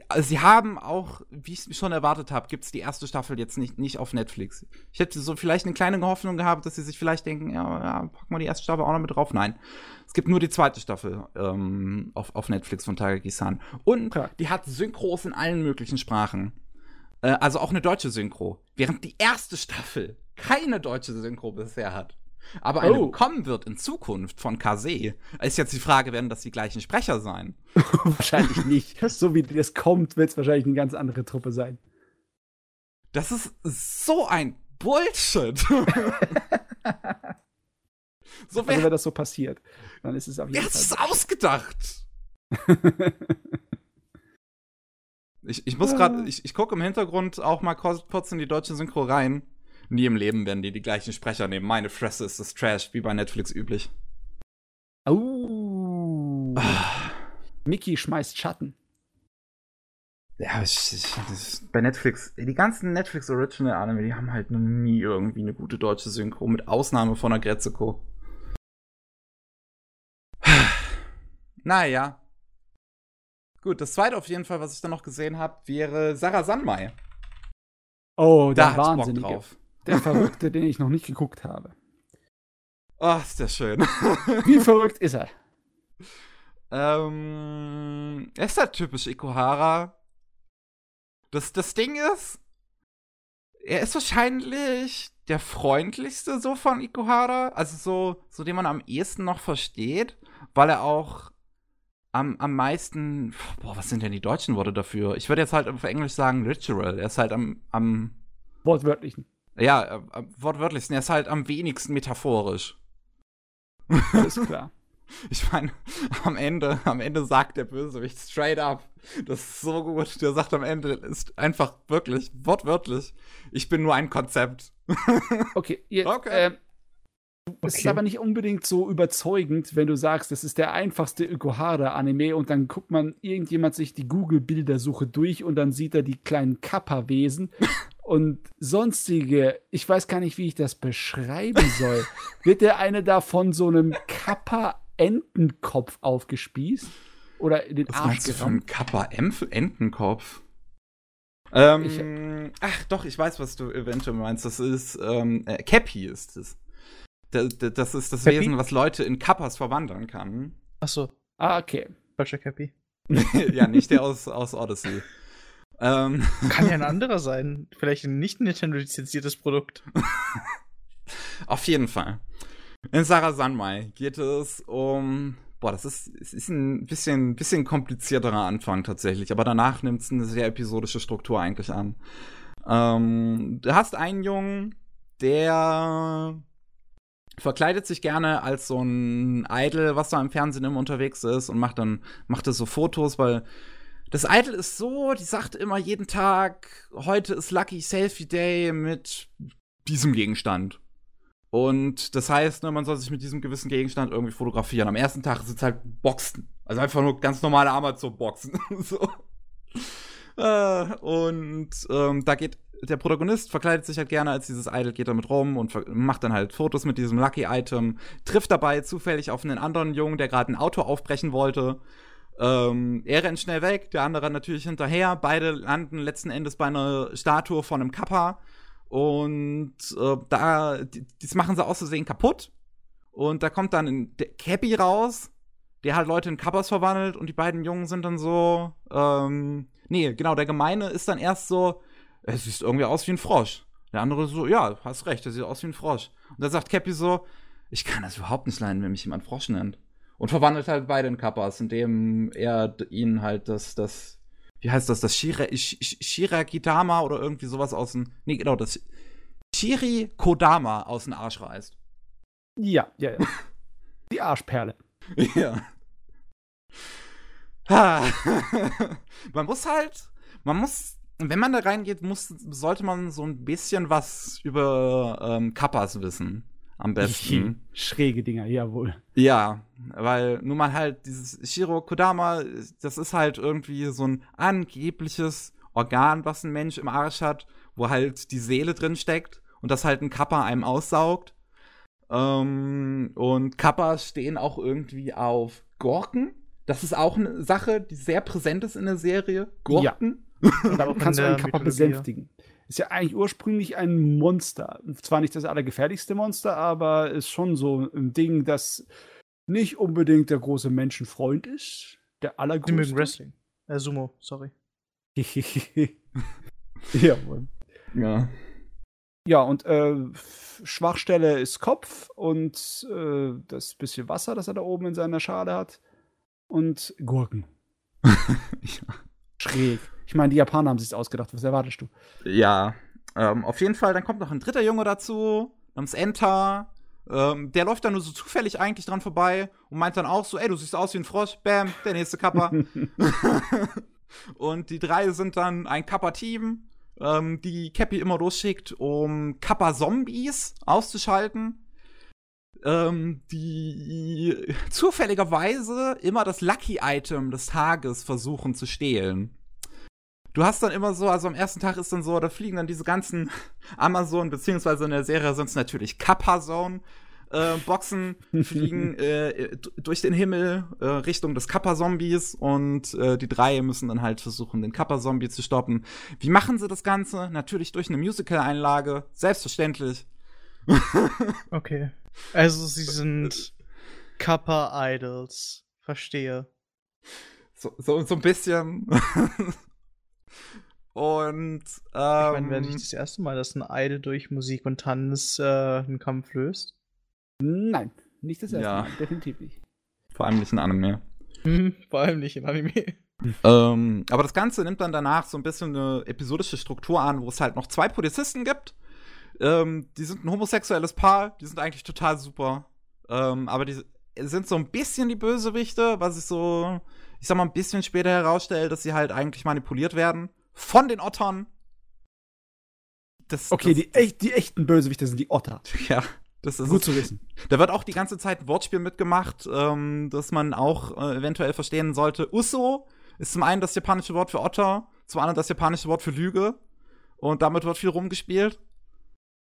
also sie haben auch, wie ich es schon erwartet habe, gibt es die erste Staffel jetzt nicht, nicht auf Netflix. Ich hätte so vielleicht eine kleine Hoffnung gehabt, dass sie sich vielleicht denken, ja, ja packen wir die erste Staffel auch noch mit drauf. Nein, es gibt nur die zweite Staffel ähm, auf, auf Netflix von Takagi-san. Und okay. die hat Synchros in allen möglichen Sprachen. Äh, also auch eine deutsche Synchro. Während die erste Staffel keine deutsche Synchro bisher hat. Aber eine oh. kommen wird in Zukunft von Kase. Ist jetzt die Frage, werden das die gleichen Sprecher sein? wahrscheinlich nicht. So wie das kommt, wird es wahrscheinlich eine ganz andere Truppe sein. Das ist so ein Bullshit. so also, wenn das so passiert, dann ist es auf jeden Fall. ist ausgedacht. ich, ich muss gerade, ich, ich gucke im Hintergrund auch mal kurz in die deutsche Synchro rein. Nie im Leben werden die die gleichen Sprecher nehmen. Meine Fresse ist das Trash, wie bei Netflix üblich. Oh. Ah. Mickey schmeißt Schatten. Ja, ich, ich, bei Netflix, die ganzen Netflix Original Anime, die haben halt noch nie irgendwie eine gute deutsche Synchro, mit Ausnahme von Agretzeko. naja. Gut, das zweite auf jeden Fall, was ich dann noch gesehen habe, wäre Sarah Sanmai. Oh, da Wahnsinn drauf. Der Verrückte, den ich noch nicht geguckt habe. Oh, ist der schön. Wie verrückt ist er? Ähm, er ist halt typisch Ikuhara. Das, das Ding ist, er ist wahrscheinlich der freundlichste so von Ikuhara. Also so, so den man am ehesten noch versteht, weil er auch am, am meisten. Boah, was sind denn die deutschen Worte dafür? Ich würde jetzt halt auf Englisch sagen literal. Er ist halt am, am wortwörtlichen. Ja, äh, äh wortwörtlich, er ist halt am wenigsten metaphorisch. Alles klar. Ich meine, am Ende, am Ende sagt der Bösewicht straight up. Das ist so gut. Der sagt am Ende, ist einfach wirklich, wortwörtlich, ich bin nur ein Konzept. Okay, ihr, okay. Äh, es okay. ist aber nicht unbedingt so überzeugend, wenn du sagst, das ist der einfachste Ökohara-Anime und dann guckt man irgendjemand sich die Google-Bildersuche durch und dann sieht er die kleinen Kappa-Wesen und sonstige, ich weiß gar nicht, wie ich das beschreiben soll. Wird der eine da von so einem Kappa-Entenkopf aufgespießt? Oder in den Was Arsch du von Kappa-Entenkopf? Ähm, ach doch, ich weiß, was du eventuell meinst. Das ist, ähm, äh, Cappy ist es. Das, das ist das Cappy? Wesen, was Leute in Kappas verwandeln kann. Ach so. Ah, okay. Falscher Cappy. ja, nicht der aus, aus Odyssey. Ähm. Kann ja ein anderer sein. Vielleicht ein nicht Nintendo-lizenziertes Produkt. Auf jeden Fall. In Sarah Sanmai geht es um. Boah, das ist, es ist ein bisschen, bisschen komplizierterer Anfang tatsächlich, aber danach nimmt es eine sehr episodische Struktur eigentlich an. Ähm, du hast einen Jungen, der verkleidet sich gerne als so ein Idol, was da im Fernsehen immer unterwegs ist und macht dann macht so Fotos, weil das Idol ist so, die sagt immer jeden Tag, heute ist Lucky Selfie Day mit diesem Gegenstand. Und das heißt, ne, man soll sich mit diesem gewissen Gegenstand irgendwie fotografieren. Am ersten Tag sind es halt Boxen. Also einfach nur ganz normale Amazon-Boxen. so. Äh, und ähm, da geht der Protagonist verkleidet sich halt gerne als dieses Idol, geht damit rum und macht dann halt Fotos mit diesem Lucky-Item, trifft dabei zufällig auf einen anderen Jungen, der gerade ein Auto aufbrechen wollte. Ähm, er rennt schnell weg, der andere natürlich hinterher. Beide landen letzten Endes bei einer Statue von einem Kappa. Und äh, da, das machen sie aus Versehen kaputt. Und da kommt dann ein Cappy raus, der halt Leute in Kappas verwandelt. Und die beiden Jungen sind dann so, ähm, nee, genau, der Gemeine ist dann erst so, er sieht irgendwie aus wie ein Frosch. Der andere so, ja, hast recht, er sieht aus wie ein Frosch. Und dann sagt Cappy so, ich kann das überhaupt nicht leiden, wenn mich jemand Frosch nennt. Und verwandelt halt beide in Kappas, indem er ihnen halt das, das, wie heißt das, das Shira, Shirakitama oder irgendwie sowas aus dem, nee, genau, das Shiri Kodama aus dem Arsch reißt. Ja, ja, ja. Die Arschperle. ja. man muss halt, man muss wenn man da reingeht, muss, sollte man so ein bisschen was über ähm, Kappas wissen. Am besten. Schräge Dinger, jawohl. Ja, weil nun mal halt dieses Shiro Kodama, das ist halt irgendwie so ein angebliches Organ, was ein Mensch im Arsch hat, wo halt die Seele drin steckt und das halt ein Kappa einem aussaugt. Ähm, und Kappas stehen auch irgendwie auf Gurken. Das ist auch eine Sache, die sehr präsent ist in der Serie. Gurken. Ja. Und damit kannst du einen Kappa besänftigen. Ist ja eigentlich ursprünglich ein Monster. Zwar nicht das allergefährlichste Monster, aber ist schon so ein Ding, das nicht unbedingt der große Menschenfreund ist. Der allergrößte. Die mögen Wrestling. Äh, Sumo, sorry. Jawohl. Ja. Ja, und äh, Schwachstelle ist Kopf und äh, das bisschen Wasser, das er da oben in seiner Schale hat. Und Gurken. ja. Schräg. Ich meine, die Japaner haben sich ausgedacht. Was erwartest du? Ja, ähm, auf jeden Fall. Dann kommt noch ein dritter Junge dazu, namens Enter. Ähm, der läuft dann nur so zufällig eigentlich dran vorbei und meint dann auch so, ey, du siehst aus wie ein Frosch. Bam, der nächste Kappa. und die drei sind dann ein Kappa-Team, ähm, die Cappy immer losschickt, um Kappa-Zombies auszuschalten. Ähm, die zufälligerweise immer das Lucky-Item des Tages versuchen zu stehlen du hast dann immer so, also am ersten Tag ist dann so, da fliegen dann diese ganzen Amazon, beziehungsweise in der Serie sind es natürlich Kappa-Zone. Äh, Boxen fliegen äh, durch den Himmel äh, Richtung des Kappa-Zombies und äh, die drei müssen dann halt versuchen, den Kappa-Zombie zu stoppen. Wie machen sie das Ganze? Natürlich durch eine Musical-Einlage, selbstverständlich. Okay. Also sie sind Kappa-Idols. Verstehe. So, so, so ein bisschen. Und ähm, ich meine, wäre nicht das erste Mal, dass ein Idol durch Musik und Tanz äh, einen Kampf löst? Nein, nicht das erste ja. Mal, definitiv nicht. Vor allem nicht in Anime. Hm, vor allem nicht in Anime. ähm, aber das Ganze nimmt dann danach so ein bisschen eine episodische Struktur an, wo es halt noch zwei Polizisten gibt. Ähm, die sind ein homosexuelles Paar, die sind eigentlich total super. Ähm, aber die sind so ein bisschen die Bösewichte, was ich so ich sag mal, ein bisschen später herausstellt, dass sie halt eigentlich manipuliert werden von den Ottern. Das, okay, das, die, echt, die echten Bösewichte sind die Otter. Ja. Das ist Gut zu wissen. Da wird auch die ganze Zeit ein Wortspiel mitgemacht, ähm, das man auch äh, eventuell verstehen sollte. Uso ist zum einen das japanische Wort für Otter, zum anderen das japanische Wort für Lüge. Und damit wird viel rumgespielt.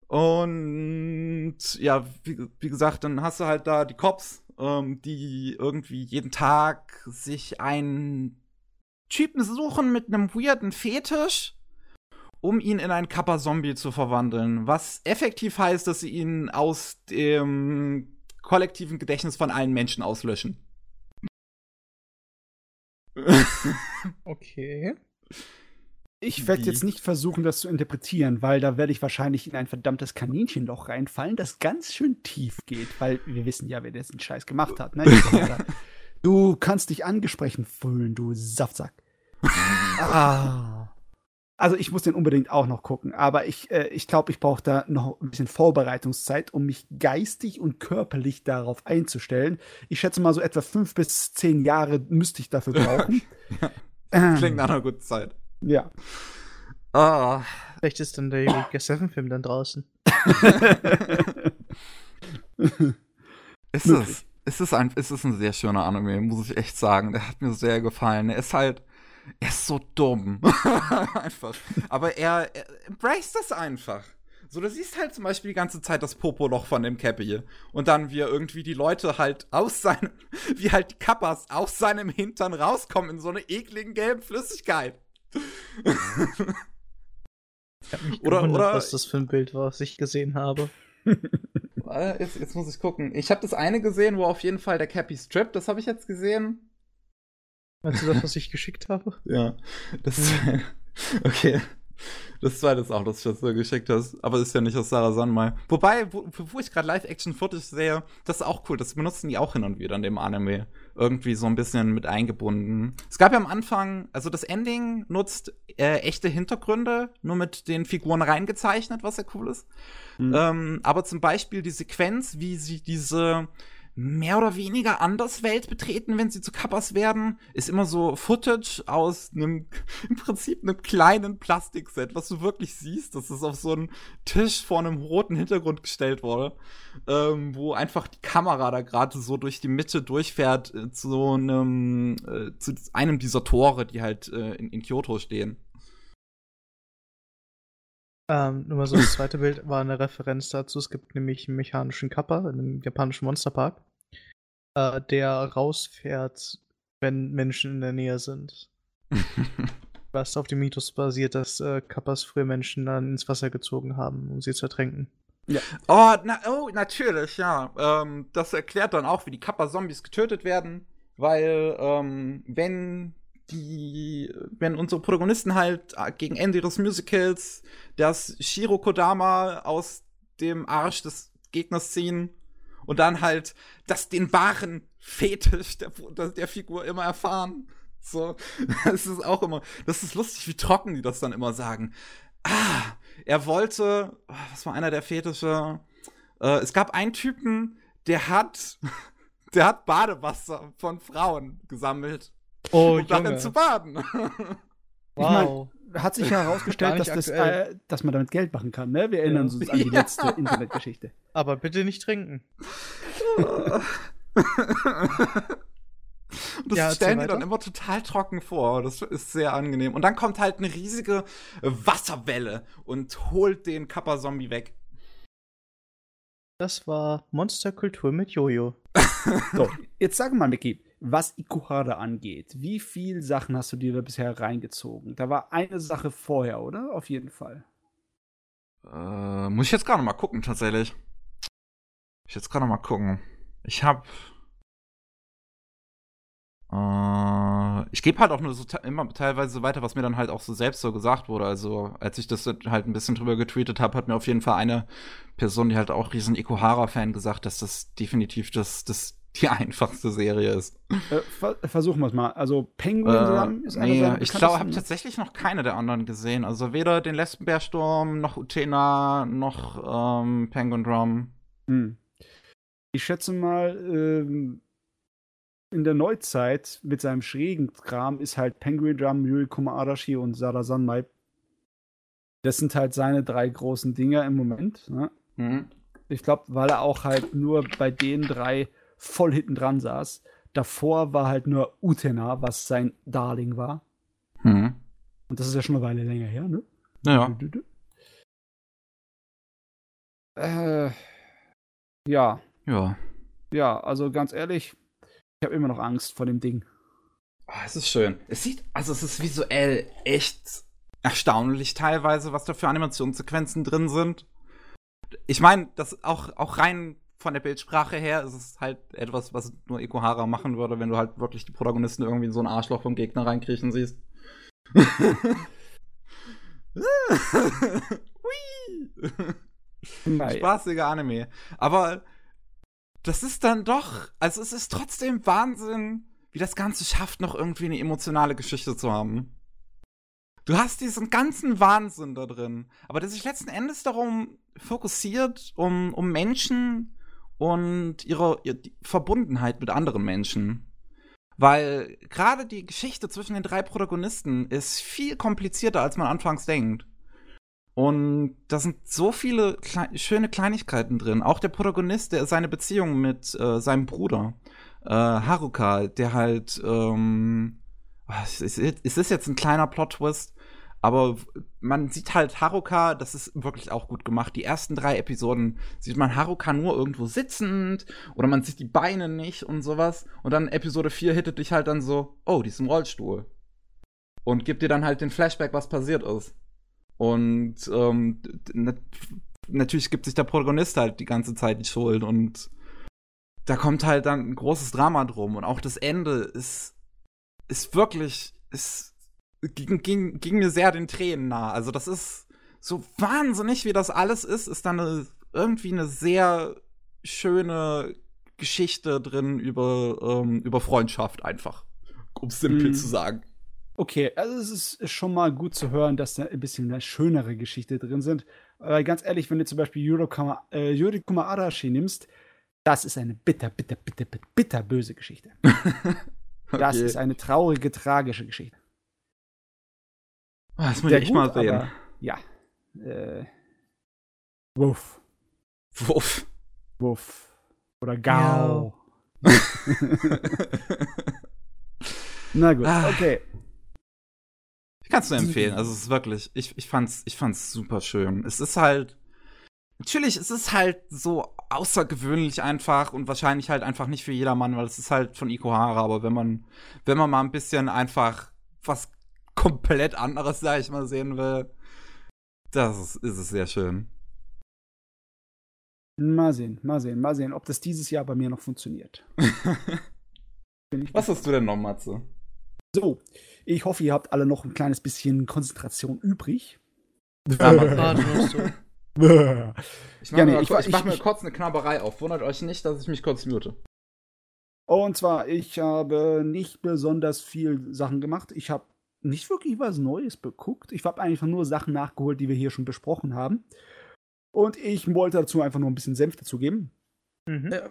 Und ja, wie, wie gesagt, dann hast du halt da die Cops, ähm, die irgendwie jeden Tag sich einen Typen suchen mit einem weirden Fetisch, um ihn in einen Kappa-Zombie zu verwandeln. Was effektiv heißt, dass sie ihn aus dem kollektiven Gedächtnis von allen Menschen auslöschen. okay. Ich werde jetzt nicht versuchen, das zu interpretieren, weil da werde ich wahrscheinlich in ein verdammtes Kaninchenloch reinfallen, das ganz schön tief geht, weil wir wissen ja, wer diesen Scheiß gemacht hat. Ne? du kannst dich angesprochen fühlen, du Saftsack. ah. Also ich muss den unbedingt auch noch gucken, aber ich, äh, ich glaube, ich brauche da noch ein bisschen Vorbereitungszeit, um mich geistig und körperlich darauf einzustellen. Ich schätze mal so etwa fünf bis zehn Jahre müsste ich dafür brauchen. Klingt nach einer guten Zeit. Ja. Ah. Vielleicht ist dann der Eureka 7 Film dann draußen. ist es? Ist es, ein, ist es ein sehr schöner Anime, muss ich echt sagen. Der hat mir sehr gefallen. Er ist halt, er ist so dumm. einfach. Aber er, er embraced das einfach. So, du siehst halt zum Beispiel die ganze Zeit das Popoloch von dem Cappy. Und dann, wie er irgendwie die Leute halt aus seinem, wie halt die Kappas aus seinem Hintern rauskommen in so eine ekligen gelben Flüssigkeit. Ich hab mich oder, gewundert, oder, was das für ein Bild war, was ich gesehen habe. Jetzt, jetzt muss ich gucken. Ich habe das eine gesehen, wo auf jeden Fall der Cappy strippt. Das habe ich jetzt gesehen. Meinst du das, was ich geschickt habe? Ja. Das, okay. Das zweite ist auch lustig, was du geschickt hast. Aber ist ja nicht aus Sarah Sanmai. Wobei, wo, wo ich gerade Live-Action-Footage sehe, das ist auch cool. Das benutzen die auch hin und wieder in dem Anime. Irgendwie so ein bisschen mit eingebunden. Es gab ja am Anfang, also das Ending nutzt äh, echte Hintergründe, nur mit den Figuren reingezeichnet, was ja cool ist. Mhm. Ähm, aber zum Beispiel die Sequenz, wie sie diese mehr oder weniger anders Welt betreten, wenn sie zu Kappas werden, ist immer so Footage aus einem, im Prinzip einem kleinen Plastikset, was du wirklich siehst, dass es auf so einen Tisch vor einem roten Hintergrund gestellt wurde, ähm, wo einfach die Kamera da gerade so durch die Mitte durchfährt äh, zu einem, äh, zu einem dieser Tore, die halt äh, in, in Kyoto stehen. Ähm, nur mal so, das zweite Bild war eine Referenz dazu. Es gibt nämlich einen mechanischen Kappa in einem japanischen Monsterpark äh, der rausfährt, wenn Menschen in der Nähe sind. Was auf dem Mythos basiert, dass äh, Kappas früher Menschen dann ins Wasser gezogen haben, um sie zu ertränken. Ja. Oh, na, oh natürlich, ja. Ähm, das erklärt dann auch, wie die Kappa-Zombies getötet werden, weil ähm, wenn die, wenn unsere Protagonisten halt äh, gegen Ende ihres Musicals das Shiro Kodama aus dem Arsch des Gegners ziehen und dann halt das den wahren Fetisch der, der Figur immer erfahren. So, das ist auch immer, das ist lustig, wie trocken die das dann immer sagen. Ah, er wollte, oh, was war einer der Fetische? Äh, es gab einen Typen, der hat, der hat Badewasser von Frauen gesammelt, oh, um darin zu baden. Wow hat sich ja herausgestellt, dass, das, äh, dass man damit Geld machen kann. Ne? Wir erinnern ja. uns an die ja. letzte Internetgeschichte. Aber bitte nicht trinken. das ja, stellen die dann immer total trocken vor. Das ist sehr angenehm. Und dann kommt halt eine riesige Wasserwelle und holt den Kappa-Zombie weg. Das war Monsterkultur mit Jojo. so, jetzt sag mal, Mickey, was Ikuhara angeht, wie viele Sachen hast du dir da bisher reingezogen? Da war eine Sache vorher, oder? Auf jeden Fall. Äh, muss ich jetzt gerade mal gucken, tatsächlich. Ich jetzt gerade mal gucken. Ich hab. Äh, ich gebe halt auch nur so immer teilweise weiter, was mir dann halt auch so selbst so gesagt wurde. Also, als ich das halt ein bisschen drüber getweetet habe, hat mir auf jeden Fall eine Person, die halt auch riesen Ikuhara-Fan gesagt, dass das definitiv das, das die einfachste Serie ist. Äh, ver versuchen wir es mal. Also Penguin äh, Run ist eine nee, seiner Ich glaube, habe tatsächlich noch keine der anderen gesehen. Also weder den Lesbenbärsturm, noch Utena, noch ähm, Penguin Drum. Hm. Ich schätze mal, ähm, in der Neuzeit mit seinem schrägen Kram ist halt Penguin Drum, Yurikuma Arashi und Sara Sanmai. Das sind halt seine drei großen Dinger im Moment. Ne? Mhm. Ich glaube, weil er auch halt nur bei den drei voll hinten dran saß. Davor war halt nur Utena, was sein Darling war. Mhm. Und das ist ja schon eine Weile länger her, ne? Ja. Äh, ja. Ja. Ja, also ganz ehrlich, ich habe immer noch Angst vor dem Ding. Oh, es ist schön. Es sieht, also es ist visuell echt erstaunlich teilweise, was da für Animationssequenzen drin sind. Ich meine, das auch, auch rein von der Bildsprache her ist es halt etwas, was nur Ikuhara machen würde, wenn du halt wirklich die Protagonisten irgendwie in so ein Arschloch vom Gegner reinkriechen siehst. Spaßiger Anime. Aber das ist dann doch, also es ist trotzdem Wahnsinn, wie das Ganze schafft, noch irgendwie eine emotionale Geschichte zu haben. Du hast diesen ganzen Wahnsinn da drin, aber der sich letzten Endes darum fokussiert, um, um Menschen und ihre, ihre Verbundenheit mit anderen Menschen. Weil gerade die Geschichte zwischen den drei Protagonisten ist viel komplizierter, als man anfangs denkt. Und da sind so viele klei schöne Kleinigkeiten drin. Auch der Protagonist, der seine Beziehung mit äh, seinem Bruder, äh, Haruka, der halt, ähm, es ist, es ist jetzt ein kleiner Plot-Twist, aber man sieht halt Haruka, das ist wirklich auch gut gemacht. Die ersten drei Episoden sieht man Haruka nur irgendwo sitzend oder man sieht die Beine nicht und sowas. Und dann Episode 4 hittet dich halt dann so, oh, die ist im Rollstuhl. Und gibt dir dann halt den Flashback, was passiert ist. Und ähm, natürlich gibt sich der Protagonist halt die ganze Zeit die Schuld und da kommt halt dann ein großes Drama drum. Und auch das Ende ist, ist wirklich, ist ging, ging, ging mir sehr den Tränen nah. Also das ist so wahnsinnig, wie das alles ist, ist dann eine, irgendwie eine sehr schöne Geschichte drin über, ähm, über Freundschaft einfach. Um es simpel mm. zu sagen. Okay, also es ist schon mal gut zu hören, dass da ein bisschen eine schönere Geschichte drin sind. Aber ganz ehrlich, wenn du zum Beispiel Yuri Kuma, äh, Arashi nimmst, das ist eine bitter, bitter, bitter, bitter, bitter böse Geschichte. okay. Das ist eine traurige, tragische Geschichte. Ah, das muss ich echt mal sehen. Aber, ja. Äh, Wuff. Wuff. Wuff. Oder Gau. Na gut, ah. okay. Ich kann es nur empfehlen. Also es ist wirklich, ich, ich fand's, ich fand's super schön. Es ist halt, natürlich, es ist halt so außergewöhnlich einfach und wahrscheinlich halt einfach nicht für jedermann, weil es ist halt von Ikohara, aber wenn man, wenn man mal ein bisschen einfach was komplett anderes, sag ich mal, sehen will, das ist, ist es sehr schön. Mal sehen, mal sehen, mal sehen, ob das dieses Jahr bei mir noch funktioniert. Was hast du denn noch, Matze? So, ich hoffe, ihr habt alle noch ein kleines bisschen Konzentration übrig. Ja, ich mache mir, ich, ich mach mir kurz eine Knabberei auf. Wundert euch nicht, dass ich mich kurz mute. Und zwar, ich habe nicht besonders viel Sachen gemacht. Ich habe nicht wirklich was Neues beguckt. Ich habe einfach nur Sachen nachgeholt, die wir hier schon besprochen haben. Und ich wollte dazu einfach nur ein bisschen Senf dazugeben. Mhm. Äh,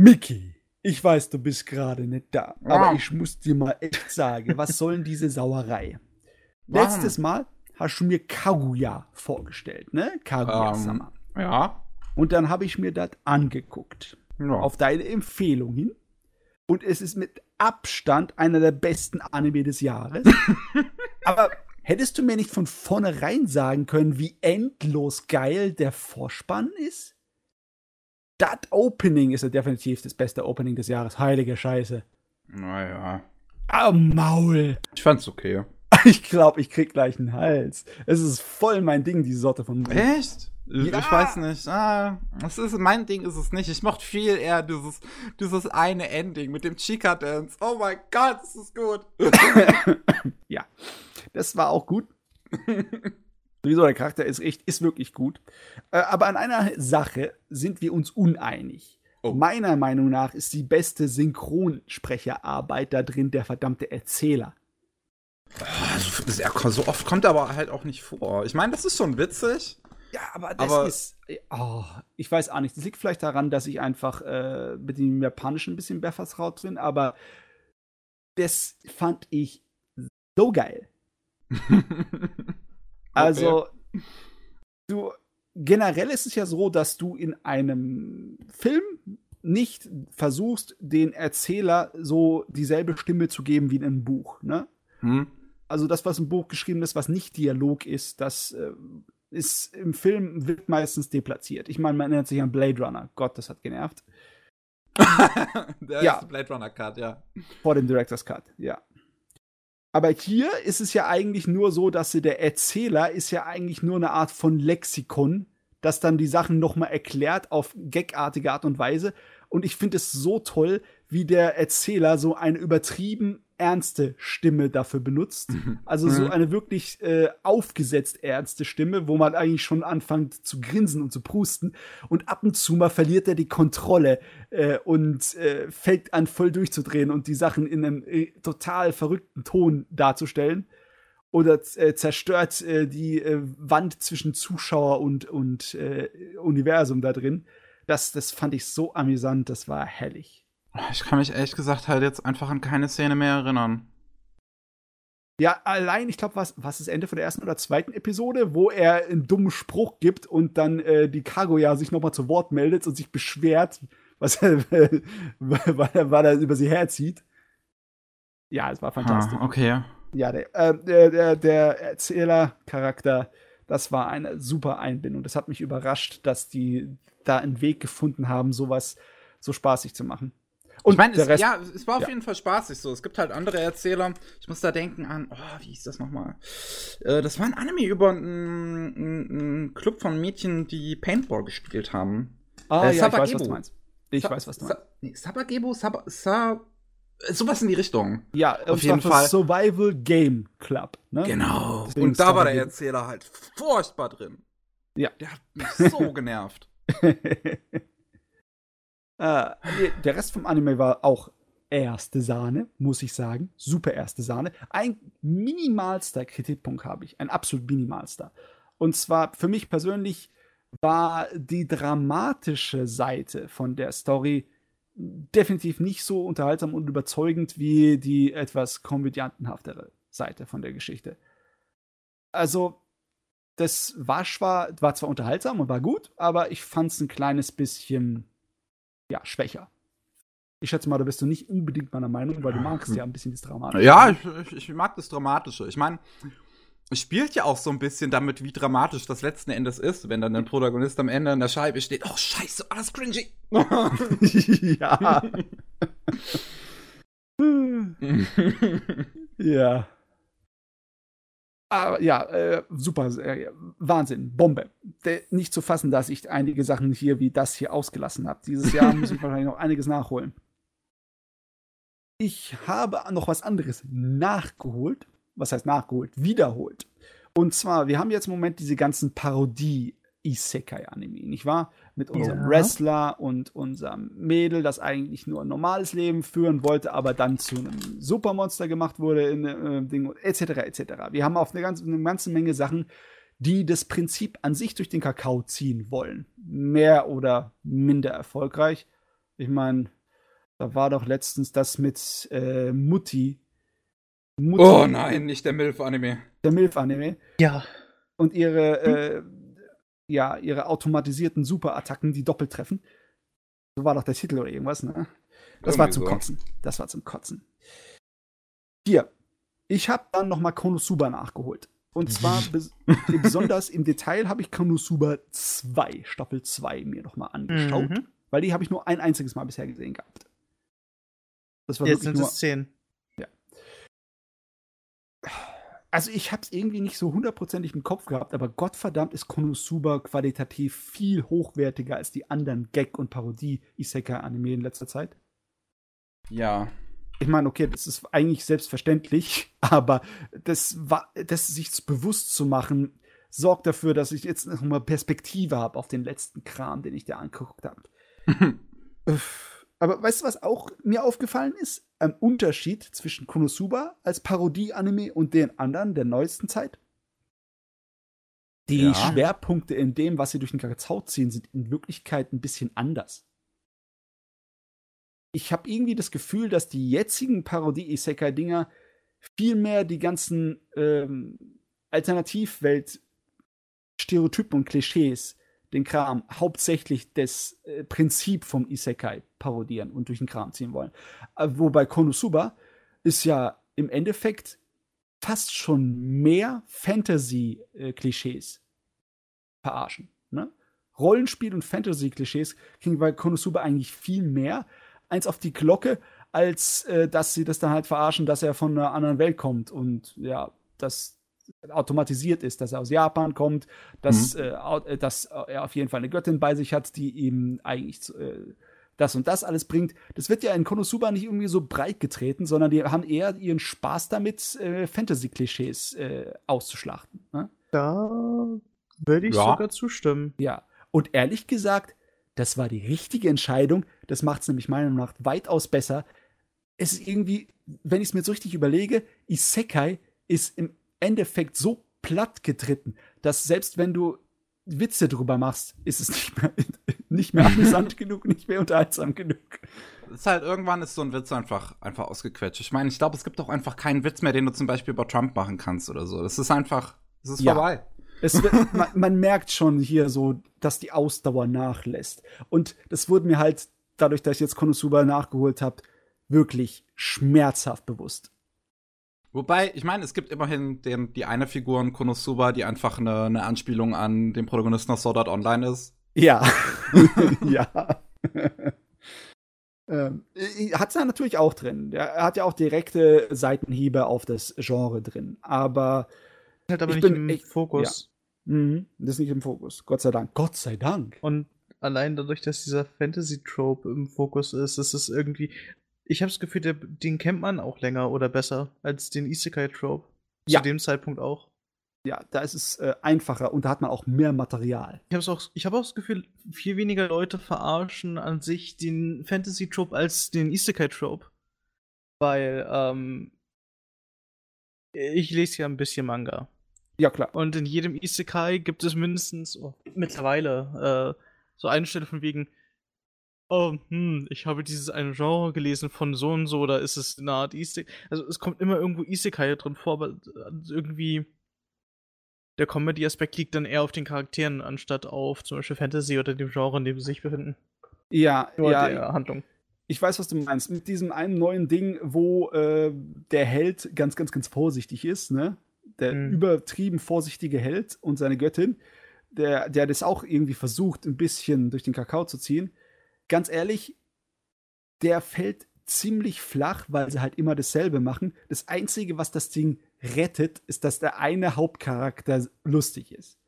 Mickey, ich weiß, du bist gerade nicht da, ja. aber ich muss dir mal echt sagen, was soll denn diese Sauerei? Letztes Mal hast du mir Kaguya vorgestellt, ne? Kaguya-sama. Ähm, ja. Und dann habe ich mir das angeguckt. Ja. Auf deine Empfehlung hin. Und es ist mit Abstand einer der besten Anime des Jahres. Aber hättest du mir nicht von vornherein sagen können, wie endlos geil der Vorspann ist? Das Opening ist ja definitiv das beste Opening des Jahres. Heilige Scheiße. Naja. Ah, Maul. Ich fand's okay. Ich glaube, ich krieg gleich einen Hals. Es ist voll mein Ding, diese Sorte von. Echt? Ja. Ich weiß nicht. Ah, das ist, mein Ding ist es nicht. Ich mochte viel eher dieses, dieses eine Ending mit dem Chica-Dance. Oh mein Gott, das ist gut. ja, das war auch gut. Sowieso, der Charakter ist, echt, ist wirklich gut. Äh, aber an einer Sache sind wir uns uneinig. Oh. Meiner Meinung nach ist die beste Synchronsprecherarbeit da drin der verdammte Erzähler. Das, so oft kommt er aber halt auch nicht vor. Ich meine, das ist schon witzig. Ja, aber das aber ist. Oh, ich weiß auch nicht. Das liegt vielleicht daran, dass ich einfach äh, mit dem Japanischen ein bisschen mehr vertraut bin, aber das fand ich so geil. also, du. Generell ist es ja so, dass du in einem Film nicht versuchst, den Erzähler so dieselbe Stimme zu geben wie in einem Buch, ne? Hm. Also das, was im Buch geschrieben ist, was nicht Dialog ist, das äh, ist im Film wird meistens deplatziert. Ich meine, man erinnert sich an Blade Runner. Gott, das hat genervt. Der ja. Blade Runner Cut, ja. Vor dem Director's Cut, ja. Aber hier ist es ja eigentlich nur so, dass der Erzähler ist ja eigentlich nur eine Art von Lexikon, das dann die Sachen nochmal erklärt auf gagartige Art und Weise. Und ich finde es so toll, wie der Erzähler so eine übertrieben ernste Stimme dafür benutzt. Mhm. Also so eine wirklich äh, aufgesetzt ernste Stimme, wo man eigentlich schon anfängt zu grinsen und zu prusten. Und ab und zu mal verliert er die Kontrolle äh, und äh, fängt an voll durchzudrehen und die Sachen in einem äh, total verrückten Ton darzustellen. Oder äh, zerstört äh, die Wand zwischen Zuschauer und, und Universum da drin. Das, das fand ich so amüsant, das war herrlich. Ich kann mich ehrlich gesagt halt jetzt einfach an keine Szene mehr erinnern. Ja, allein, ich glaube, was, was ist Ende von der ersten oder zweiten Episode, wo er einen dummen Spruch gibt und dann äh, die Kaguya sich nochmal zu Wort meldet und sich beschwert, was er, weil, er, weil er über sie herzieht. Ja, es war fantastisch. Ah, okay. Ja, der, äh, der, der, der Erzähler-Charakter, das war eine super Einbindung. Das hat mich überrascht, dass die da einen Weg gefunden haben, sowas so spaßig zu machen. Und ich meine, es, ja, es war auf ja. jeden Fall spaßig so. Es gibt halt andere Erzähler. Ich muss da denken an, oh, wie hieß das nochmal? Äh, das war ein Anime über einen Club von Mädchen, die Paintball gespielt haben. Ah, äh, ja, ich weiß, was du meinst. Ich Sa weiß, was du meinst. Sa nee, Sabagebo, Sab Sa sowas in die Richtung. Ja, auf jeden Fall. Survival Game Club. Ne? Genau. Deswegen und da war der Erzähler halt furchtbar drin. Ja. Der hat mich so genervt. Äh, der Rest vom Anime war auch erste Sahne, muss ich sagen. Super erste Sahne. Ein minimalster Kritikpunkt habe ich. Ein absolut minimalster. Und zwar für mich persönlich war die dramatische Seite von der Story definitiv nicht so unterhaltsam und überzeugend wie die etwas komödiantenhaftere Seite von der Geschichte. Also, das war war zwar unterhaltsam und war gut, aber ich fand es ein kleines bisschen ja, schwächer. Ich schätze mal, da bist du nicht unbedingt meiner Meinung, weil du magst ja ein bisschen das Dramatische. Ja, ich, ich, ich mag das Dramatische. Ich meine, es spielt ja auch so ein bisschen damit, wie dramatisch das letzten Endes ist, wenn dann der Protagonist am Ende in der Scheibe steht. Oh, scheiße, alles cringy. ja. ja. Aber ja, äh, super, äh, Wahnsinn, Bombe. De, nicht zu fassen, dass ich einige Sachen hier wie das hier ausgelassen habe. Dieses Jahr muss ich wahrscheinlich noch einiges nachholen. Ich habe noch was anderes nachgeholt. Was heißt nachgeholt? Wiederholt. Und zwar, wir haben jetzt im Moment diese ganzen Parodie Isekai-Anime, nicht wahr? Mit unserem ja. Wrestler und unserem Mädel, das eigentlich nur ein normales Leben führen wollte, aber dann zu einem Supermonster gemacht wurde, in, äh, Ding, etc., etc. Wir haben auf eine ganze, eine ganze Menge Sachen, die das Prinzip an sich durch den Kakao ziehen wollen. Mehr oder minder erfolgreich. Ich meine, da war doch letztens das mit äh, Mutti. Mutti. Oh nein, nicht der MILF-Anime. Der MILF-Anime. Ja. Und ihre äh, ja, ihre automatisierten Superattacken, die doppelt treffen. So war doch der Titel oder irgendwas, ne? Das Irgendwie war zum so. Kotzen. Das war zum Kotzen. Hier, ich habe dann noch mal Konosuba nachgeholt. Und zwar besonders im Detail habe ich Konosuba 2, Staffel 2, mir noch mal angeschaut. Mhm. Weil die habe ich nur ein einziges Mal bisher gesehen gehabt. Das war Jetzt sind nur, es 10 also ich habe es irgendwie nicht so hundertprozentig im Kopf gehabt, aber Gottverdammt ist Konosuba qualitativ viel hochwertiger als die anderen Gag- und Parodie-Isekai-Anime in letzter Zeit. Ja. Ich meine, okay, das ist eigentlich selbstverständlich, aber das, war, das sich bewusst zu machen, sorgt dafür, dass ich jetzt noch mal Perspektive habe auf den letzten Kram, den ich da angeguckt habe. Aber weißt du, was auch mir aufgefallen ist? Ein Unterschied zwischen Konosuba als Parodie-Anime und den anderen der neuesten Zeit? Die ja. Schwerpunkte in dem, was sie durch den Kakao ziehen, sind in Wirklichkeit ein bisschen anders. Ich habe irgendwie das Gefühl, dass die jetzigen Parodie-Isekai-Dinger viel mehr die ganzen ähm, Alternativwelt-Stereotypen und Klischees den Kram hauptsächlich das äh, Prinzip vom Isekai parodieren und durch den Kram ziehen wollen. Äh, wobei Konosuba ist ja im Endeffekt fast schon mehr Fantasy-Klischees äh, verarschen. Ne? Rollenspiel und Fantasy-Klischees kriegen bei Konosuba eigentlich viel mehr eins auf die Glocke, als äh, dass sie das dann halt verarschen, dass er von einer anderen Welt kommt und ja, dass automatisiert ist, dass er aus Japan kommt, dass, mhm. äh, dass er auf jeden Fall eine Göttin bei sich hat, die ihm eigentlich äh, das und das alles bringt. Das wird ja in Konosuba nicht irgendwie so breit getreten, sondern die haben eher ihren Spaß damit, äh, Fantasy-Klischees äh, auszuschlachten. Ne? Da würde ich ja. sogar zustimmen. Ja. Und ehrlich gesagt, das war die richtige Entscheidung. Das macht es nämlich meiner Meinung nach weitaus besser. Es ist irgendwie, wenn ich es mir so richtig überlege, Isekai ist im Endeffekt so platt getreten, dass selbst wenn du Witze drüber machst, ist es nicht mehr, nicht mehr amüsant genug, nicht mehr unterhaltsam genug. Es ist halt, irgendwann ist so ein Witz einfach, einfach ausgequetscht. Ich meine, ich glaube, es gibt auch einfach keinen Witz mehr, den du zum Beispiel über Trump machen kannst oder so. Das ist einfach, es ist ja. vorbei. Es wird, man, man, merkt schon hier so, dass die Ausdauer nachlässt. Und das wurde mir halt, dadurch, dass ich jetzt Konosuba nachgeholt habe, wirklich schmerzhaft bewusst. Wobei, ich meine, es gibt immerhin den, die eine Figur in Konosuba, die einfach eine, eine Anspielung an den Protagonisten aus Sword Art Online ist. Ja. ja. ähm, hat er natürlich auch drin. Er hat ja auch direkte Seitenhiebe auf das Genre drin. Aber. Halt aber nicht bin, im ich, Fokus. Ja. Mhm, das ist nicht im Fokus. Gott sei Dank. Gott sei Dank. Und allein dadurch, dass dieser Fantasy-Trope im Fokus ist, ist es irgendwie. Ich habe das Gefühl, der, den kennt man auch länger oder besser als den Isekai-Trope. Ja. Zu dem Zeitpunkt auch. Ja, da ist es äh, einfacher und da hat man auch mehr Material. Ich habe auch, hab auch das Gefühl, viel weniger Leute verarschen an sich den Fantasy-Trope als den Isekai-Trope. Weil, ähm, ich lese ja ein bisschen Manga. Ja, klar. Und in jedem Isekai gibt es mindestens oh, mittlerweile äh, so eine Stelle von wegen, oh, hm, ich habe dieses eine Genre gelesen von so und so, da ist es eine Art Isekai. Also es kommt immer irgendwo Isekai drin vor, aber äh, irgendwie der Comedy-Aspekt liegt dann eher auf den Charakteren, anstatt auf zum Beispiel Fantasy oder dem Genre, in dem sie sich befinden. Ja, Nur ja. Der Handlung. Ich weiß, was du meinst. Mit diesem einen neuen Ding, wo äh, der Held ganz, ganz, ganz vorsichtig ist, ne? Der mhm. übertrieben vorsichtige Held und seine Göttin, der, der das auch irgendwie versucht, ein bisschen durch den Kakao zu ziehen ganz ehrlich, der fällt ziemlich flach, weil sie halt immer dasselbe machen. Das Einzige, was das Ding rettet, ist, dass der eine Hauptcharakter lustig ist.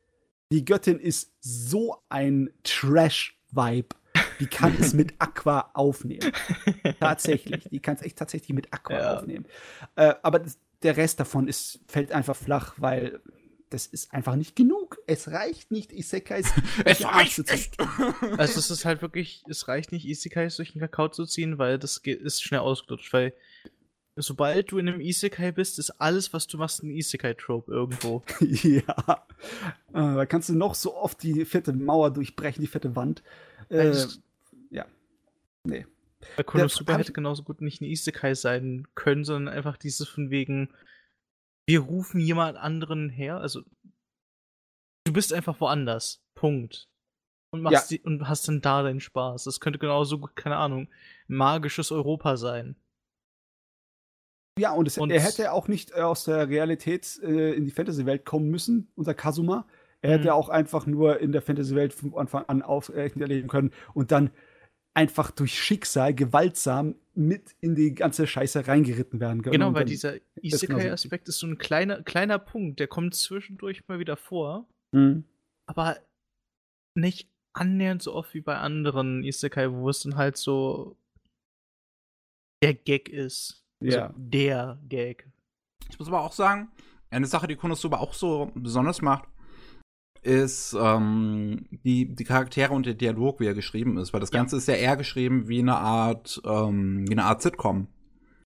Die Göttin ist so ein Trash-Vibe. Die kann es mit Aqua aufnehmen. tatsächlich. Die kann es echt tatsächlich mit Aqua ja. aufnehmen. Äh, aber das, der Rest davon ist, fällt einfach flach, weil das ist einfach nicht genug. Es reicht nicht, Isekais. es reicht nicht. also es ist halt wirklich, es reicht nicht, Isekais durch den Kakao zu ziehen, weil das ist schnell ausgelutscht, weil sobald du in einem Isekai bist, ist alles, was du machst, ein Isekai-Trope irgendwo. ja. Äh, da kannst du noch so oft die vierte Mauer durchbrechen, die vierte Wand. Äh, ja. Nee. Bei Konosuba hätte genauso gut nicht ein Isekai sein können, sondern einfach dieses von wegen, wir rufen jemand anderen her. Also, du bist einfach woanders. Punkt. Und, machst ja. die, und hast dann da deinen Spaß. Das könnte genauso gut, keine Ahnung, magisches Europa sein. Ja, und, es, und er hätte auch nicht äh, aus der Realität äh, in die Fantasy-Welt kommen müssen, unser Kazuma. Er hätte mhm. auch einfach nur in der Fantasy-Welt von Anfang an auferleben können und dann einfach durch Schicksal gewaltsam mit in die ganze Scheiße reingeritten werden. Genau, weil dieser Isekai-Aspekt ist so ein kleiner, kleiner Punkt, der kommt zwischendurch mal wieder vor, mhm. aber nicht annähernd so oft wie bei anderen Isekai, wo es dann halt so der Gag ist. Also ja. Also der Gag. Ich muss aber auch sagen, eine Sache, die Konosuba auch so besonders macht, ist ähm, die, die Charaktere und der Dialog, wie er geschrieben ist, weil das Ganze ja. ist ja eher geschrieben wie eine Art, ähm, wie eine Art Sitcom.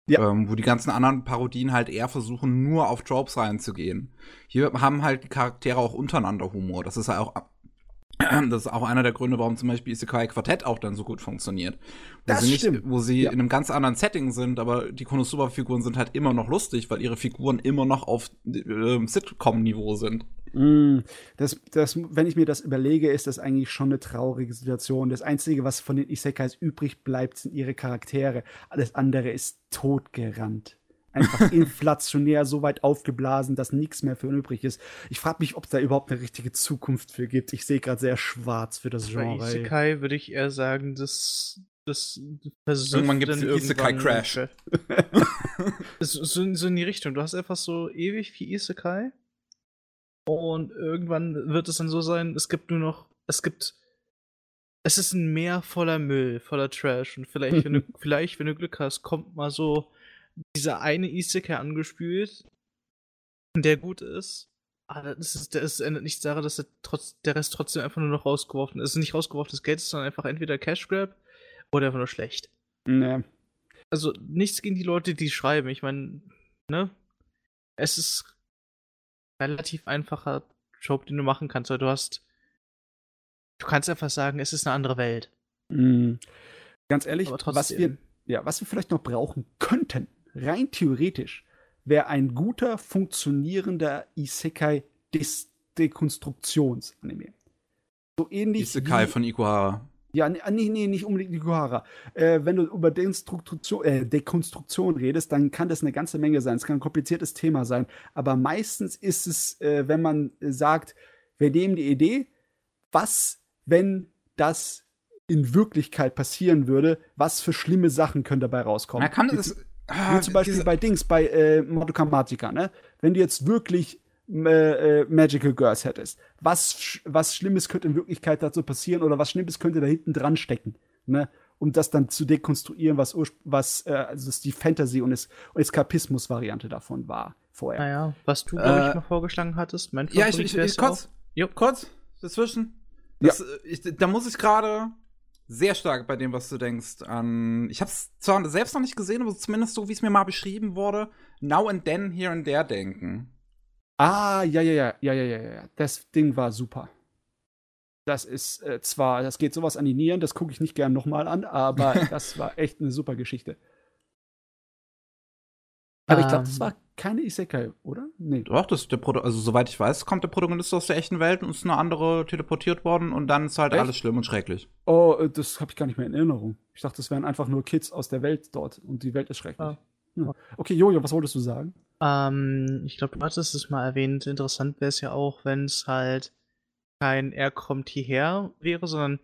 Ja. Ähm, wo die ganzen anderen Parodien halt eher versuchen, nur auf Tropes reinzugehen. Hier haben halt die Charaktere auch untereinander Humor. Das ist ja auch das ist auch einer der Gründe, warum zum Beispiel Isekai Quartett auch dann so gut funktioniert. Wo das sie nicht, wo sie ja. in einem ganz anderen Setting sind, aber die Konosuba-Figuren sind halt immer noch lustig, weil ihre Figuren immer noch auf äh, Sitcom-Niveau sind. Mm, das, das, wenn ich mir das überlege, ist das eigentlich schon eine traurige Situation. Das Einzige, was von den Isekais übrig bleibt, sind ihre Charaktere. Alles andere ist totgerannt einfach inflationär so weit aufgeblasen, dass nichts mehr für übrig ist. Ich frage mich, ob es da überhaupt eine richtige Zukunft für gibt. Ich sehe gerade sehr schwarz für das Genre. Bei Isekai würde ich eher sagen, dass das Irgendwann gibt es einen Isekai-Crash. so, so in die Richtung. Du hast einfach so ewig viel Isekai Und irgendwann wird es dann so sein, es gibt nur noch, es gibt, es ist ein Meer voller Müll, voller Trash. Und vielleicht, wenn du, vielleicht, wenn du Glück hast, kommt mal so dieser eine Isekai angespült, der gut ist. Aber das, ist, das ändert nichts daran, dass der, trotz, der Rest trotzdem einfach nur noch rausgeworfen ist nicht rausgeworfenes Geld, sondern einfach entweder Cash Grab oder einfach nur schlecht. Nee. Also nichts gegen die Leute, die schreiben. Ich meine, ne? Es ist relativ einfacher Job, den du machen kannst, weil du hast. Du kannst einfach sagen, es ist eine andere Welt. Mhm. Ganz ehrlich, was wir, ja, was wir vielleicht noch brauchen könnten, rein theoretisch, wäre ein guter, funktionierender Isekai-Dekonstruktions-Anime. So ähnlich Isekai wie, von Ikuhara. Ja, nee, nee, nicht unbedingt Ikuhara. Äh, wenn du über Dekonstruktion, äh, Dekonstruktion redest, dann kann das eine ganze Menge sein. Es kann ein kompliziertes Thema sein. Aber meistens ist es, äh, wenn man sagt, wir nehmen die Idee, was, wenn das in Wirklichkeit passieren würde, was für schlimme Sachen können dabei rauskommen. Man kann das, Ah, Wie zum Beispiel diese... bei Dings, bei äh, Madoka Magica, ne? Wenn du jetzt wirklich äh, äh, Magical Girls hättest, was, was Schlimmes könnte in Wirklichkeit dazu passieren oder was Schlimmes könnte da hinten dran stecken, ne? Um das dann zu dekonstruieren, was, was äh, also die Fantasy- und, und Eskapismus-Variante davon war vorher. Naja, was du, glaube ich, äh, mal vorgeschlagen hattest, mein Ja, ich, ich, ich kurz, kurz, dazwischen. Das, ja. Äh, ich, da muss ich gerade sehr stark bei dem, was du denkst. An, ich habe es zwar selbst noch nicht gesehen, aber zumindest so, wie es mir mal beschrieben wurde, now and then, here and there denken. Ah, ja, ja, ja, ja, ja, ja, ja. Das Ding war super. Das ist äh, zwar, das geht sowas an die Nieren, das gucke ich nicht gern nochmal an, aber das war echt eine super Geschichte. Aber ich glaube, das ähm. war keine Isekai, oder? Nee. Doch, das ist der Proto also soweit ich weiß, kommt der Protagonist aus der echten Welt und ist eine andere teleportiert worden und dann ist halt Echt? alles schlimm und schrecklich. Oh, äh, das habe ich gar nicht mehr in Erinnerung. Ich dachte, das wären einfach nur Kids aus der Welt dort und die Welt ist schrecklich. Ah. Hm. Okay, Jojo, was wolltest du sagen? Ähm, ich glaube, du hattest es mal erwähnt. Interessant wäre es ja auch, wenn es halt kein Er kommt hierher wäre, sondern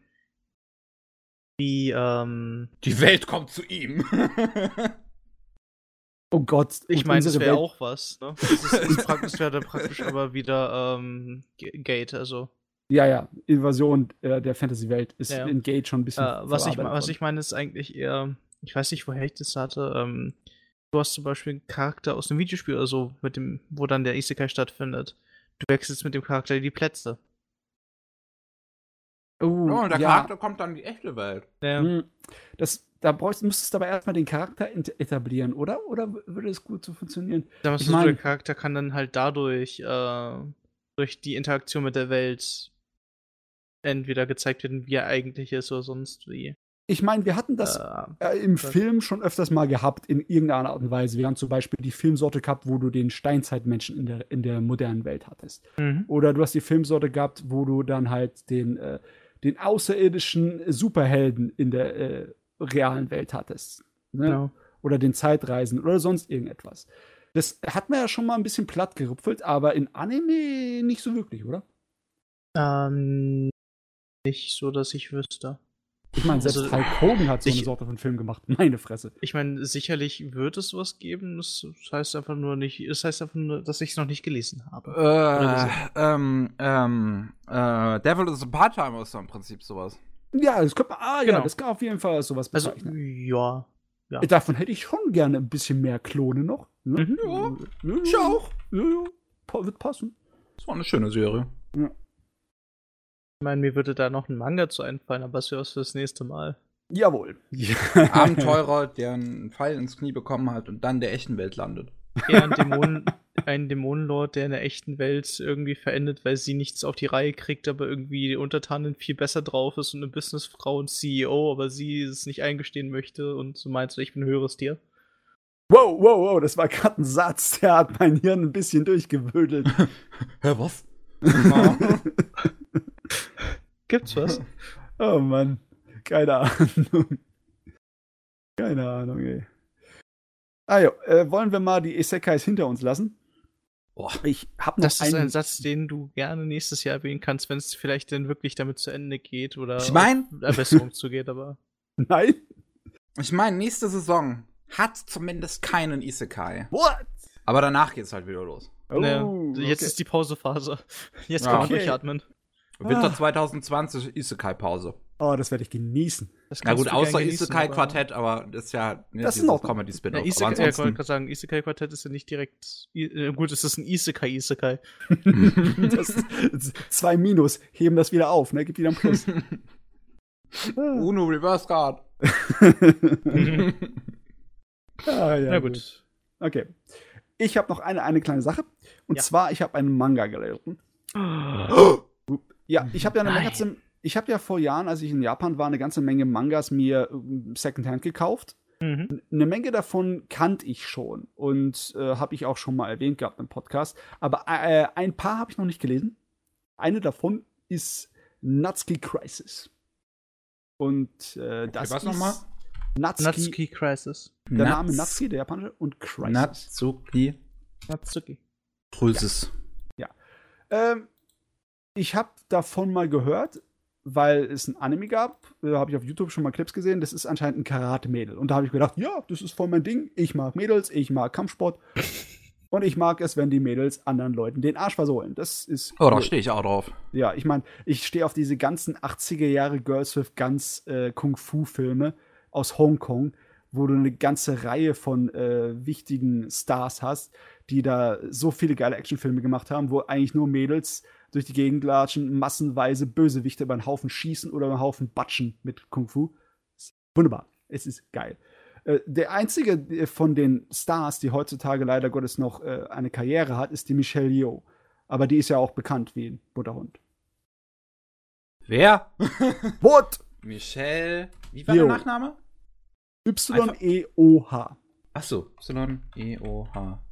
wie, ähm. Die Welt kommt zu ihm. Oh Gott. Ich meine, das wäre auch was. Ne? Das, ist, ist praktisch, wäre praktisch aber wieder ähm, Gate, also. Ja, ja, Invasion äh, der Fantasy-Welt ist ja. in Gate schon ein bisschen. Äh, was, ich, was ich meine, ist eigentlich eher, ich weiß nicht, woher ich das hatte. Ähm, du hast zum Beispiel einen Charakter aus einem Videospiel oder so, mit dem, wo dann der Isekai stattfindet. Du wechselst mit dem Charakter die Plätze. Oh, oh und der ja. Charakter kommt dann in die echte Welt. Ja. Hm, das, da brauchst, müsstest du aber erstmal den Charakter etablieren, oder? Oder würde es gut so funktionieren? Ja, ich mein, der Charakter kann dann halt dadurch, äh, durch die Interaktion mit der Welt entweder gezeigt werden, wie er eigentlich ist oder sonst wie. Ich meine, wir hatten das äh, äh, im Film schon öfters mal gehabt, in irgendeiner Art und Weise. Wir haben zum Beispiel die Filmsorte gehabt, wo du den Steinzeitmenschen in der, in der modernen Welt hattest. Mhm. Oder du hast die Filmsorte gehabt, wo du dann halt den, äh, den außerirdischen Superhelden in der äh, realen Welt hattest. Ne? Genau. Oder den Zeitreisen oder sonst irgendetwas. Das hat man ja schon mal ein bisschen platt gerupfelt, aber in Anime nicht so wirklich, oder? Ähm, nicht so, dass ich wüsste. Ich meine, selbst also, Hulk Hogan hat so eine Sorte von Film gemacht. Meine Fresse. Ich meine, sicherlich wird es sowas geben. Das heißt einfach nur nicht, das heißt einfach nur, dass ich es noch nicht gelesen habe. Äh, ähm, ähm, äh, Devil is a Part-Timer ist doch im Prinzip sowas. Ja, das könnte man, ah genau. ja, das kann auf jeden Fall sowas also, bezeichnen. Also, ja. ja. Davon hätte ich schon gerne ein bisschen mehr Klone noch. Ne? Mhm. Ja, ja, ich auch. Ja, ja. Wird passen. Das war eine schöne Serie. Ja. Ich meine, mir würde da noch ein Manga zu einfallen, aber es wäre was fürs nächste Mal. Jawohl. Abenteurer, der einen Pfeil ins Knie bekommen hat und dann der echten Welt landet. Eher ein, Dämonen, ein Dämonenlord, der in der echten Welt irgendwie verendet, weil sie nichts auf die Reihe kriegt, aber irgendwie die Untertanin viel besser drauf ist und eine Businessfrau und CEO, aber sie es nicht eingestehen möchte und so meint, ich bin ein höheres Tier. Wow, wow, wow, das war gerade ein Satz, der hat mein Hirn ein bisschen durchgewödelt. Hä, was? Gibt's was? Oh Mann, keine Ahnung. Keine Ahnung, ey. Ah ja, äh, wollen wir mal die Isekais hinter uns lassen? Boah, ich hab noch Das ist ein Satz, den du gerne nächstes Jahr erwähnen kannst, wenn es vielleicht dann wirklich damit zu Ende geht oder ich mein, Verbesserung zugeht, aber. Nein. Ich meine, nächste Saison hat zumindest keinen Isekai. What? Aber danach geht's halt wieder los. Oh, nee, jetzt okay. ist die Pausephase. Jetzt kann man okay. durchatmen. Winter ah. 2020 Isekai-Pause. Oh, das werde ich genießen. Na gut, außer Isekai-Quartett, aber das ist ja ne, das ist auch comedy spin ja, Isekai, ja, ich wollte gerade sagen, Isekai-Quartett ist ja nicht direkt. Äh, gut, es ist ein Isekai-Isekai. zwei Minus heben das wieder auf, ne? Gibt wieder ein Plus. Uno Reverse Card. ah, ja, Na gut. gut. Okay. Ich habe noch eine, eine kleine Sache. Und ja. zwar, ich habe einen Manga gelesen. Oh. Ja, ich habe ja eine Menge zum, ich habe ja vor Jahren, als ich in Japan war, eine ganze Menge Mangas mir äh, Secondhand gekauft. Mhm. Eine Menge davon kannte ich schon und äh, habe ich auch schon mal erwähnt gehabt im Podcast. Aber äh, ein paar habe ich noch nicht gelesen. Eine davon ist Natsuki Crisis. Und äh, das okay, was nochmal? Natsuki, Natsuki Crisis. Der Nats Name Natsuki, der japanische, und Crisis. Natsuki. Natsuki. Crisis. Ja. ja. Ähm, ich habe davon mal gehört, weil es ein Anime gab, äh, habe ich auf YouTube schon mal Clips gesehen, das ist anscheinend ein Karate-Mädel. Und da habe ich gedacht, ja, das ist voll mein Ding. Ich mag Mädels, ich mag Kampfsport. und ich mag es, wenn die Mädels anderen Leuten den Arsch versohlen. Das ist. Oh, da stehe ich auch drauf. Ja, ich meine, ich stehe auf diese ganzen 80er Jahre Girls with Guns äh, Kung-Fu-Filme aus Hongkong, wo du eine ganze Reihe von äh, wichtigen Stars hast, die da so viele geile Actionfilme gemacht haben, wo eigentlich nur Mädels durch die Gegend latschen, massenweise Bösewichte über einen Haufen schießen oder über einen Haufen batschen mit Kung Fu. Wunderbar. Es ist geil. Äh, der einzige äh, von den Stars, die heutzutage leider Gottes noch äh, eine Karriere hat, ist die Michelle Yeoh. Aber die ist ja auch bekannt wie ein Butterhund. Wer? What? Michelle. Wie war Yeoh. der Nachname? Y-E-O-H. Achso, Y-E-O-H.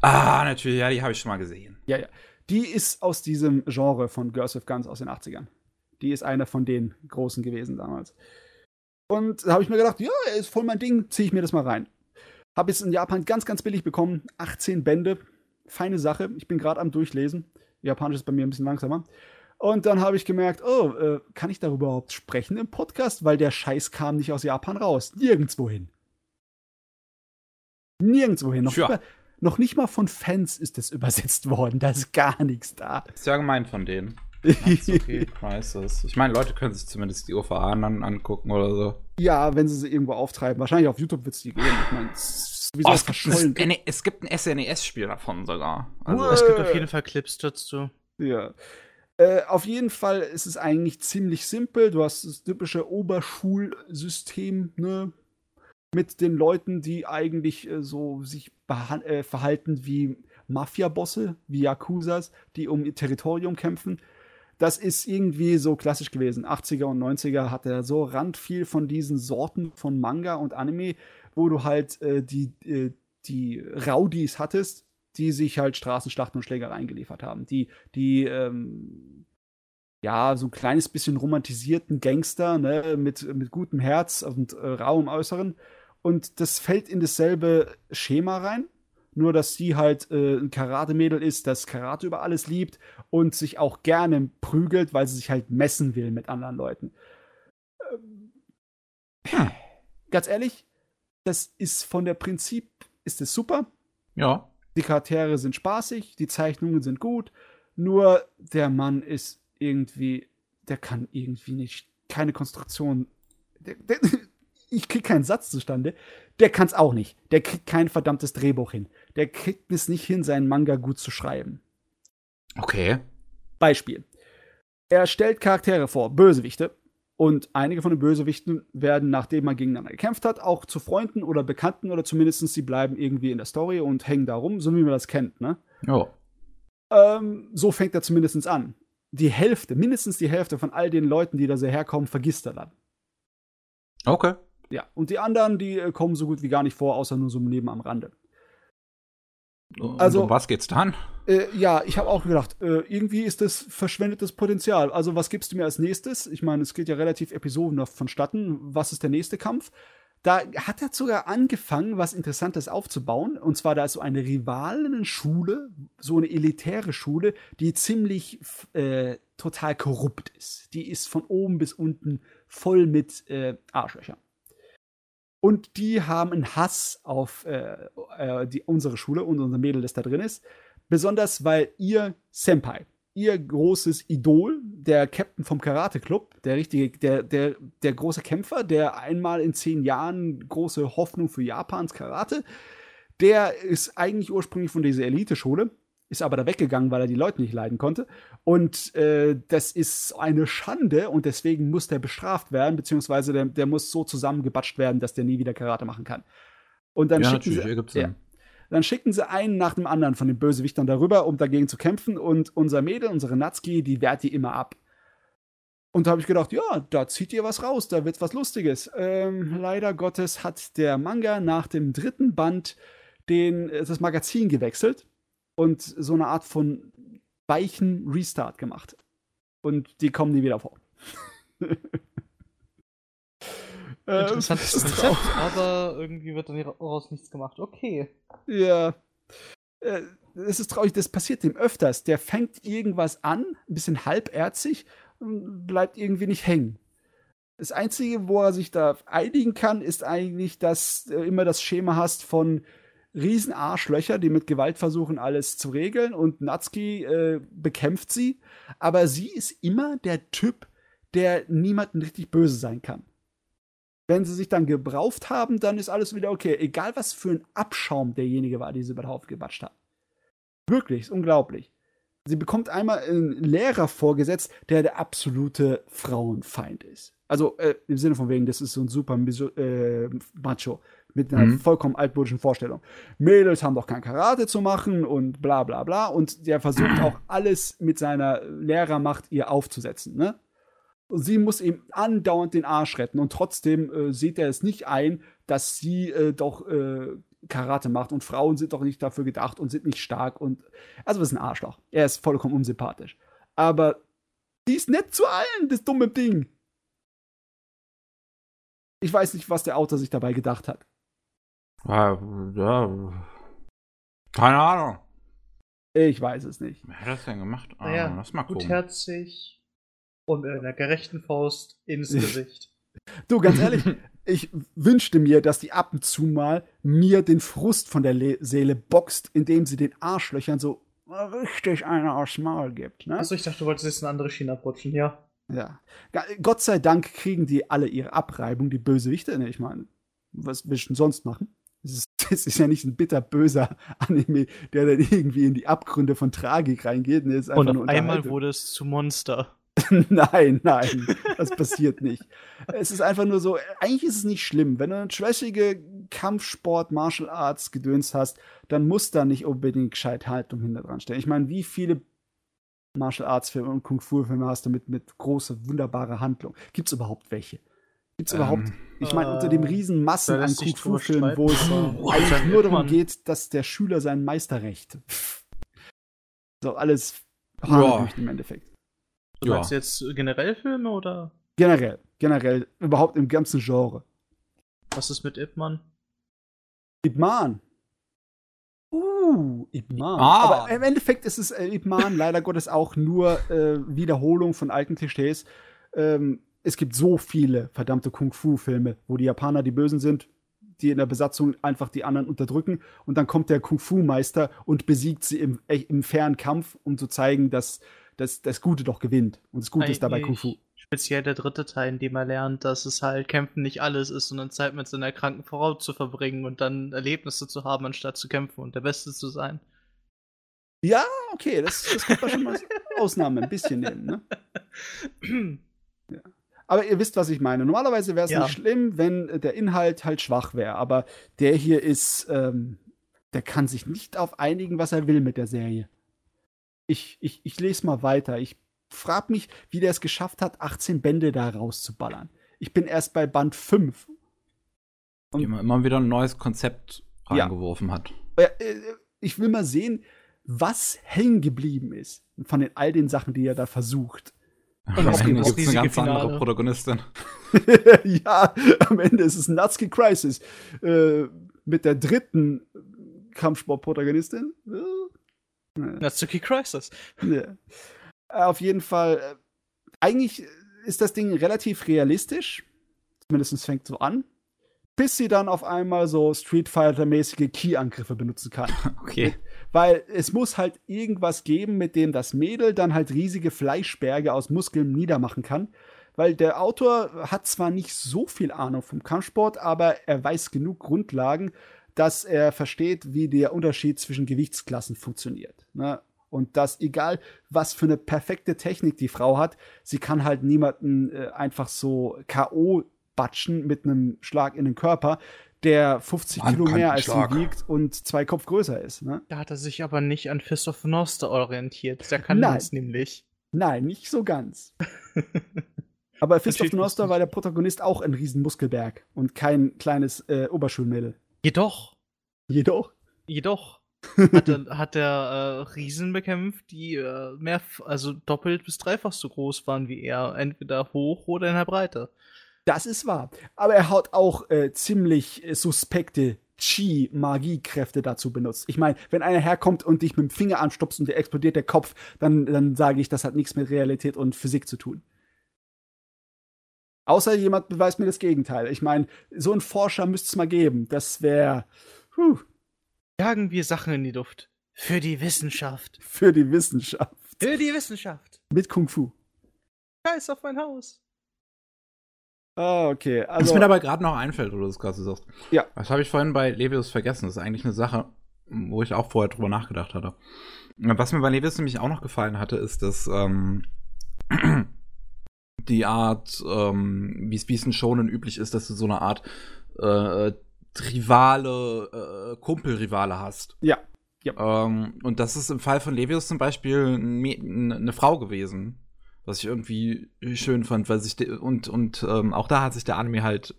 Ah, natürlich, ja, die habe ich schon mal gesehen. Ja, ja. Die ist aus diesem Genre von Girls with Guns aus den 80ern. Die ist eine von den Großen gewesen damals. Und da habe ich mir gedacht, ja, ist voll mein Ding, ziehe ich mir das mal rein. Habe es in Japan ganz, ganz billig bekommen. 18 Bände. Feine Sache. Ich bin gerade am Durchlesen. Japanisch ist bei mir ein bisschen langsamer. Und dann habe ich gemerkt, oh, äh, kann ich darüber überhaupt sprechen im Podcast? Weil der Scheiß kam nicht aus Japan raus. Nirgendwohin. Nirgendwohin. Noch, sure. Noch nicht mal von Fans ist es übersetzt worden. Da ist gar nichts da. Ist ja gemein von denen. okay, Crisis. Ich meine, Leute können sich zumindest die OVA dann angucken oder so. Ja, wenn sie sie irgendwo auftreiben. Wahrscheinlich auf YouTube wird es die geben. Ich meine, oh, es, gibt ein, es gibt ein SNES-Spiel davon sogar. Also, es gibt auf jeden Fall Clips dazu. Ja. Äh, auf jeden Fall ist es eigentlich ziemlich simpel. Du hast das typische Oberschulsystem, ne? Mit den Leuten, die eigentlich äh, so sich äh, verhalten wie Mafia-Bosse, wie Yakuzas, die um ihr Territorium kämpfen. Das ist irgendwie so klassisch gewesen. 80er und 90er hat er so randviel von diesen Sorten von Manga und Anime, wo du halt äh, die, äh, die Rowdies hattest, die sich halt Straßenschlachten und Schlägereien geliefert haben. Die, die, ähm, ja, so ein kleines bisschen romantisierten Gangster, ne, mit, mit gutem Herz und äh, rauem Äußeren. Und das fällt in dasselbe Schema rein. Nur, dass sie halt äh, ein Karate-Mädel ist, das Karate über alles liebt und sich auch gerne prügelt, weil sie sich halt messen will mit anderen Leuten. Ähm, hm. Ganz ehrlich, das ist von der Prinzip, ist es super. Ja. Die Charaktere sind spaßig, die Zeichnungen sind gut, nur der Mann ist irgendwie, der kann irgendwie nicht, keine Konstruktion. Der, der, ich krieg keinen Satz zustande. Der kann's auch nicht. Der kriegt kein verdammtes Drehbuch hin. Der kriegt es nicht hin, seinen Manga gut zu schreiben. Okay. Beispiel. Er stellt Charaktere vor, Bösewichte. Und einige von den Bösewichten werden, nachdem man gegeneinander gekämpft hat, auch zu Freunden oder Bekannten oder zumindest sie bleiben irgendwie in der Story und hängen da rum, so wie man das kennt, ne? Ja. Ähm, so fängt er zumindest an. Die Hälfte, mindestens die Hälfte von all den Leuten, die da so herkommen, vergisst er dann. Okay. Ja, und die anderen, die äh, kommen so gut wie gar nicht vor, außer nur so neben am Rande. Und also, um was geht's dann? Äh, ja, ich habe auch gedacht, äh, irgendwie ist das verschwendetes Potenzial. Also, was gibst du mir als nächstes? Ich meine, es geht ja relativ episodenhaft vonstatten. Was ist der nächste Kampf? Da hat er sogar angefangen, was Interessantes aufzubauen. Und zwar, da ist so eine Rivalenschule, so eine elitäre Schule, die ziemlich äh, total korrupt ist. Die ist von oben bis unten voll mit äh, Arschlöchern. Und die haben einen Hass auf äh, äh, die, unsere Schule und unser Mädel, das da drin ist. Besonders, weil ihr Senpai, ihr großes Idol, der Captain vom Karate Club, der richtige, der, der, der große Kämpfer, der einmal in zehn Jahren große Hoffnung für Japans Karate, der ist eigentlich ursprünglich von dieser Elite-Schule, ist aber da weggegangen, weil er die Leute nicht leiden konnte. Und äh, das ist eine Schande und deswegen muss der bestraft werden, beziehungsweise der, der muss so zusammengebatscht werden, dass der nie wieder Karate machen kann. Und dann ja, schicken sie, ja, dann schicken sie einen nach dem anderen von den Bösewichtern darüber, um dagegen zu kämpfen. Und unser Mädel, unsere Natsuki, die wehrt die immer ab. Und da habe ich gedacht, ja, da zieht ihr was raus, da wird was Lustiges. Ähm, leider Gottes hat der Manga nach dem dritten Band den, äh, das Magazin gewechselt und so eine Art von weichen Restart gemacht. Und die kommen nie wieder vor. Ähm, Interessantes Konzept, aber irgendwie wird dann daraus nichts gemacht. Okay. Ja. Äh, es ist traurig, das passiert dem öfters. Der fängt irgendwas an, ein bisschen halberzig und bleibt irgendwie nicht hängen. Das Einzige, wo er sich da einigen kann, ist eigentlich, dass du immer das Schema hast von Riesenarschlöcher, die mit Gewalt versuchen, alles zu regeln und Natsuki äh, bekämpft sie. Aber sie ist immer der Typ, der niemanden richtig böse sein kann. Wenn sie sich dann gebrauft haben, dann ist alles wieder okay. Egal, was für ein Abschaum derjenige war, die sie über den Haufen gebatscht hat. Wirklich, ist unglaublich. Sie bekommt einmal einen Lehrer vorgesetzt, der der absolute Frauenfeind ist. Also äh, im Sinne von wegen, das ist so ein super äh, Macho mit einer mhm. vollkommen altmodischen Vorstellung. Mädels haben doch kein Karate zu machen und bla bla bla. Und der versucht auch alles mit seiner Lehrermacht ihr aufzusetzen. Ne? Und sie muss ihm andauernd den Arsch retten und trotzdem äh, sieht er es nicht ein, dass sie äh, doch äh, Karate macht und Frauen sind doch nicht dafür gedacht und sind nicht stark und also das ist ein Arschloch. Er ist vollkommen unsympathisch. Aber die ist nett zu allen, das dumme Ding. Ich weiß nicht, was der Autor sich dabei gedacht hat. Ja, ja. Keine Ahnung. Ich weiß es nicht. Wer hat das denn gemacht? Ah, naja, lass mal gucken. Gutherzig, und mit einer gerechten Faust ins Gesicht. Du, ganz ehrlich, ich wünschte mir, dass die ab und zu mal mir den Frust von der Le Seele boxt, indem sie den Arschlöchern so richtig einer aufs Maul gibt. Ne? Achso, ich dachte, du wolltest jetzt eine andere China putschen, ja. Ja. Gott sei Dank kriegen die alle ihre Abreibung, die Bösewichte. Ne? Ich meine, was willst du denn sonst machen? Das ist, ist, ja nicht ein bitterböser Anime, der dann irgendwie in die Abgründe von Tragik reingeht. Ne? Und auf einmal wurde es zu Monster. nein, nein, das passiert nicht. Es ist einfach nur so, eigentlich ist es nicht schlimm. Wenn du eine trashige Kampfsport, Martial Arts gedönst hast, dann muss da nicht unbedingt gescheit Haltung hinter dran stehen. Ich meine, wie viele Martial Arts Filme und Kung Fu Filme hast du mit, mit großer, wunderbarer Handlung? Gibt es überhaupt welche? Gibt es ähm, überhaupt, ich meine, unter dem riesen Massen an Kung Fu Filmen, wo es eigentlich nur darum geht, dass der Schüler seinen Meister rächt. So, alles ja. im Endeffekt. Du ja. meinst jetzt generell Filme oder? Generell, generell, überhaupt im ganzen Genre. Was ist mit Ip Man? Ip Man. Uh, Ip Man. Ah. Aber im Endeffekt ist es äh, Ip Man leider Gottes auch nur äh, Wiederholung von alten Klischees. Ähm, es gibt so viele verdammte Kung-Fu-Filme, wo die Japaner die Bösen sind, die in der Besatzung einfach die anderen unterdrücken und dann kommt der Kung-Fu-Meister und besiegt sie im, äh, im fairen Kampf, um zu zeigen, dass das, das Gute doch gewinnt. Und das Gute Eigentlich ist dabei Kung Fu. Speziell der dritte Teil, in dem er lernt, dass es halt Kämpfen nicht alles ist, sondern Zeit mit seiner kranken Frau zu verbringen und dann Erlebnisse zu haben, anstatt zu kämpfen und der Beste zu sein. Ja, okay, das, das könnte man schon mal Ausnahme ein bisschen nehmen, ne? ja. Aber ihr wisst, was ich meine. Normalerweise wäre es ja. nicht schlimm, wenn der Inhalt halt schwach wäre. Aber der hier ist, ähm, der kann sich nicht auf einigen, was er will mit der Serie ich, ich, ich lese mal weiter. Ich frage mich, wie der es geschafft hat, 18 Bände da rauszuballern. Ich bin erst bei Band 5. Und man immer wieder ein neues Konzept reingeworfen ja. hat. Äh, ich will mal sehen, was hängen geblieben ist von den, all den Sachen, die er da versucht. Und am Ende gibt es eine ganz Finale. andere Protagonistin. ja, am Ende ist es Natsuki Crisis. Äh, mit der dritten Kampfsport-Protagonistin. Äh, Natsuki Crisis. Ja. Auf jeden Fall, äh, eigentlich ist das Ding relativ realistisch. Zumindest fängt so an. bis sie dann auf einmal so Street Fighter-mäßige Key-Angriffe benutzen kann. Okay. Weil es muss halt irgendwas geben, mit dem das Mädel dann halt riesige Fleischberge aus Muskeln niedermachen kann. Weil der Autor hat zwar nicht so viel Ahnung vom Kampfsport, aber er weiß genug Grundlagen, dass er versteht, wie der Unterschied zwischen Gewichtsklassen funktioniert. Ne? Und dass egal, was für eine perfekte Technik die Frau hat, sie kann halt niemanden äh, einfach so K.O. batschen mit einem Schlag in den Körper, der 50 Kilo mehr als sie wiegt und zwei Kopf größer ist. Ne? Da hat er sich aber nicht an Fist of Noster orientiert. Der kann Nein. das nämlich. Nein, nicht so ganz. aber Fist of Noster war der Protagonist auch ein Riesenmuskelberg und kein kleines äh, Oberschulmädel. Jedoch. Jedoch. Jedoch hat er, hat er äh, Riesen bekämpft, die äh, mehr, also doppelt bis dreifach so groß waren wie er, entweder hoch oder in der Breite. Das ist wahr. Aber er hat auch äh, ziemlich äh, suspekte Chi-Magiekräfte dazu benutzt. Ich meine, wenn einer herkommt und dich mit dem Finger anstupst und dir explodiert der Kopf, dann, dann sage ich, das hat nichts mit Realität und Physik zu tun. Außer jemand beweist mir das Gegenteil. Ich meine, so einen Forscher müsste es mal geben. Das wäre. Jagen wir Sachen in die Luft. Für die Wissenschaft. Für die Wissenschaft. Für die Wissenschaft. Mit Kung Fu. Scheiß auf mein Haus. Ah, okay. Also, Was mir dabei gerade noch einfällt, wo du das gerade sagst. Ja. Das habe ich vorhin bei Levius vergessen. Das ist eigentlich eine Sache, wo ich auch vorher drüber nachgedacht hatte. Was mir bei Levius nämlich auch noch gefallen hatte, ist, dass ähm, die Art, ähm, wie es in Shonen üblich ist, dass du so eine Art äh, Rivale, äh, Kumpelrivale hast. Ja. ja. Ähm, und das ist im Fall von Levius zum Beispiel eine Frau gewesen, was ich irgendwie schön fand, weil sich und und ähm, auch da hat sich der Anime halt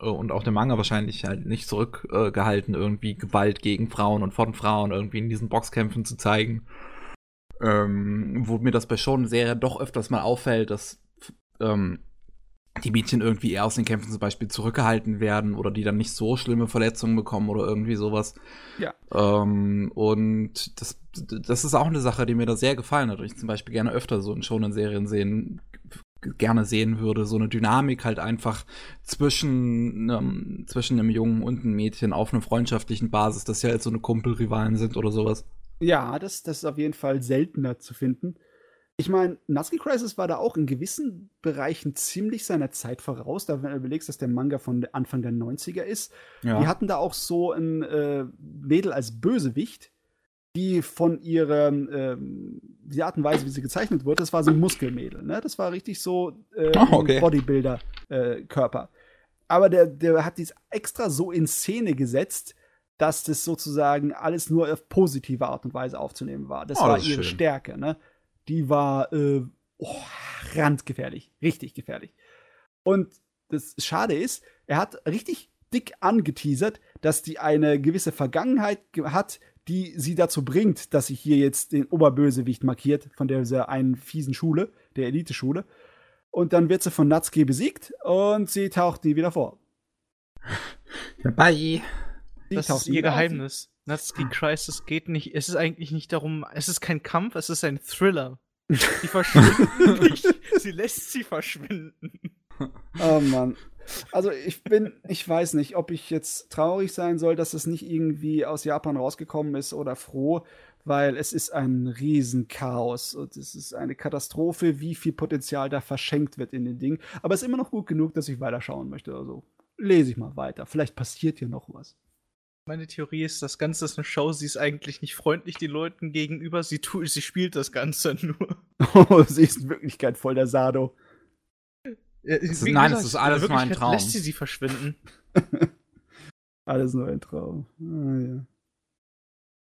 äh, und auch der Manga wahrscheinlich halt nicht zurückgehalten, äh, irgendwie Gewalt gegen Frauen und von Frauen irgendwie in diesen Boxkämpfen zu zeigen. Ähm, wo mir das bei Shonen Serien doch öfters mal auffällt, dass ähm, die Mädchen irgendwie eher aus den Kämpfen zum Beispiel zurückgehalten werden oder die dann nicht so schlimme Verletzungen bekommen oder irgendwie sowas. Ja. Ähm, und das, das ist auch eine Sache, die mir da sehr gefallen hat. Ich zum Beispiel gerne öfter so in schonen Serien sehen, gerne sehen würde. So eine Dynamik halt einfach zwischen, ähm, zwischen einem Jungen und einem Mädchen auf einer freundschaftlichen Basis, dass sie halt so eine Kumpelrivalen sind oder sowas. Ja, das, das ist auf jeden Fall seltener zu finden. Ich meine, Nusky Crisis war da auch in gewissen Bereichen ziemlich seiner Zeit voraus. Da, wenn du überlegst, dass der Manga von Anfang der 90er ist. Ja. Die hatten da auch so ein äh, Mädel als Bösewicht, die von ihrer ähm, die Art und Weise, wie sie gezeichnet wurde, das war so ein Muskelmädel. Ne? Das war richtig so äh, oh, okay. Bodybuilder-Körper. Äh, Aber der, der hat dies extra so in Szene gesetzt, dass das sozusagen alles nur auf positive Art und Weise aufzunehmen war. Das oh, war das ihre schön. Stärke. Ne? Die war äh, oh, randgefährlich. Richtig gefährlich. Und das Schade ist, er hat richtig dick angeteasert, dass die eine gewisse Vergangenheit hat, die sie dazu bringt, dass sie hier jetzt den Oberbösewicht markiert von dieser einen fiesen Schule, der Elite-Schule. Und dann wird sie von Natsuki besiegt und sie taucht nie wieder vor. Bye. Das ist ihr Geheimnis. Natsuki Crisis geht nicht, es ist eigentlich nicht darum, es ist kein Kampf, es ist ein Thriller. Die verschwinden nicht, sie lässt sie verschwinden. Oh Mann. Also ich bin, ich weiß nicht, ob ich jetzt traurig sein soll, dass es nicht irgendwie aus Japan rausgekommen ist oder froh, weil es ist ein Riesenchaos und es ist eine Katastrophe, wie viel Potenzial da verschenkt wird in den Dingen. Aber es ist immer noch gut genug, dass ich weiterschauen möchte. Also lese ich mal weiter. Vielleicht passiert hier noch was. Meine Theorie ist, das Ganze ist eine Show, sie ist eigentlich nicht freundlich den Leuten gegenüber, sie, tu, sie spielt das Ganze nur. Oh, sie ist in Wirklichkeit voll der Sado. Ja, ist, nein, es ist alles nur ein Traum. lässt sie sie verschwinden. alles nur ein Traum. Ah, ja.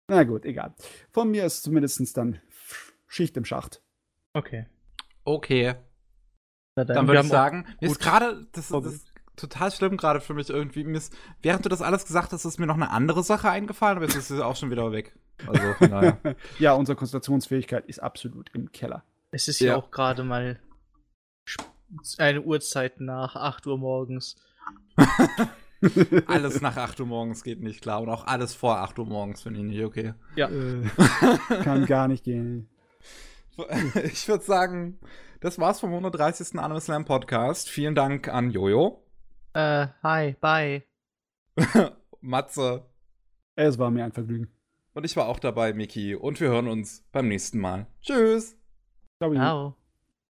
Na gut, egal. Von mir ist zumindest dann Schicht im Schacht. Okay. Okay. dann, dann würde ich sagen, mir ist gerade, das, das, total schlimm gerade für mich irgendwie. Mir ist, während du das alles gesagt hast, ist mir noch eine andere Sache eingefallen, aber jetzt ist sie auch schon wieder weg. Also daher. ja, unsere Konzentrationsfähigkeit ist absolut im Keller. Es ist ja, ja auch gerade mal eine Uhrzeit nach 8 Uhr morgens. alles nach 8 Uhr morgens geht nicht klar. Und auch alles vor 8 Uhr morgens finde ich nicht okay. Ja. Äh, kann gar nicht gehen. Ich würde sagen, das war's vom 130. Anime Slam Podcast. Vielen Dank an Jojo. Äh, hi, bye. Matze. Es war mir ein Vergnügen. Und ich war auch dabei, Miki. Und wir hören uns beim nächsten Mal. Tschüss. Ciao.